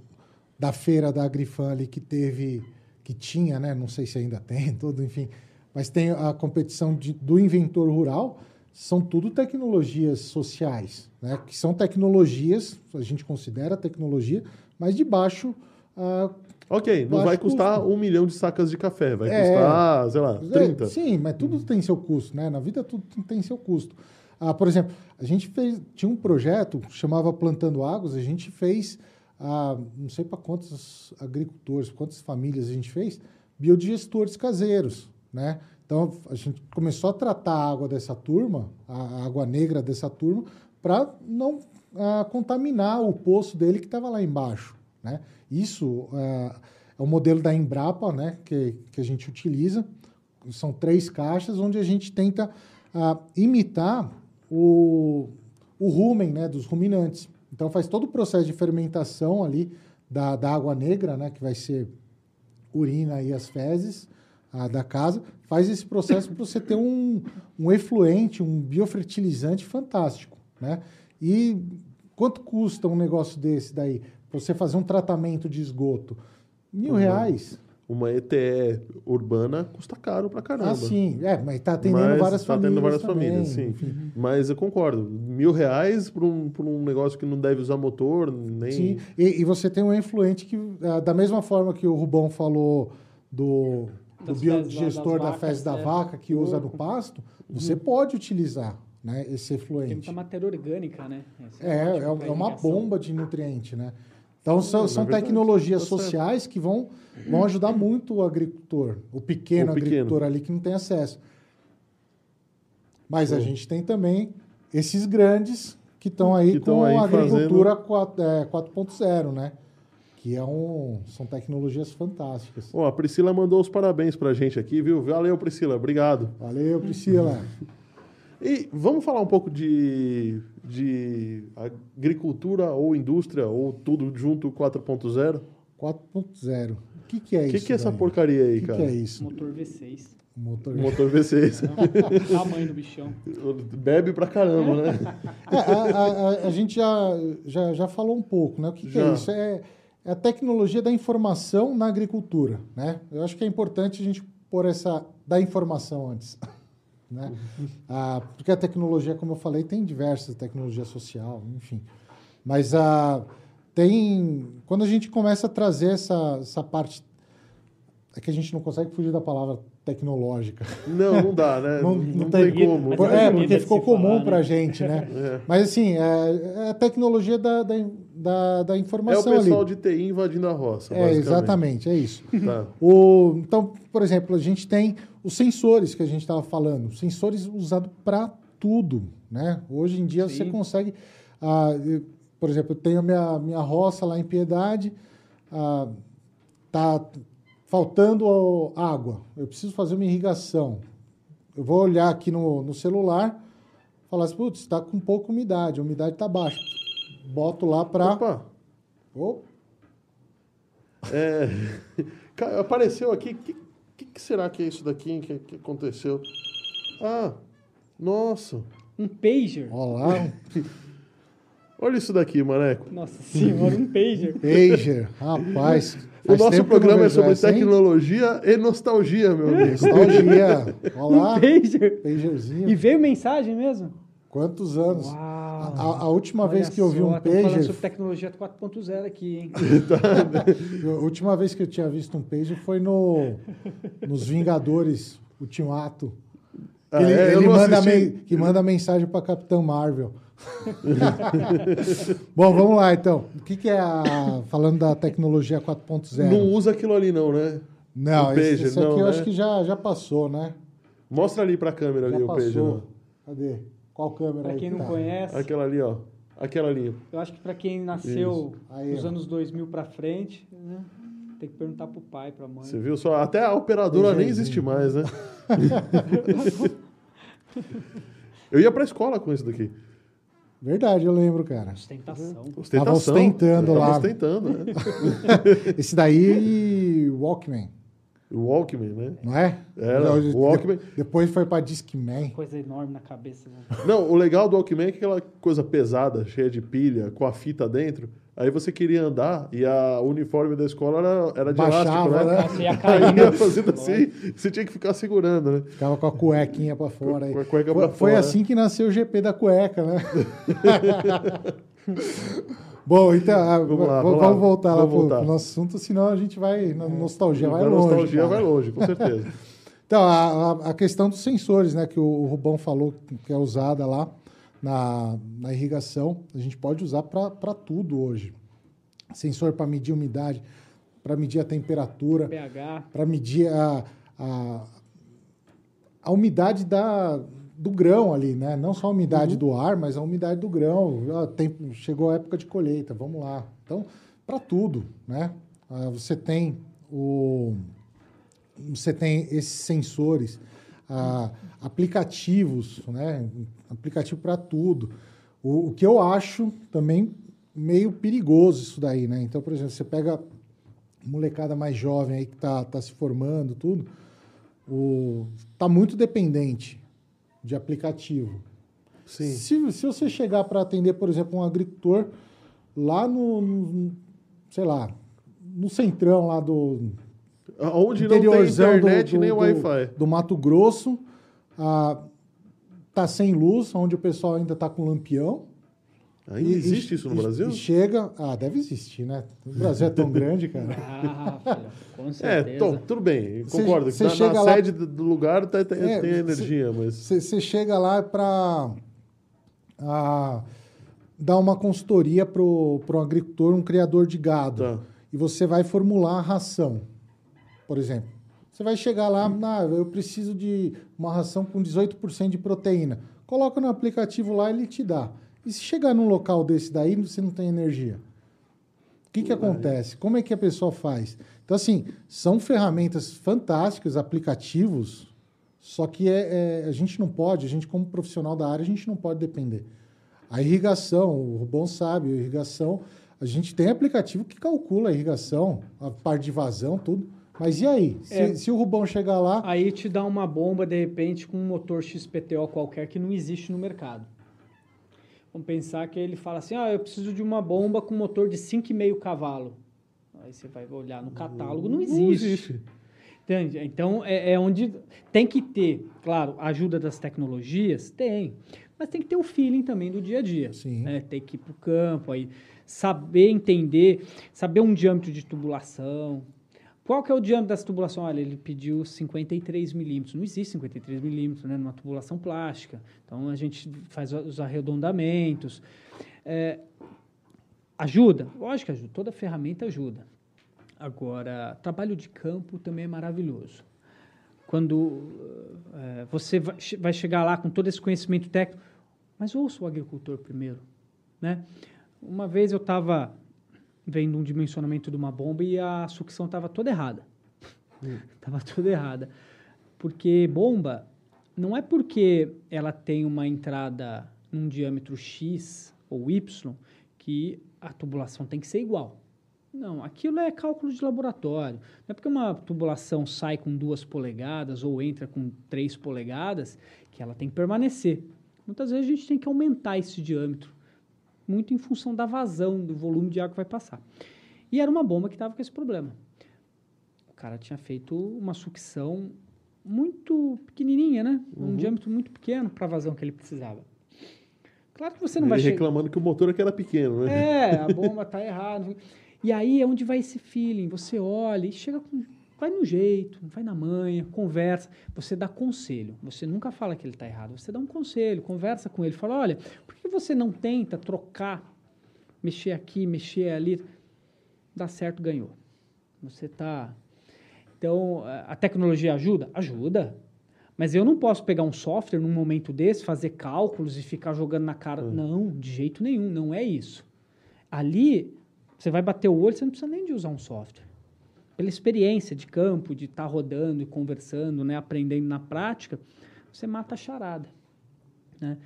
da feira da Agrifan ali que teve, que tinha, né? Não sei se ainda tem, tudo, enfim. Mas tem a competição de- do inventor rural, são tudo tecnologias sociais, né? Que são tecnologias, a gente considera tecnologia, mas de baixo. ah, Ok, não Baixo vai custar custo. um milhão de sacas de café, vai É. custar, sei lá, 30. É, sim, mas tudo tem seu custo, né? Na vida tudo tem seu custo. Ah, por exemplo, a gente fez, tinha um projeto que chamava Plantando Águas, a gente fez, ah, não sei para quantos agricultores, quantas famílias a gente fez, biodigestores caseiros, né? Então, a gente começou a tratar a água dessa turma, a água negra dessa turma, para não ah, contaminar o poço dele que estava lá embaixo, né? Isso ah, é o modelo da Embrapa, né? Que, que a gente utiliza. São três caixas onde a gente tenta ah, imitar o, o rumen, né? Dos ruminantes. Então, faz todo o processo de fermentação ali da, da água negra, né? Que vai ser urina e as fezes ah, da casa, faz esse processo para você ter um, um efluente, um biofertilizante fantástico, né? E quanto custa um negócio desse daí? Para você fazer um tratamento de esgoto? Mil Uhum. reais. Uma ETE urbana custa caro pra caramba. Ah, sim. É, mas está atendendo Mas várias tá famílias atendendo várias também, famílias, sim. Mas eu concordo. Mil reais por um, por um negócio que não deve usar motor, nem. Sim, e, e você tem um influente que, ah, da mesma forma que o Rubão falou do Das biodigestor da fezes da vacas, vaca que usa no porco. pasto, você pode utilizar né, esse Tem efluente. muita matéria orgânica, né? É, é, é uma bomba de nutriente, né? Então são, é são tecnologias sociais que vão, vão ajudar muito o agricultor, o pequeno, O pequeno. agricultor ali que não tem acesso. Mas a Pô. gente tem também esses grandes que estão aí Que com aí a agricultura 4, é, 4.0, né? Que é um, são tecnologias fantásticas. Ó, a Priscila mandou os parabéns pra gente aqui, viu? Valeu, Priscila. Obrigado. Valeu, Priscila. E vamos falar um pouco de, de agricultura ou indústria ou tudo junto 4.0? 4.0. O que, que é O isso? que, que é essa daí? porcaria O aí, que, cara? que é isso? Motor V6. Motor. Motor V6. Tamanho do bichão. Bebe pra caramba, né? É, a, a- a- a gente já, já, já falou um pouco, né? O que, que é isso? É, é a tecnologia da informação na agricultura, né? Eu acho que é importante a gente pôr essa da informação antes, né? Ah, porque a tecnologia, como eu falei, tem diversas tecnologia social, enfim. Mas a tem quando a gente começa a trazer essa, essa parte é que a gente não consegue fugir da palavra tecnológica. Não, não dá, né? Não, Não, não tem tem- como. É é, porque de ficou comum falar, pra né? gente, né? É. Mas assim, é, é a tecnologia da, da, da, da É o informação pessoal ali. de TI invadindo a roça, É, exatamente, é isso. Tá. O, então, por exemplo, a gente tem os sensores que a gente estava falando, sensores usados para tudo, né? Hoje em dia você Sim. consegue, ah, eu- por exemplo, eu tenho a minha, minha roça lá em Piedade, ah, tá faltando água, eu preciso fazer uma irrigação. Eu vou olhar aqui no, no celular, falar assim, putz, está com pouca umidade, a umidade está baixa. Boto lá para... Opa, é, ca- apareceu aqui. O que, que, que será que é isso daqui que, que aconteceu? Ah, nossa. Um pager. Olá, Olha isso daqui, maneco. Nossa senhora, um pager. Pager, rapaz. O nosso programa é sobre tecnologia e nostalgia, meu amigo. Nostalgia. Olá, Um pager. pagerzinho. E veio mensagem mesmo? Quantos anos? Uau. A, a última Olha vez que eu vi um tamo falando pager, sobre tecnologia 4.0 aqui, hein? a última vez que eu tinha visto um pager foi no nos Vingadores Ultimato. Ah, ele é? Ele manda, men- que manda mensagem para Capitão Marvel. Bom, vamos lá então. O que, que é a, falando da tecnologia 4.0? Não usa aquilo ali, não, né? Não, o esse, pager, esse aqui não, eu né? acho que já, já passou, né? Mostra ali pra câmera Já ali o pager. passou. ó. Cadê? Qual câmera Pra aí quem que não tá? conhece, Aquela ali, ó. Aquela ali. eu acho que pra quem nasceu Aí, nos ó. anos 2000 pra frente, né, tem que perguntar pro pai, pra mãe. Você viu só? Até a operadora nem existe mais, né? Eu ia pra escola com isso daqui. Verdade, eu lembro, cara. Ostentação. Ostentação. Tava ostentando Tava lá. ostentando, né? Esse daí, Walkman, O Walkman, né? não é? Era, Não, o Walkman. de- Depois foi pra Discman. Coisa enorme na cabeça. Né? Não, o legal do Walkman é que aquela coisa pesada, cheia de pilha, com a fita dentro. Aí você queria andar e a o uniforme da escola era, era de Baixava, elástico, né? né? Você ia Aí caindo. ia fazendo assim, você tinha que ficar segurando, né? Ficava com a cuequinha pra fora. aí. Com a cueca foi, pra foi fora. assim que nasceu o GP da cueca, né? Bom, então, ah, Vamos lá, vamos, vamos lá. voltar lá Vamos pro, voltar. pro nosso assunto, senão a gente vai na nostalgia, vai a longe. nostalgia cara. vai longe, com certeza. Então, a, a- a questão dos sensores, né, que o, o Rubão falou que é usada lá na, na irrigação, a gente pode usar para tudo hoje. Sensor para medir umidade, para medir a temperatura, pH. para medir a, a, a umidade da, do grão ali, né? Não só a umidade do ar, mas a umidade do grão. Ah, tem- chegou a época de colheita, vamos lá. Então, para tudo, né? Ah, você tem o você tem esses sensores, ah, aplicativos, né? Aplicativo para tudo. O, o que eu acho também meio perigoso isso daí, né? Então, por exemplo, você pega molecada mais jovem aí que tá, tá se formando, tudo, o, tá muito dependente de aplicativo. Sim. Se, se você chegar para atender, por exemplo, um agricultor lá no, no- sei lá, no centrão lá do Onde não tem internet do, do, nem do- Wi-Fi. do Mato Grosso, ah, tá sem luz, onde o pessoal ainda tá com lampião. Ainda E- existe e- isso no e- Brasil? E chega. Ah, deve existir, né? O Brasil é tão grande, cara. Ah, filho, com É, certeza. tom, tudo bem, Cê- concordo. que cê na, chega na lá- sede do- lugar tá- tá- É, tem cê- energia, mas. Você chega lá para dar uma consultoria para um agricultor, um criador de gado. Tá. E você vai formular a ração, por exemplo. Você vai chegar lá, ah, eu preciso de uma ração com 18% de proteína. Coloca no aplicativo lá, ele te dá. E se chegar num local desse daí, você não tem energia? O que, que acontece? Como é que a pessoa faz? Então, assim, são ferramentas fantásticas, aplicativos, só que é, é- a gente não pode, a gente como profissional da área, a gente não pode depender. A irrigação, o Rubão sabe, a irrigação, a gente tem aplicativo que calcula a irrigação, a parte de vazão, tudo. Mas e aí? Se, É. se o Rubão chegar lá, Aí te dá uma bomba, de repente, com um motor XPTO qualquer que não existe no mercado. Vamos pensar que ele fala assim, ah, eu preciso de uma bomba com motor de 5,5 cavalo. Aí você vai olhar no catálogo, não existe. Não existe. Entende? Então, é, é onde tem que ter, claro, a ajuda das tecnologias, tem. Mas tem que ter o feeling também do dia a dia. Sim. né? Tem que ir para o campo, aí, saber entender, saber um diâmetro de tubulação. Qual que é o diâmetro dessa tubulação? Olha, ele pediu 53 milímetros. Não existe 53 milímetros né, numa tubulação plástica. Então, a gente faz os arredondamentos. É, ajuda? Lógico que ajuda. Toda ferramenta ajuda. Agora, trabalho de campo também é maravilhoso. Quando eh, você vai chegar lá com todo esse conhecimento técnico, mas ouça o agricultor primeiro, né? Uma vez eu estava vendo um dimensionamento de uma bomba e a sucção estava toda errada. Estava toda errada. Porque bomba não é porque ela tem uma entrada num diâmetro X ou Y que a tubulação tem que ser igual. Não, aquilo é cálculo de laboratório. Não é porque uma tubulação sai com duas polegadas ou entra com três polegadas que ela tem que permanecer. Muitas vezes a gente tem que aumentar esse diâmetro, muito em função da vazão, do volume de água que vai passar. E era uma bomba que estava com esse problema. O cara tinha feito uma sucção muito pequenininha, né? Um diâmetro muito pequeno para a vazão que ele precisava. Claro que você não Ele vai chegar... reclamando que o motor aqui era pequeno, né? É, a bomba tá errada. E aí é onde vai esse feeling. Você olha e chega com. Vai no jeito, vai na manha, conversa. Você dá conselho. Você nunca fala que ele está errado. Você dá um conselho, conversa com ele. Fala: olha, por que você não tenta trocar, mexer aqui, mexer ali? Dá certo, ganhou. Você está. Então, a- a tecnologia ajuda? Ajuda. Mas eu não posso pegar um software num momento desse, fazer cálculos e ficar jogando na cara. Não, de jeito nenhum, não é isso. Ali, você vai bater o olho, você não precisa nem de usar um software. Pela experiência de campo, de estar rodando e conversando, né, aprendendo na prática, você mata a charada. Né?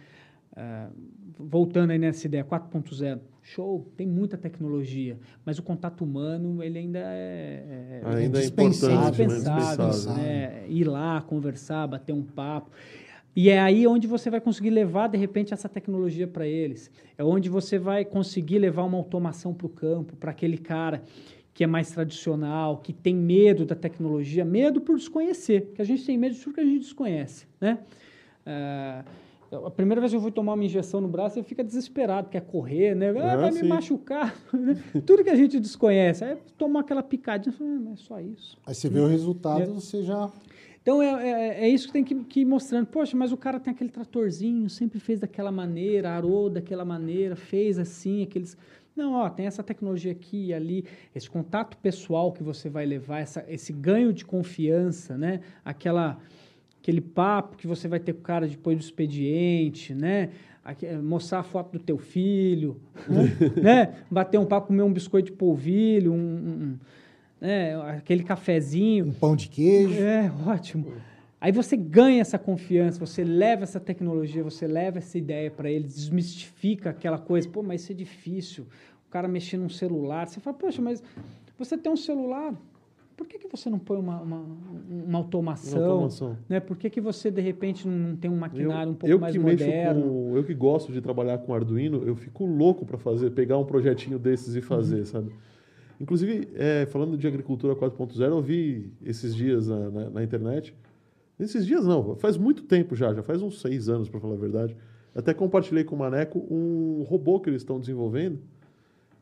Ah, voltando aí nessa ideia 4.0, show, tem muita tecnologia, mas o contato humano ele ainda é, é- Ainda é dispensável, importante, né? indispensável, Indispensável. né? Ir lá, conversar, bater um papo. E é aí onde você vai conseguir levar, de repente, essa tecnologia para eles. É onde você vai conseguir levar uma automação para o campo, para aquele cara que é mais tradicional, que tem medo da tecnologia, medo por desconhecer, que a gente tem medo de tudo que a gente desconhece, né? Ah, a primeira vez que eu fui tomar uma injeção no braço, eu fico desesperado, quer correr, né? Ah, Ah, vai me sim. machucar. né? Tudo que a gente desconhece. Aí tomar aquela picadinha, ah, mas é só isso. aí você vê o resultado, É. você já. Então é, é, é isso que tem que, que ir mostrando. Poxa, mas o cara tem aquele tratorzinho, sempre fez daquela maneira, arou daquela maneira, fez assim, aqueles. Não, ó, tem essa tecnologia aqui e ali, esse contato pessoal que você vai levar, essa, esse ganho de confiança, né? Aquela, aquele papo que você vai ter com o cara depois do expediente, né? Aque- mostrar a foto do teu filho, né? né? Bater um papo, comer um biscoito de polvilho, um, um- um- né? aquele cafezinho. Um pão de queijo. É, ótimo. Aí você ganha essa confiança, você leva essa tecnologia, você leva essa ideia para ele, desmistifica aquela coisa. Pô, mas isso é difícil. O cara mexer num celular. Você fala, poxa, mas você tem um celular. Por que, que você não põe uma, uma, uma automação? Uma automação. Né? Por que, que você, de repente, não, tem um maquinário um pouco eu mais que moderno? Com, eu que gosto de trabalhar com Arduino, eu fico louco para fazer, pegar um projetinho desses e fazer, Uhum. sabe? Inclusive, é, falando de agricultura 4.0, eu vi esses dias na, na- na internet. Esses dias não, faz muito tempo já, já faz uns seis anos, para falar a verdade. Até compartilhei com o Maneco um robô que eles estão desenvolvendo,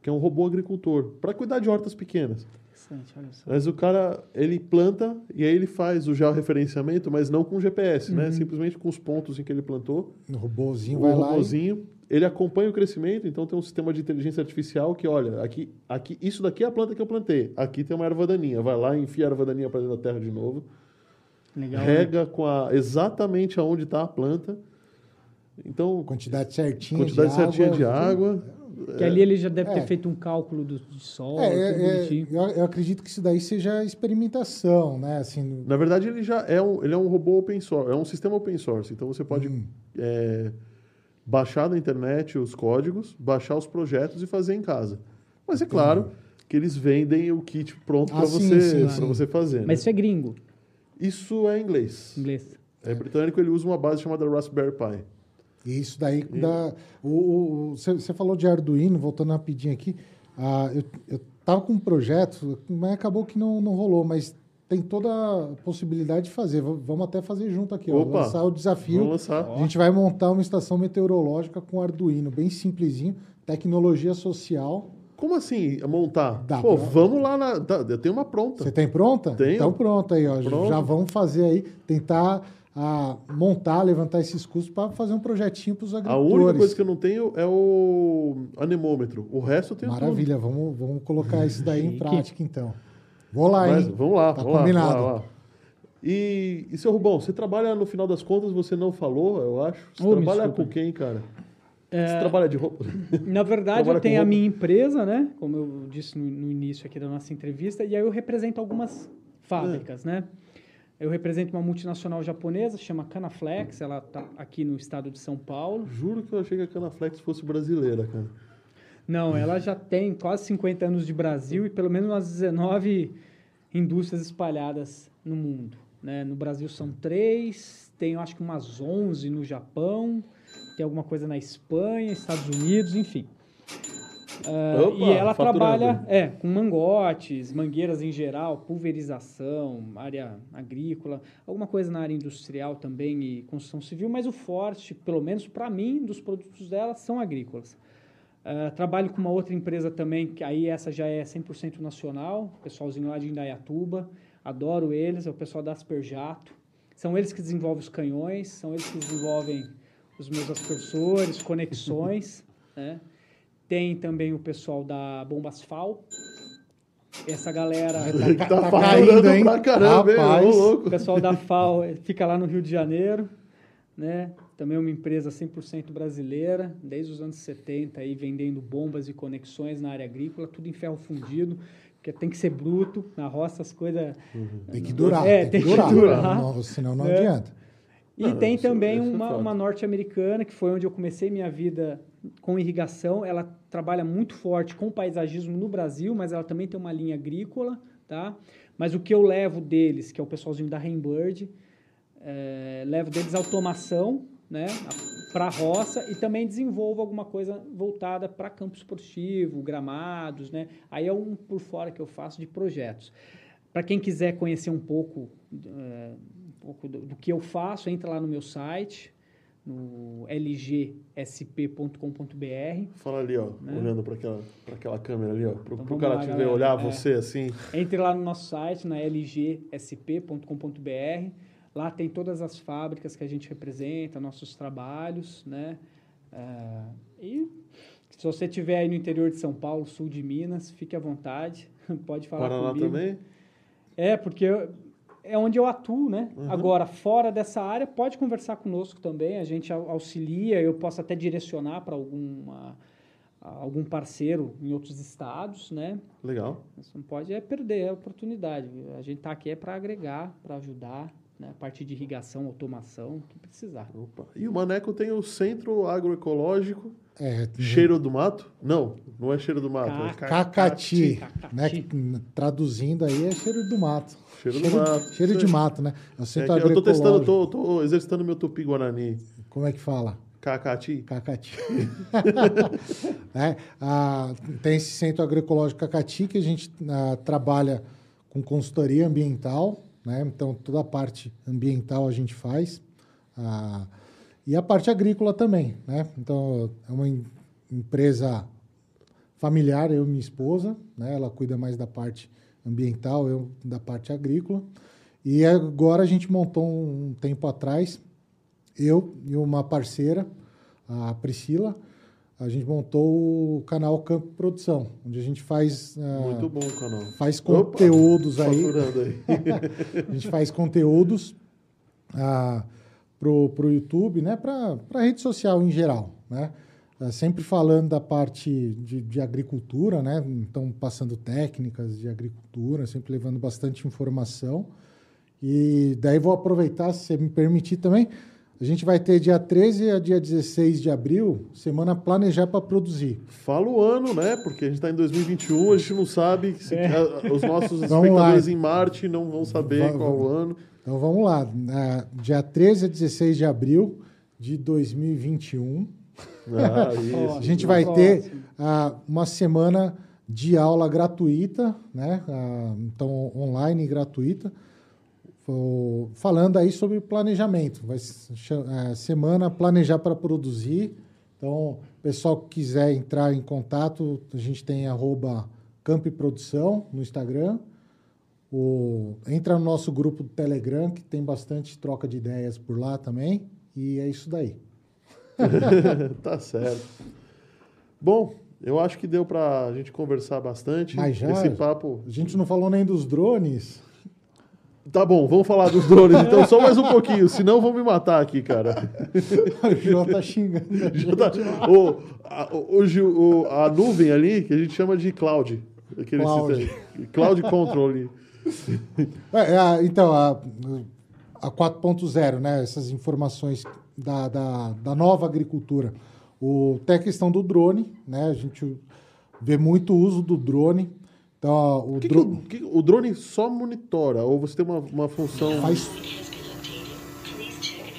que é um robô agricultor, para cuidar de hortas pequenas. Interessante, olha só. Mas o cara, ele planta e aí ele faz o georreferenciamento, mas não com GPS, né? Simplesmente com os pontos em que ele plantou. O robôzinho o vai lá. e- robôzinho, ele acompanha o crescimento, então tem um sistema de inteligência artificial que, olha, aqui, aqui, isso daqui é a planta que eu plantei. Aqui tem uma erva daninha. Vai lá, enfia a erva daninha para dentro da terra de novo. Legal. né? rega com a, exatamente aonde está a planta. Então, Quantidade certinha quantidade de certinha água. de água. Que ali ele já deve ter É. feito um cálculo do, de sol, É, tudo é, é, bonitinho. eu, eu acredito que isso daí seja experimentação, né? Assim, Na verdade, ele já é um, ele é um robô open source, é um sistema open source. Então você pode Hum. é, baixar na internet os códigos, baixar os projetos e fazer em casa. Mas é claro que eles vendem o kit pronto Ah, para você, sim, pra sim. você fazer. né? Mas isso é gringo, Isso é inglês. inglês. É britânico, ele usa uma base chamada Raspberry Pi. Isso daí dá. Você falou de Arduino, voltando rapidinho aqui. Ah, eu, eu tava com um projeto, mas acabou que não, não rolou, mas tem toda a possibilidade de fazer. V- Vamos até fazer junto aqui, ó, Opa! lançar o desafio. Vamos lançar. A gente vai montar uma estação meteorológica com Arduino, bem simplesinho, tecnologia social. Como assim montar? Dá Pô, pra- vamos lá na. tá, eu tenho uma pronta. Você tem pronta? Tenho. Então pronto aí, ó. Pronto. Já vamos fazer aí, tentar ah, montar, levantar esses custos para fazer um projetinho para os A agricultores. única coisa que eu não tenho é o anemômetro. O resto eu tenho Maravilha, vamos, vamos colocar isso daí em prática então. Vou lá, tudo. Mas, hein? vamos lá, Tá vamos lá, combinado. lá, vamos lá. E, e seu Rubão, você trabalha, no final das contas, você não falou, eu acho. Você me trabalha com quem, cara? É, Você trabalha de roupa? Na verdade, eu tenho a minha empresa, né? Como eu disse no, no início aqui da nossa entrevista, e aí eu represento algumas fábricas, né? Eu represento uma multinacional japonesa, chama Canaflex, ela está aqui no estado de São Paulo. Juro que eu achei que a Canaflex fosse brasileira, cara. Não, ela já tem quase 50 anos de Brasil e pelo menos umas 19 indústrias espalhadas no mundo. Né? No Brasil são três, tem acho que umas 11 no Japão, tem alguma coisa na Espanha, Estados Unidos, enfim. Ah, Opa, e ela faturando. trabalha é, com mangotes, mangueiras em geral, pulverização, área agrícola, alguma coisa na área industrial também e construção civil, mas o forte, pelo menos para mim, dos produtos dela são agrícolas. Ah, trabalho com uma outra empresa também, que aí essa já é 100% nacional, pessoalzinho lá de Indaiatuba, adoro eles, é o pessoal da Asperjato. São eles que desenvolvem os canhões, são eles que desenvolvem os meus aspersores, conexões, né? Tem também o pessoal da Bombasfal. Essa galera, Tá, tá faturando caindo, hein? pra caramba, hein? Rapaz. O louco. pessoal da FAO eh, fica lá no Rio de Janeiro, né? Também é uma empresa 100% brasileira, desde os anos 70 aí vendendo bombas e conexões na área agrícola, tudo em ferro fundido, porque tem que ser bruto, na roça as coisas Tem que durar, É, tem, que tem que durar. durar. Não, senão não É. adianta. E Não, tem isso- também isso é uma, uma norte-americana, que foi onde eu comecei minha vida com irrigação. Ela trabalha muito forte com paisagismo no Brasil, mas ela também tem uma linha agrícola, tá? Mas o que eu levo deles, que é o pessoalzinho da Rainbird, é, levo deles automação, né, para a roça e também desenvolvo alguma coisa voltada para campo esportivo, gramados, né? Aí é um por fora que eu faço de projetos. Para quem quiser conhecer um pouco, é, pouco do, do que eu faço, entra lá no meu site, no lgsp.com.br. Fala ali, ó, Né? olhando para aquela, pra aquela câmera ali, ó. Pro, Então pro vamos cara lá, te ver, galera. olhar É. você assim. Entre lá no nosso site, na lgsp.com.br. Lá tem todas as fábricas que a gente representa, nossos trabalhos, né? Ah, e se você estiver aí no interior de São Paulo, sul de Minas, fique à vontade, pode falar Paraná comigo. também? É, porque eu- é onde eu atuo, né? Uhum. Agora, fora dessa área, pode conversar conosco também, a gente au- auxilia, eu posso até direcionar para alguma algum parceiro em outros estados, né? Legal. Você não pode é perder a oportunidade. A gente está aqui é para agregar, para ajudar, né? A parte de irrigação, automação, o que precisar. Opa. E o Maneco tem o Centro Agroecológico É, Cheiro do Mato? Não, não é Cheiro do Mato. é Ca- Cacati, Cacati. né? que, traduzindo aí é cheiro do mato. Cheiro do mato. Cheiro de mato, né? É o É centro que eu tô testando, tô, tô exercitando meu tupi guarani. Como é que fala? Cacati. Cacati. Né? Ah, tem esse centro agroecológico Cacati que a gente ah, trabalha com consultoria ambiental, né? Então toda a parte ambiental a gente faz. Ah, E a parte agrícola também, né? Então, é uma em- empresa familiar, eu e minha esposa, né? Ela cuida mais da parte ambiental, eu da parte agrícola. E agora a gente montou um tempo atrás, eu e uma parceira, a Priscila, a gente montou o canal Campo Produção, onde a gente faz, ah, Muito bom o canal. faz Opa, conteúdos aí Faturando aí. a gente faz conteúdos ah, pro, pro YouTube, né? Para a rede social em geral, né? Ah, sempre falando da parte de, de agricultura, né? Então, passando técnicas de agricultura, sempre levando bastante informação. E daí vou aproveitar, se você me permitir também, a gente vai ter dia 13 a dia 16 de abril, semana Planejar para Produzir. Fala o ano, né? Porque a gente está em 2021, a gente não sabe. Se, a- os nossos É. Vamos lá. espectadores em Marte não vão saber Va- qual o ano. Então vamos lá, Ah, dia 13 a 16 de abril de 2021. Ah, isso. A gente vai ter ah, uma semana de aula gratuita, né? Ah, então, online e gratuita, falando aí sobre planejamento. Vai eh, semana Planejar para Produzir. Então, pessoal que quiser entrar em contato, a gente tem arroba Camp Produção no Instagram. O, entra no nosso grupo do Telegram, que tem bastante troca de ideias por lá também. E é isso daí. tá certo. Bom, eu acho que deu pra gente conversar bastante. Mas já- Esse papo. A gente não falou nem dos drones. Tá bom, vamos falar dos drones então, só mais um pouquinho, senão vão me matar aqui, cara. o João tá xingando. a Já gente. tá- o, a, o- a nuvem ali, que a gente chama de cloud. Aquele Cloud. sistema- Cloud control ali. É, é, a- então, a, a 4.0, né? Essas informações da, da, da nova agricultura. O, tem a questão do drone, né? A gente vê muito uso do drone. Então, ó, o O, que que drone o, que- o drone só monitora? Ou você tem uma, uma função. faz.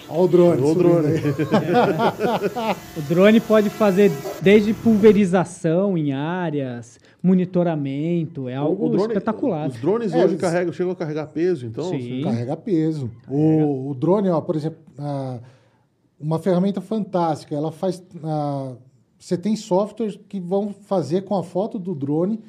Olha o drone. O subindo drone. O drone pode fazer desde pulverização em áreas, monitoramento, é algo O drone- espetacular. Os drones É, hoje carregam, chegam a carregar peso, então. Sim. Carrega peso. O, o drone, ó, por exemplo, ah, uma ferramenta fantástica. Ela faz. ah, você tem softwares que vão fazer com a foto do drone,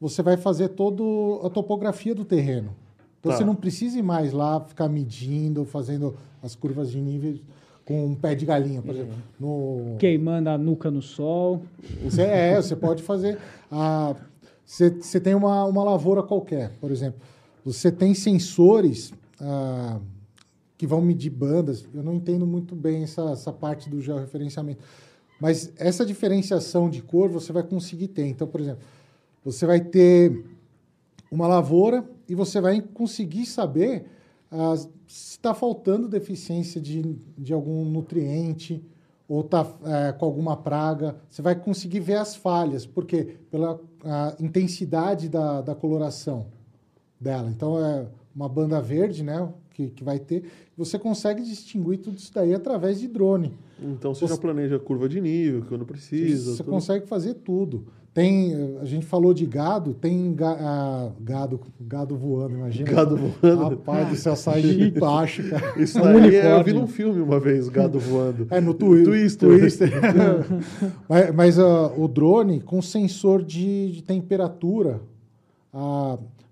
você vai fazer toda a topografia do terreno. Então Tá. você não precisa ir mais lá ficar medindo, fazendo as curvas de nível com um pé de galinha, por exemplo. No, Queimando a nuca no sol. você, é, você pode fazer. ah, você, você tem uma, uma lavoura qualquer, por exemplo. Você tem sensores ah, que vão medir bandas. Eu não entendo muito bem essa, essa parte do georreferenciamento. Mas essa diferenciação de cor você vai conseguir ter. Então, por exemplo, você vai ter uma lavoura e você vai conseguir saber ah, se está faltando deficiência de, de algum nutriente ou está com alguma praga. Você vai conseguir ver as falhas, porque pela a intensidade da, da coloração dela. Então, é uma banda verde né, que, que vai ter. Você consegue distinguir tudo isso daí através de drone. Então você já Você- planeja a curva de nível, quando precisa. Você tudo. consegue fazer tudo. Tem, a gente falou de gado, tem ga- ah, gado, gado voando, imagina. Gado voando. Rapaz do céu, sai de baixo, cara. Isso Um daí é- eu vi num filme uma vez, gado voando. É, no twi Twister. Twister. mas mas, ah, o drone com sensor de, de temperatura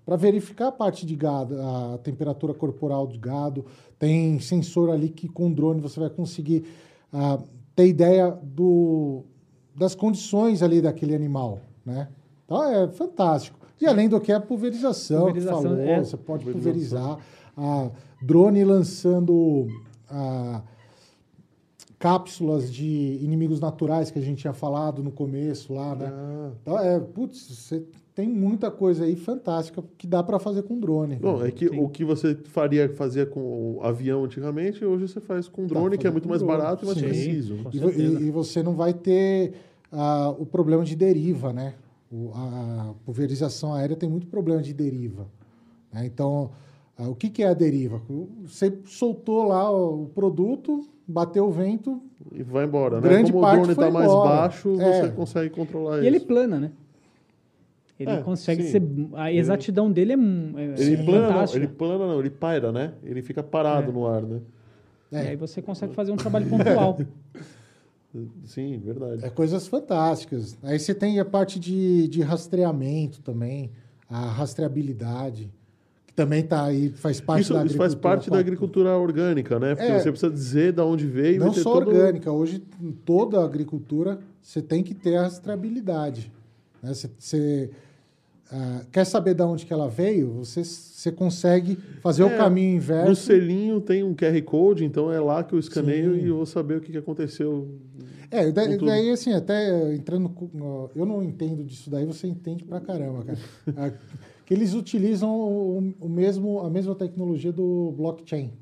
para verificar a parte de gado, a temperatura corporal do gado. Tem sensor ali que com o drone você vai conseguir ah, ter ideia do, das condições ali daquele animal, né? Então é fantástico. E além do que a pulverização, Pulverização, que falou, é. você pode pulverizar. A drone lançando a cápsulas de inimigos naturais que a gente tinha falado no começo lá, né? Ah. Então, é, putz, você tem muita coisa aí fantástica que dá para fazer com drone. Bom, é que Sim. o que você faria, fazia com o avião antigamente, hoje você faz com drone, que é muito mais drone. barato e mais Sim. preciso. E, e- e você não vai ter ah, o problema de deriva, né? O- a, a pulverização aérea tem muito problema de deriva. né? Então, ah, o que, que é a deriva? Você soltou lá o, o produto, bateu o vento, E vai embora, né? Grande Como o parte drone foi está mais baixo, É. você consegue controlar E isso. ele plana, né? Ele É, consegue sim. ser. A exatidão dele é, é Ele é plana, não, ele plana não, ele paira, né? Ele fica parado É. no ar, né? É. E aí você consegue fazer um trabalho pontual. Sim, verdade. É coisas fantásticas. Aí você tem a parte de, de rastreamento também, a rastreabilidade, que também tá aí, faz parte isso, da isso faz agricultura. parte da agricultura orgânica, né? Porque É. você precisa dizer de onde veio. Não só todo- orgânica, hoje em toda a agricultura você tem que ter a rastreabilidade. né? Você, você, ah, quer saber de onde que ela veio, você, você consegue fazer o É, caminho No inverso. selinho tem um QR Code, então é lá que eu escaneio Sim. e eu vou saber o que, que aconteceu. É, da- com tudo. daí assim, até entrando. Eu não entendo disso daí, você entende pra caramba, cara. Ah, que eles utilizam o, o mesmo, a mesma tecnologia do blockchain.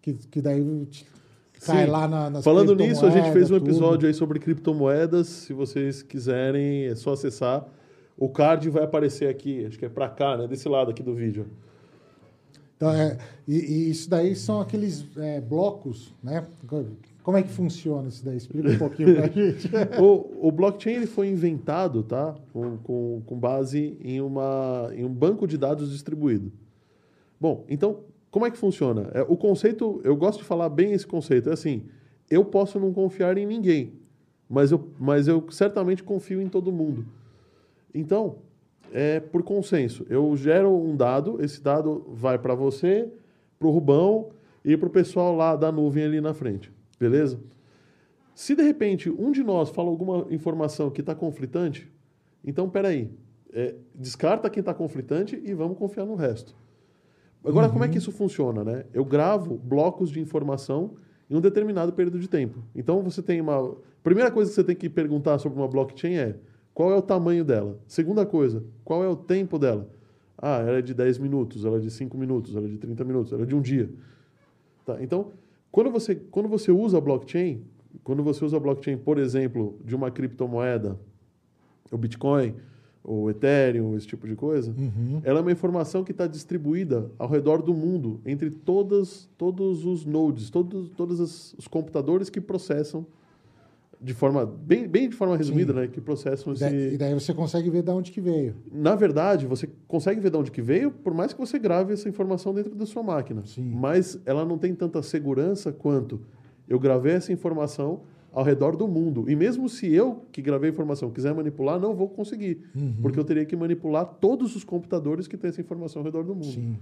Que, que daí cai Sim. lá na, nas Falando nisso, a gente fez um criptomoedas, tudo. episódio aí sobre criptomoedas. Se vocês quiserem, é só acessar. O card vai aparecer aqui, acho que é pra cá, né? Desse lado aqui do vídeo. Então, é, e, e isso daí são aqueles é, blocos, né? Como é que funciona isso daí? Explica um pouquinho pra gente. O, o blockchain ele foi inventado, tá? Com, com, com base em, uma, em um banco de dados distribuído. Bom, então, como é que funciona? É, o conceito, eu gosto de falar bem esse conceito. É assim, eu posso não confiar em ninguém, mas eu, mas eu certamente confio em todo mundo. Então, é por consenso. Eu gero um dado, esse dado vai para você, para o Rubão e para o pessoal lá da nuvem ali na frente. Beleza? Se de repente um de nós fala alguma informação que está conflitante, então peraí, é, descarta quem está conflitante e vamos confiar no resto. Agora, como é que isso funciona? Né? Eu gravo blocos de informação em um determinado período de tempo. Então você tem uma. Primeira coisa que você tem que perguntar sobre uma blockchain é qual é o tamanho dela? Segunda coisa, qual é o tempo dela? Ah, ela é de 10 minutos, ela é de 5 minutos, ela é de 30 minutos, ela é de um dia. Tá, então, quando você, quando você usa a blockchain, quando você usa a blockchain, por exemplo, de uma criptomoeda, o Bitcoin, o Ethereum, esse tipo de coisa, Uhum. ela é uma informação que está distribuída ao redor do mundo, entre todas, todos os nodes, todos, todos os, os computadores que processam, de forma, bem, bem de forma resumida, Sim. né, que processam Da- E esse... daí você consegue ver de onde que veio. Na verdade, você consegue ver de onde que veio, por mais que você grave essa informação dentro da sua máquina. Sim. Mas ela não tem tanta segurança quanto eu gravei essa informação ao redor do mundo. E mesmo se eu, que gravei a informação, quiser manipular, não vou conseguir. Uhum. Porque eu teria que manipular todos os computadores que têm essa informação ao redor do mundo. Sim.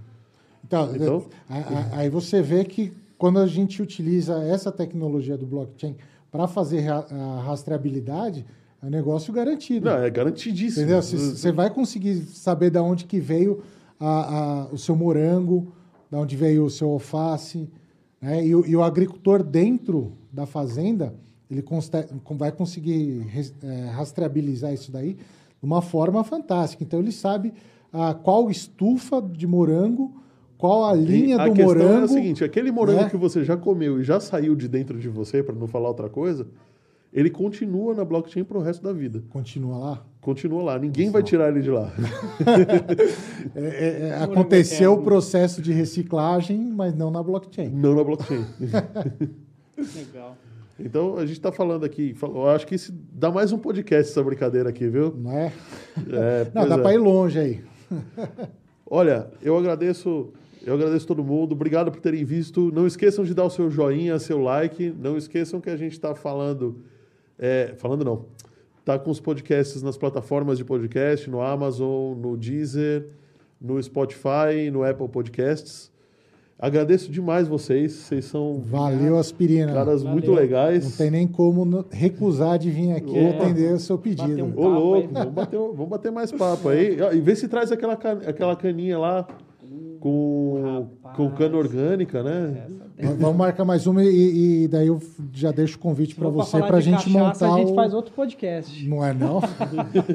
Então, Então- a- a- aí você vê que quando a gente utiliza essa tecnologia do blockchain para fazer a rastreabilidade, é um negócio garantido. Não, é garantidíssimo. Entendeu? Você vai conseguir saber de onde que veio a- a- o seu morango, de onde veio o seu alface. Né? E, o, e o agricultor dentro da fazenda, ele vai conseguir res- eh, rastreabilizar isso daí de uma forma fantástica. Então ele sabe ah, qual estufa de morango, qual a linha a do questão morango. é a seguinte: aquele morango né? que você já comeu e já saiu de dentro de você, para não falar outra coisa, ele continua na blockchain para o resto da vida. Continua lá. Continua lá. Ninguém vai tirar ele de lá. É, é, é, aconteceu o processo de reciclagem, mas não na blockchain. não na blockchain. Legal. Então, a gente está falando aqui. Eu acho que isso dá mais um podcast essa brincadeira aqui, viu? Não é? É, Não, dá é. para ir longe aí. Olha, eu agradeço, eu agradeço todo mundo. Obrigado por terem visto. Não esqueçam de dar o seu joinha, seu like. Não esqueçam que a gente está falando, é, falando não, tá com os podcasts nas plataformas de podcast, no Amazon, no Deezer, no Spotify, no Apple Podcasts. Agradeço demais vocês. Vocês são Valeu, aspirina. caras Valeu. muito legais. Não tem nem como recusar de vir aqui É. e atender o seu Bater pedido. um Ô, louco, vamos bater, vamos bater mais papo aí. E vê se traz aquela, aquela caninha lá com, Rapaz. com cana orgânica, né? Vamos marcar mais uma e, e daí eu já deixo o convite para você para a gente cachaça, montar A gente o... faz outro podcast. Não é não?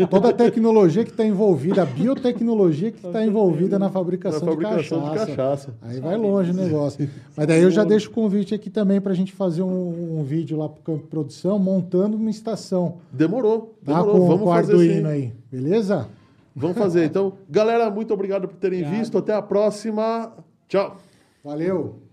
Toda a tecnologia que está envolvida, a biotecnologia que está envolvida na Na fabricação, fabricação de de cachaça. cachaça. Aí vai longe o negócio. Mas daí eu já deixo o convite aqui também para a gente fazer um, um vídeo lá para o campo de produção, montando uma estação. Demorou, Tá? demorou. Com, Vamos o fazer Arduino sim. aí. Beleza? Vamos fazer. Então, galera, muito obrigado por terem Obrigado. visto. Até a próxima. Tchau. Valeu!